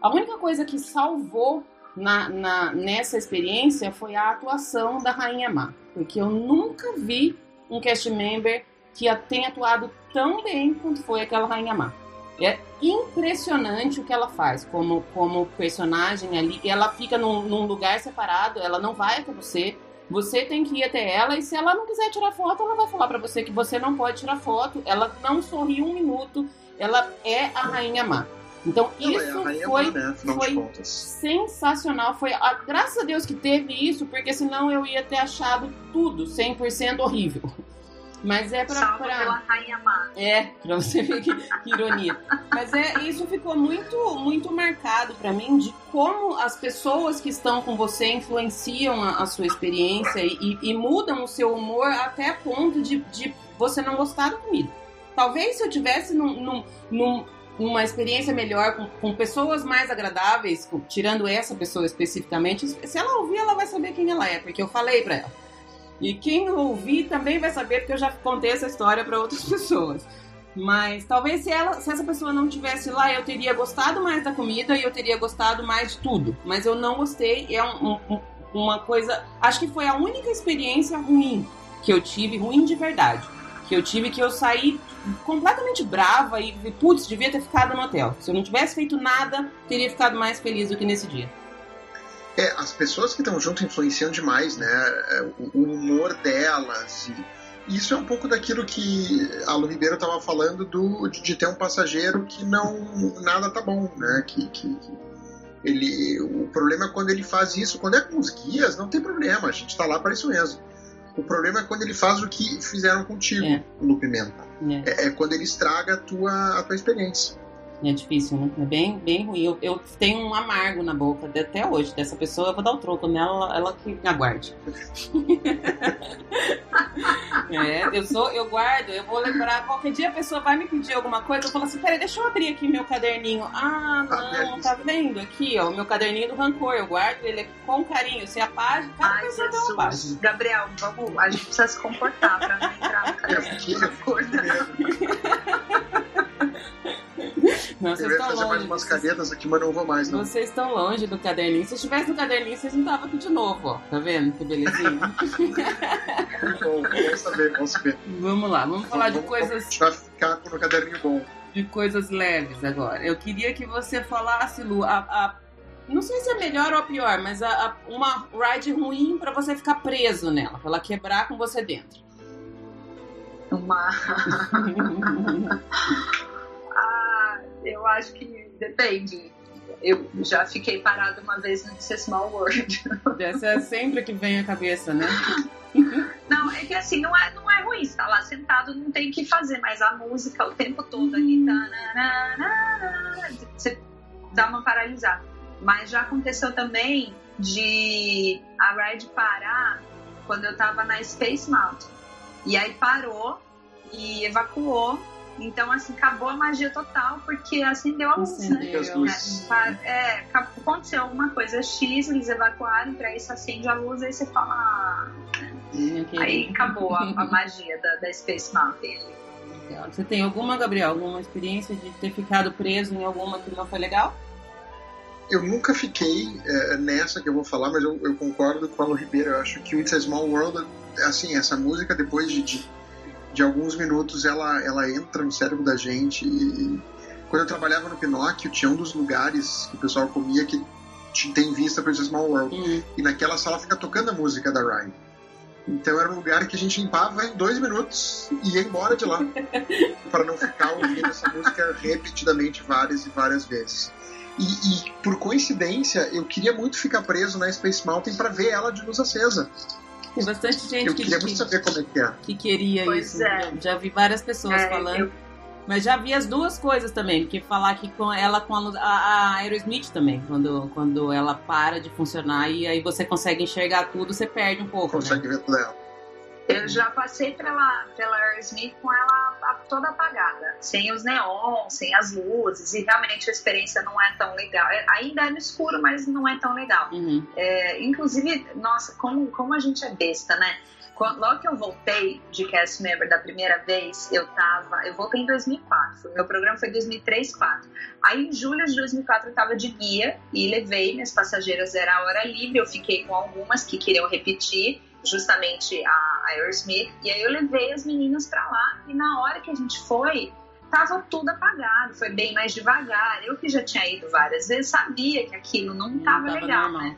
A única coisa que salvou na, na, nessa experiência foi a atuação da Rainha Má, porque eu nunca vi um cast member que tem atuado tão bem quanto foi aquela Rainha Má. É impressionante o que ela faz como, como personagem ali. Ela fica num, num, lugar separado, ela não vai até você. Você tem que ir até ela e se ela não quiser tirar foto, ela vai falar para você que você não pode tirar foto. Ela não sorri um minuto. Ela é a Rainha Má. Então Não, isso é foi, né, foi sensacional. Foi a, graças a Deus que teve isso, porque senão eu ia ter achado tudo 100% horrível. Mas é pra. Salva pra... pela Rainha Má. É, pra você ver que, que, ironia. Mas é, isso ficou muito, muito marcado para mim de como as pessoas que estão com você influenciam a, a sua experiência e, e, mudam o seu humor até ponto de, de você não gostar da comida. Talvez se eu tivesse num, num, num uma experiência melhor com, com pessoas mais agradáveis, com, tirando essa pessoa especificamente, se ela ouvir, ela vai saber quem ela é, porque eu falei para ela. E quem ouvir também vai saber, porque eu já contei essa história para outras pessoas. Mas talvez se, ela, se essa pessoa não tivesse lá, eu teria gostado mais da comida e eu teria gostado mais de tudo. Mas eu não gostei. É um, um, uma coisa. Acho que foi a única experiência ruim que eu tive, ruim de verdade. Que eu tive que eu saí completamente brava e, putz, devia ter ficado no hotel. Se eu não tivesse feito nada, teria ficado mais feliz do que nesse dia. É, as pessoas que estão junto influenciam demais, né? É, o humor delas. E isso é um pouco daquilo que a Lu Ribeiro estava falando do, de, de, ter um passageiro que não nada tá bom, né? Que, que, ele, o problema é quando ele faz isso. Quando é com os guias, não tem problema. A gente está lá para isso mesmo. O problema é quando ele faz o que fizeram contigo, é. Lu Pimenta. É. é. é quando ele estraga a tua, a tua experiência. É difícil, né? É bem, bem ruim. Eu, eu tenho um amargo na boca até hoje dessa pessoa. Eu vou dar o troco nela, ela que me aguarde. é, eu sou, eu guardo, eu vou lembrar. Qualquer dia a pessoa vai me pedir alguma coisa, eu falo assim: peraí, deixa eu abrir aqui meu caderninho. Ah, não, tá vendo aqui, ó, o meu caderninho do rancor. Eu guardo ele aqui com carinho. Se a página, cada Ai, pessoa Jesus. tem uma página. Gabriel, vamos, a gente precisa se comportar pra não entrar no caderninho do rancor. Não, vocês eu ia fazer longe, mais umas canetas aqui, mas não vou mais, não. Vocês estão longe do caderninho. Se estivesse no caderninho, vocês não estavam aqui de novo, ó. Tá vendo que belezinha? bom, vamos saber, vamos saber. Vamos lá, vamos falar vamos, de coisas. A gente vai ficar com o caderninho bom. De coisas leves agora. Eu queria que você falasse, Lu, a, a não sei se é melhor ou pior, mas a, a, uma ride ruim para você ficar preso nela, pra ela quebrar com você dentro. Uma. eu acho que depende. Eu já fiquei parada uma vez no This Small World. Essa é sempre que vem à cabeça, né? Não, é que assim, não é, não é ruim. Você tá lá sentado, não tem o que fazer, mas a música o tempo todo ali, tá, você dá uma paralisada. Mas já aconteceu também de a ride parar quando eu tava na Space Mountain. E aí parou e evacuou então, assim, acabou a magia total, porque acendeu a luz, né? né? É, aconteceu alguma coisa X, eles evacuaram, pra isso acende a luz, aí você fala. Ah, né? Aí acabou a, a magia da, da Space Mountain. Você tem alguma, Gabriel, alguma experiência de ter ficado preso em alguma que não foi legal? Eu nunca fiquei é, nessa que eu vou falar, mas eu, eu concordo com a Lu Ribeiro. Eu acho que o It's a Small World, assim, essa música, depois de, de de alguns minutos ela, ela entra no cérebro da gente. E quando eu trabalhava no Pinóquio, tinha um dos lugares que o pessoal comia que tem vista para o Small World. Uhum. E naquela sala fica tocando a música da Ryan. Então era um lugar que a gente limpava em dois minutos e ia embora de lá. para não ficar ouvindo essa música repetidamente várias e várias vezes. E, e, por coincidência, eu queria muito ficar preso na Space Mountain para ver ela de luz acesa. Tem bastante gente eu que, queria muito saber como é que é. Que queria pois isso. É. Já vi várias pessoas é, falando. Eu... Mas já vi as duas coisas também, porque falar que com ela com a, a, a, Aerosmith também, quando, quando ela para de funcionar e aí você consegue enxergar tudo, você perde um pouco. Consegue né? ver tudo ela. Eu já passei pela, pela Aerosmith com ela toda apagada, sem os neons, sem as luzes, e realmente a experiência não é tão legal. É, ainda é no escuro, mas não é tão legal. Uhum. É, inclusive, nossa, como, como a gente é besta, né? Quando, logo que eu voltei de cast member da primeira vez, eu tava. Eu voltei em 2004. Meu programa foi em 2003, 2004. Aí em julho de 2004 eu tava de guia e levei minhas passageiras, era a hora livre. Eu fiquei com algumas que queriam repetir justamente a Aerosmith. E aí eu levei as meninas para lá e na hora que a gente foi, tava tudo apagado, foi bem mais devagar. Eu que já tinha ido várias vezes, sabia que aquilo não, não tava, tava legal, né?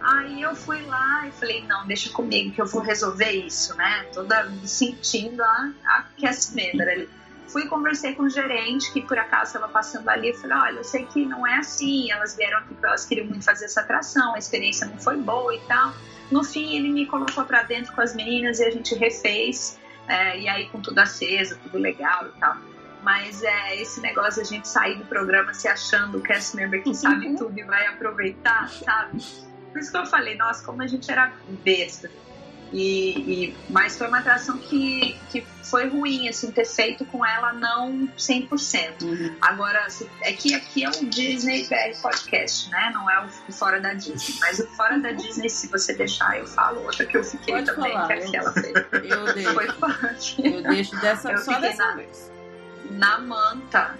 Aí eu fui lá e falei, não, deixa comigo que eu vou resolver isso, né? Toda sentindo a, a cast member ali. Fui conversei com o gerente, que por acaso estava passando ali, e falei, olha, eu sei que não é assim, elas vieram aqui, elas queriam muito fazer essa atração, a experiência não foi boa e tal. No fim, ele me colocou para dentro com as meninas e a gente refez, é, e aí com tudo aceso, tudo legal e tal. Mas é esse negócio de a gente sair do programa se achando o cast member que sabe uhum. tudo e vai aproveitar, sabe? Por isso que eu falei, nossa, como a gente era besta. E, e, mas foi uma atração que, que foi ruim, assim, ter feito com ela não 100%. Uhum. Agora, é que aqui é o Disney BR Podcast, né? Não é o Fora da Disney. Mas o Fora da Disney, se você deixar, eu falo outra que eu fiquei Pode também, falar, que é aquela fez. Eu deixo. Foi forte. Eu deixo dessa, eu só dessa na... vez. na manta.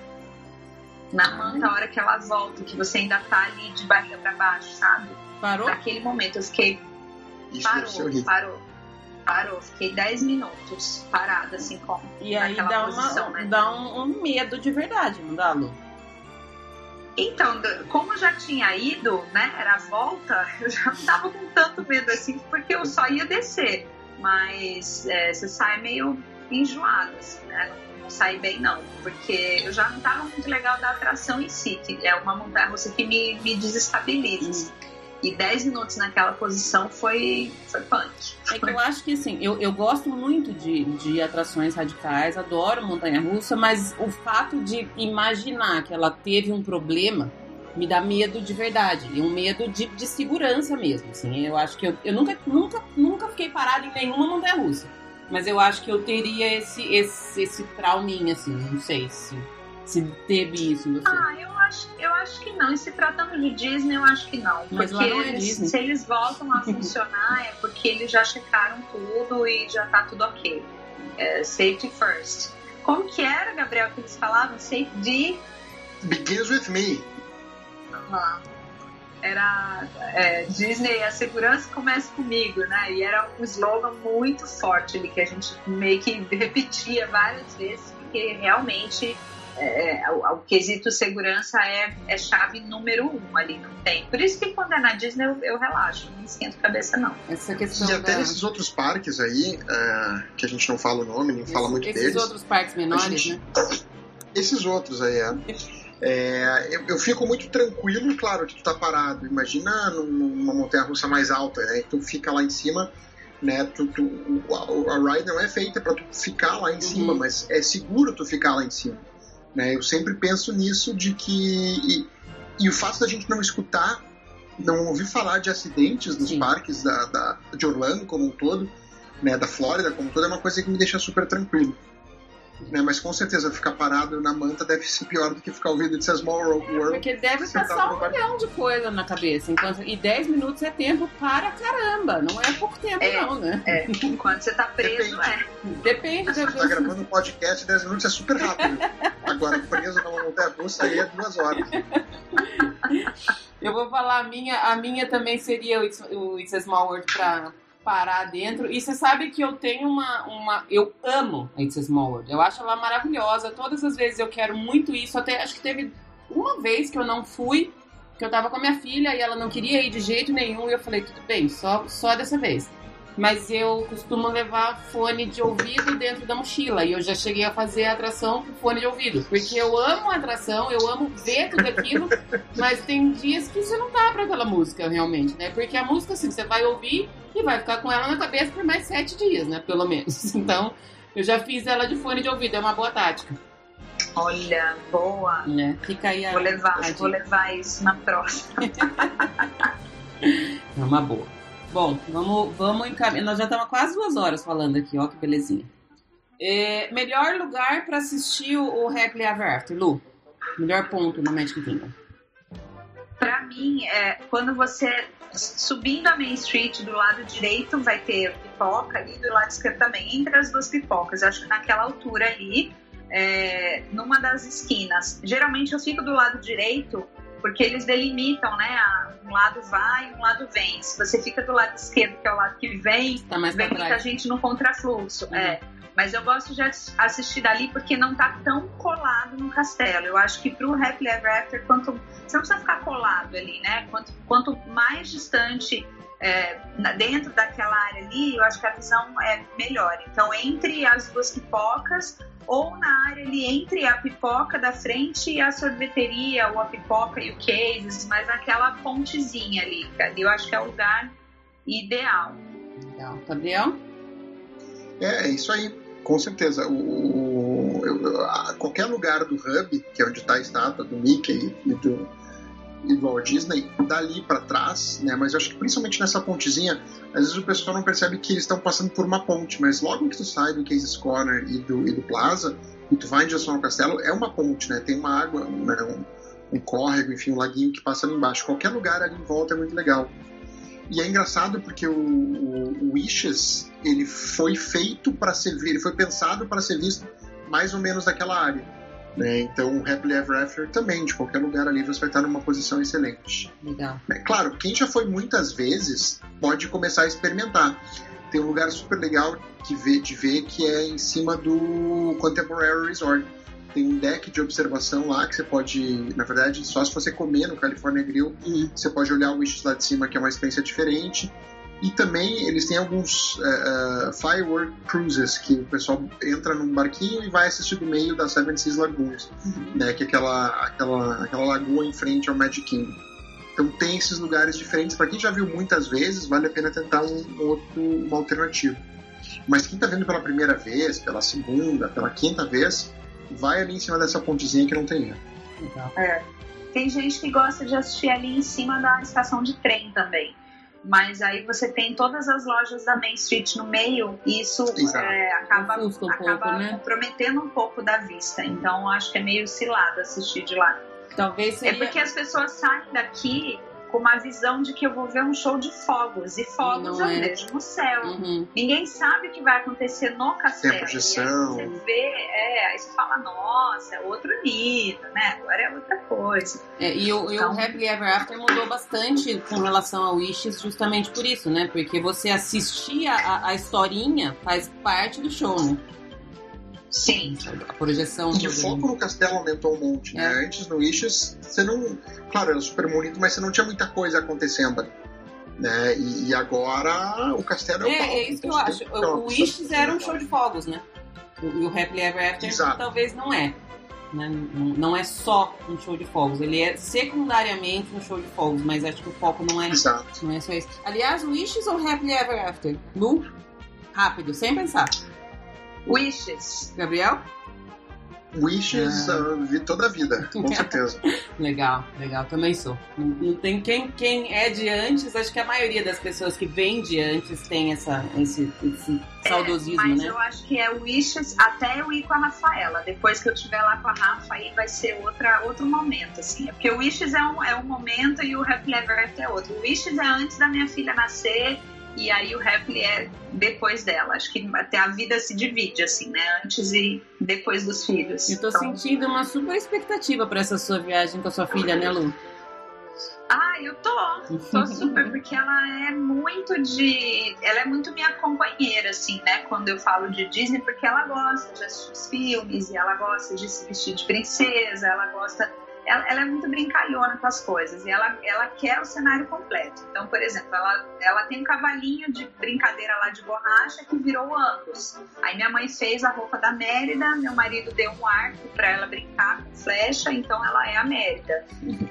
Na manta, a hora que ela volta, que você ainda tá ali de barriga para baixo, sabe? Parou? Naquele momento eu fiquei. Isso parou, parou. Parou. Fiquei 10 minutos parada, assim, com. E aí naquela dá, posição, uma, né? dá um, um medo de verdade, não dá, Lu? Então, como eu já tinha ido, né? Era a volta, eu já não tava com tanto medo assim, porque eu só ia descer. Mas é, você sai meio enjoado, assim, né? Não, não sai bem, não. Porque eu já não tava muito legal da atração em si, que é uma montanha russa que me, me desestabiliza. assim. E 10 minutos naquela posição foi, foi punk. É que eu acho que assim, eu, eu gosto muito de, de atrações radicais, adoro montanha russa, mas o fato de imaginar que ela teve um problema me dá medo de verdade. E um medo de, de segurança mesmo. Assim. Eu acho que eu, eu nunca, nunca, nunca fiquei parada em nenhuma montanha russa. Mas eu acho que eu teria esse, esse, esse trauminha, assim, não sei se, se teve isso em você. Ah, eu acho, eu acho que não. E se tratando de Disney, eu acho que não. Mas lá porque não é eles- se eles voltam a funcionar, é porque eles já checaram tudo e já tá tudo ok. É, safety first. Como que era, Gabriel, que eles falavam? Safety. Begins with me. Ah, Era é, Disney, a segurança começa comigo, né? E era um slogan muito forte ali que a gente meio que repetia várias vezes, porque realmente é, é, o, o quesito segurança é, é chave número um ali, não tem. Por isso que quando é na Disney eu, eu relaxo, não esquento a cabeça, não. Essa questão E até da- nesses outros parques aí, é, que a gente não fala o nome, nem fala muito esses deles. outros parques menores, gente- né? Esses outros aí, é. É, eu, eu fico muito tranquilo, claro, que tu tá parado. Imagina num- numa montanha russa mais alta, né? Tu fica lá em cima, né? Tu, tu, a, a ride não é feita para tu ficar lá em cima, mas é seguro tu ficar lá em cima. Né? Eu sempre penso nisso de que. E, e o fato da gente não escutar, não ouvir falar de acidentes nos Sim. parques da, da- de Orlando como um todo, né? Da Flórida como um todo, é uma coisa que me deixa super tranquilo. Né, mas com certeza ficar parado na manta deve ser pior do que ficar ouvindo It's a Small World. Porque deve passar um milhão de coisa na cabeça. Enquanto, e 10 minutos é tempo para caramba. Não é pouco tempo, É. não, né? É, enquanto você tá preso, Depende. é. Depende Você tá gravando um podcast 10 minutos é super rápido. Agora, preso numa montanha russa aí é duas horas. Eu vou falar a minha, a minha também seria o It's, o It's a Small World pra parar dentro. E você sabe que eu tenho uma, uma. Eu amo a It's a Small World. Eu acho ela maravilhosa. Todas as vezes eu quero muito isso. Até acho que teve uma vez que eu não fui, que eu tava com a minha filha e ela não queria ir de jeito nenhum. E eu falei, tudo bem, só, só dessa vez. Mas eu costumo levar fone de ouvido dentro da mochila. E eu já cheguei a fazer a atração com fone de ouvido. Porque eu amo a atração, eu amo ver tudo aquilo. mas tem dias que você não tá pra aquela música, realmente, né? Porque a música, assim, você vai ouvir e vai ficar com ela na cabeça por mais sete dias, né? Pelo menos. Então, eu já fiz ela de fone de ouvido. É uma boa tática, Olha, boa. né? Fica aí a. Vou levar, a vou levar isso na próxima. É uma boa. Bom, vamos, vamos encaminhar. Nós já estamos quase duas horas falando aqui, ó, que belezinha. É, melhor lugar para assistir o, o Happily Ever After, Lu? Melhor ponto no Magic Kingdom. Pra mim, é, quando você subindo a Main Street do lado direito vai ter pipoca e do lado esquerdo também, entre as duas pipocas. Eu acho que naquela altura ali, é, numa das esquinas. Geralmente eu fico do lado direito porque eles delimitam, né? Um lado vai, um lado vem. Se você fica do lado esquerdo, que é o lado que vem, Tá vem muita trás. gente no contrafluxo. Uhum. É. Mas eu gosto de ass- assistir dali porque não tá tão colado no castelo. Eu acho que pro Happily Ever After, quanto, você não precisa ficar colado ali, né? Quanto, quanto mais distante é, dentro daquela área ali, eu acho que a visão é melhor. Então, entre as duas pipocas ou na área ali entre a pipoca da frente e a sorveteria, ou a pipoca e o cases, mas naquela pontezinha ali, ali eu acho que é o lugar ideal. Legal. Gabriel? É, é isso aí, com certeza. O, o- eu- a- qualquer lugar do hub, que é onde está a estátua do Mickey e do, do Walt Disney, dali para trás, né? Mas eu acho que principalmente nessa pontezinha, às vezes o pessoal não percebe que eles estão passando por uma ponte, mas logo que tu sai do Cases Corner e do, e do Plaza, e tu vai em direção ao castelo, é uma ponte, né? Tem uma água, um, né, um, um córrego, enfim, um laguinho que passa ali embaixo. Qualquer lugar ali em volta é muito legal. E é engraçado porque o, o, o Wishes ele foi feito para ser, ele foi pensado para ser visto mais ou menos daquela área. Né? Então, o Happily Ever After também, de qualquer lugar ali, você vai estar numa posição excelente. Legal. É, claro, quem já foi muitas vezes pode começar a experimentar. Tem um lugar super legal que vê, de ver que é em cima do Contemporary Resort. Tem um deck de observação lá que você pode, na verdade, só se você comer no California Grill, Uhum. você pode olhar o Wishes lá de cima, que é uma experiência diferente. E também eles têm alguns eh, eh, firework cruises, que o pessoal entra num barquinho e vai assistir do meio da Seven Seas Lagoons, né, que é aquela, aquela, aquela lagoa em frente ao Magic Kingdom. Então tem esses lugares diferentes. Para quem já viu muitas vezes, vale a pena tentar um, um outro, uma alternativa. Mas quem está vendo pela primeira vez, pela segunda, pela quinta vez, vai ali em cima dessa pontezinha que não tem erro. É. Tem gente que gosta de assistir ali em cima da estação de trem também. Mas aí você tem todas as lojas da Main Street no meio e isso é, acaba, um acaba pouco, né? comprometendo um pouco da vista. Então acho que é meio cilado assistir de lá. Talvez É seria. porque as pessoas saem daqui com uma visão de que eu vou ver um show de fogos. E fogos não eu é. vejo no céu. Uhum. Ninguém sabe o que vai acontecer no castelo. Tem a E projeção. aí você vê, é, aí você fala, nossa, é outro nível, né? Agora é outra coisa. É, e o, e o Então- Happily Ever After mudou bastante com relação ao Wishes, justamente por isso, né? Porque você assistir a, a historinha faz parte do show, né? Sim. A projeção. E o foco né? no castelo aumentou um monte, né? É. Antes no Wishes, você não. Claro, era super bonito, mas você não tinha muita coisa acontecendo ali. Né? E, e agora o castelo é o É, palco, é isso que eu então acho. O, o Wishes percepção era um show de fogos, né? O- E o Happily Ever After Exato. talvez não é. Né? Não, é só um show de fogos. Ele é secundariamente um show de fogos, mas acho que o foco não é, Exato. não é só isso. Aliás, Wishes ou Happily Ever After? Lu? Rápido, sem pensar. Wishes. Gabriel? Wishes, Ah. ah, vi toda a vida, com certeza. Legal, legal, também sou. Não, não tem quem, quem é de antes, acho que a maioria das pessoas que vem de antes tem essa, esse, esse saudosismo, Mas né? eu acho que é Wishes até eu ir com a Rafaela. Depois que eu estiver lá com a Rafa, aí vai ser outra, outro momento, assim. Porque o Wishes é um, é um momento e o Happily Ever After é outro. O Wishes é antes da minha filha nascer e aí o Happily é depois dela. Acho que até a vida se divide, assim, né? Antes e depois dos filhos. Eu tô Então, sentindo uma super expectativa pra essa sua viagem com a sua filha, né, Lu? Ah, eu tô. Tô super, porque ela é muito de. Ela é muito minha companheira, assim, né? Quando eu falo de Disney, porque ela gosta de assistir os filmes, e ela gosta de se vestir de princesa, ela gosta. Ela, ela é muito brincalhona com as coisas, e ela, ela quer o cenário completo. Então, por exemplo, ela, ela tem um cavalinho de brincadeira lá de borracha que virou Angus. Aí minha mãe fez a roupa da Mérida, meu marido deu um arco pra ela brincar com flecha, então ela é a Mérida.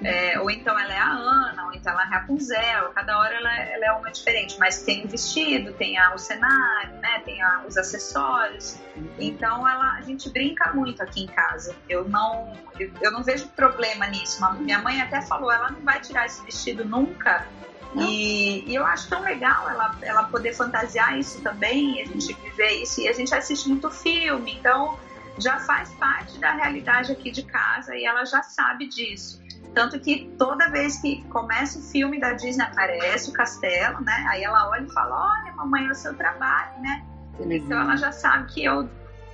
É, ou então ela é a Ana, ou então ela é a Rapunzel, cada hora ela, ela é uma diferente, mas tem o vestido, tem a- o cenário, né, tem a- os acessórios, então ela, a gente brinca muito aqui em casa, eu não, eu, eu não vejo problema nisso, Ma- minha mãe até falou, ela não vai tirar esse vestido nunca, e, e eu acho tão legal ela, ela poder fantasiar isso também, a gente viver isso, e a gente assiste muito filme, então já faz parte da realidade aqui de casa e ela já sabe disso. Tanto que toda vez que começa o filme da Disney aparece o castelo, né? Aí ela olha e fala: Olha, mamãe, é o seu trabalho, né? Então ela já sabe que eu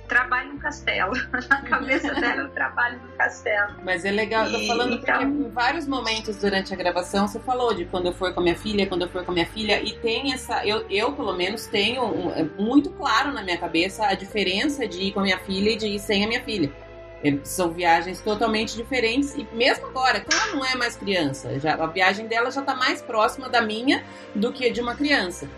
trabalho no castelo. Na cabeça dela eu trabalho no castelo. Mas é legal, eu tô falando porque então- em vários momentos durante a gravação você falou de quando eu for com a minha filha, quando eu for com a minha filha, e tem essa. Eu, eu pelo menos, tenho um- é muito claro na minha cabeça a diferença de ir com a minha filha e de ir sem a minha filha. É, São viagens totalmente diferentes, e mesmo agora, que ela não é mais criança, já, a viagem dela já tá mais próxima da minha do que de uma criança.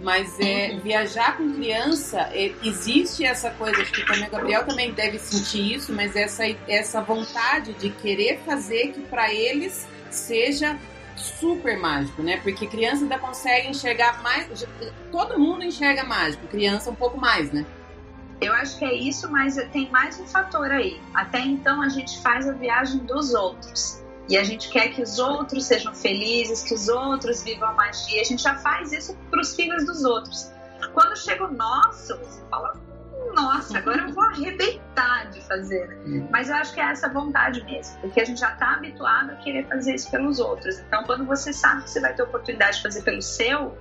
Mas é, viajar com criança, é, existe essa coisa, acho que também o Gabriel também deve sentir isso, mas essa, essa vontade de querer fazer que para eles seja super mágico, né? Porque criança ainda consegue enxergar mais. Todo mundo enxerga mágico, criança um pouco mais, né? Eu acho que é isso, mas tem mais um fator aí. Até então a gente faz a viagem dos outros. E a gente quer que os outros sejam felizes, que os outros vivam a magia. A gente já faz isso para os filhos dos outros. Quando chega o nosso, você fala, nossa, agora eu vou arrebentar de fazer. né? Mas eu acho que é essa vontade mesmo, porque a gente já está habituado a querer fazer isso pelos outros. Então, quando você sabe que você vai ter oportunidade de fazer pelo seu,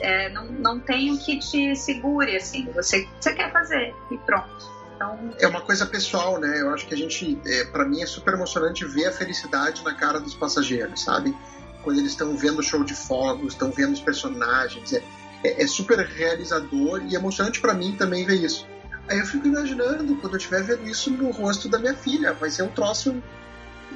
é, não, não tem o que te segure, assim. Você, você quer fazer e pronto. Então... É uma coisa pessoal, né? Eu acho que a gente, é, para mim, é super emocionante ver a felicidade na cara dos passageiros, sabe? Quando eles estão vendo o show de fogos, estão vendo os personagens. É, é, é super realizador e emocionante para mim também ver isso. Aí eu fico imaginando quando eu estiver vendo isso no rosto da minha filha. Vai ser um troço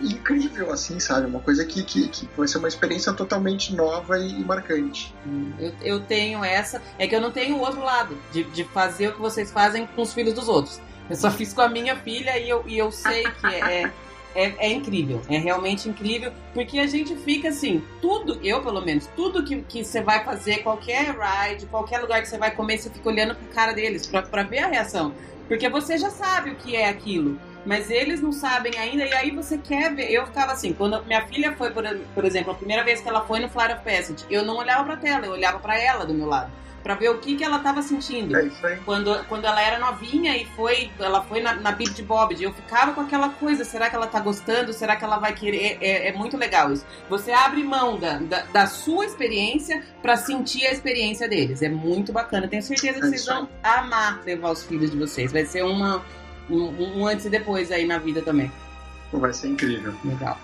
incrível, assim, sabe? Uma coisa que, que, que vai ser uma experiência totalmente nova e, marcante. Eu, eu, tenho essa. É que eu não tenho o outro lado, de, de fazer o que vocês fazem com os filhos dos outros. Eu só fiz com a minha filha e eu, e eu sei que é, é, é, incrível. É realmente incrível, porque a gente fica assim, tudo, eu pelo menos, tudo que, que você vai fazer, qualquer ride, qualquer lugar que você vai comer, você fica olhando pro cara deles pra, pra ver a reação. Porque você já sabe o que é aquilo mas eles não sabem ainda, e aí você quer ver. Eu ficava assim, quando minha filha foi, por, por exemplo, a primeira vez que ela foi no Flight of Passage, eu não olhava pra tela, eu olhava para ela do meu lado. Pra ver o que, que ela tava sentindo. É quando, quando ela era novinha e foi, ela foi na, na de Bob, eu ficava com aquela coisa: será que ela tá gostando? Será que ela vai querer? É, é muito legal isso. Você abre mão da, da, da sua experiência para sentir a experiência deles. É muito bacana. Tenho certeza que é vocês vão amar levar os filhos de vocês. Vai ser uma, um, um, antes e depois aí na vida também. Vai ser incrível. Legal.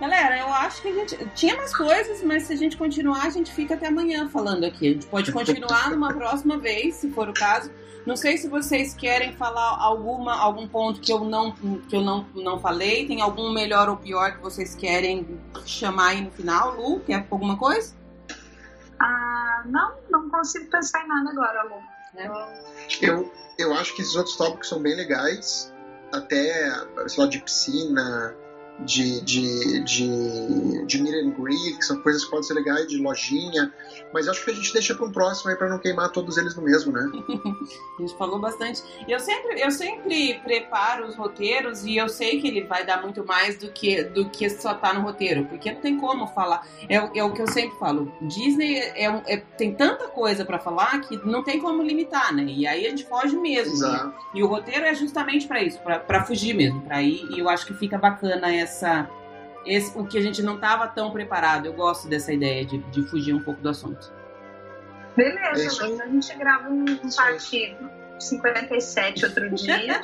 Galera, eu acho que a gente. Tinha mais coisas, mas se a gente continuar, a gente fica até amanhã falando aqui. A gente pode continuar numa próxima vez, se for o caso. Não sei se vocês querem falar alguma, algum ponto que eu não, que eu não, não falei. Tem algum melhor ou pior que vocês querem chamar aí no final? Lu, quer alguma coisa? Ah, não, não consigo pensar em nada agora, Lu. É. Eu, eu acho que esses outros tópicos são bem legais, até, sei lá, de piscina, de, de, de, de meet and greet, que são coisas que podem ser legais, de lojinha, mas acho que a gente deixa para um próximo aí para não queimar todos eles no mesmo, né? a gente falou bastante. Eu sempre, eu sempre preparo os roteiros e eu sei que ele vai dar muito mais do que, do que só tá no roteiro, porque não tem como falar. É, é o que eu sempre falo. Disney é, é tem tanta coisa para falar que não tem como limitar, né? E aí a gente foge mesmo. Né? E o roteiro é justamente para isso, para fugir mesmo, para ir. E eu acho que fica bacana essa esse, o que a gente não estava tão preparado. Eu gosto dessa ideia de, de fugir um pouco do assunto. Beleza, é a gente grava um, partido. 57 outro dia.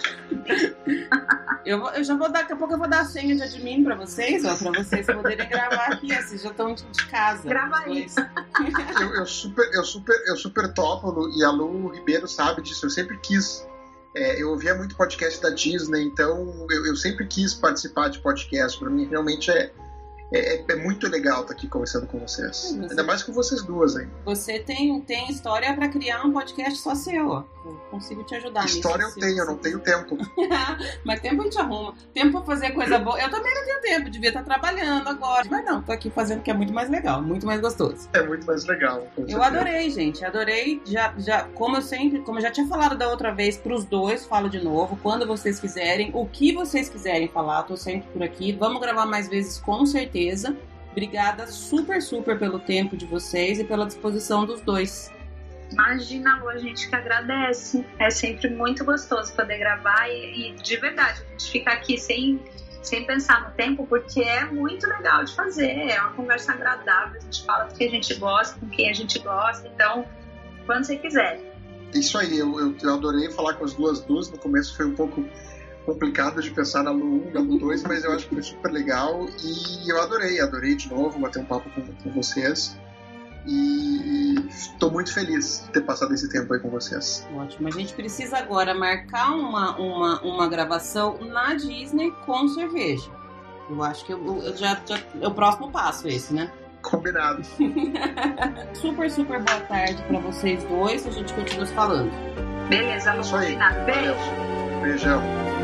eu, vou, eu já vou dar, daqui a pouco eu vou dar a senha de admin pra vocês, ó, pra vocês poderem gravar aqui, vocês já estão de casa. Grava aí. eu, eu, super, eu, super, eu super topo, e a Lu Ribeiro sabe disso, eu sempre quis é, eu ouvia muito podcast da Disney, então eu, eu sempre quis participar de podcast. Para mim, realmente é, é, é, muito legal estar aqui conversando com vocês. Você, Ainda mais com vocês duas aí. Você tem, tem história para criar um podcast só seu, ó. Eu consigo te ajudar História nisso, eu tenho, eu não tenho tempo. Mas tempo a gente arruma. Tempo pra fazer coisa boa. Eu também não tenho tempo, devia estar trabalhando agora. Mas não, tô aqui fazendo que é muito mais legal, muito mais gostoso. É muito mais legal. Eu adorei, gente. Adorei. Já, já, como eu sempre, como eu já tinha falado da outra vez pros dois, falo de novo. Quando vocês quiserem, o que vocês quiserem falar, tô sempre por aqui. Vamos gravar mais vezes com certeza certeza. Obrigada super, super pelo tempo de vocês e pela disposição dos dois. Imagina, a gente que agradece. É sempre muito gostoso poder gravar e, e, de verdade, a gente fica aqui sem, sem pensar no tempo, porque é muito legal de fazer. É uma conversa agradável, a gente fala do que a gente gosta, com quem a gente gosta. Então, quando você quiser. Isso aí, eu, eu, eu adorei falar com as duas duas. No começo foi um pouco complicado de pensar na Lu 1, na Lu 2, mas eu acho que foi super legal e eu adorei, adorei de novo bater um papo com, com vocês. E estou muito feliz de ter passado esse tempo aí com vocês. Ótimo. A gente precisa agora marcar uma, uma, uma gravação na Disney com cerveja. Eu acho que eu, eu já, já, é o próximo passo esse, né? Combinado. super, super boa tarde para vocês dois. A gente continua falando. Beleza, vamos combinar. Beijo. Beijão.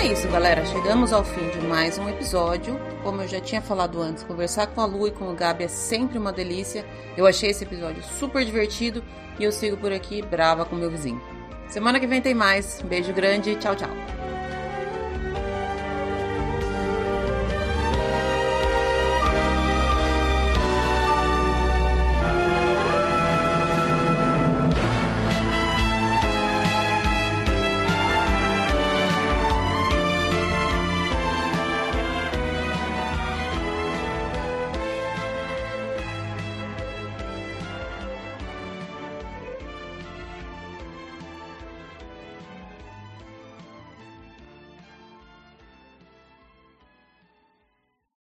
É isso, galera. Chegamos ao fim de mais um episódio. Como eu já tinha falado antes, conversar com a Lu e com o Gabi é sempre uma delícia. Eu achei esse episódio super divertido e eu sigo por aqui brava com meu vizinho. Semana que vem tem mais. Beijo grande. Tchau, tchau.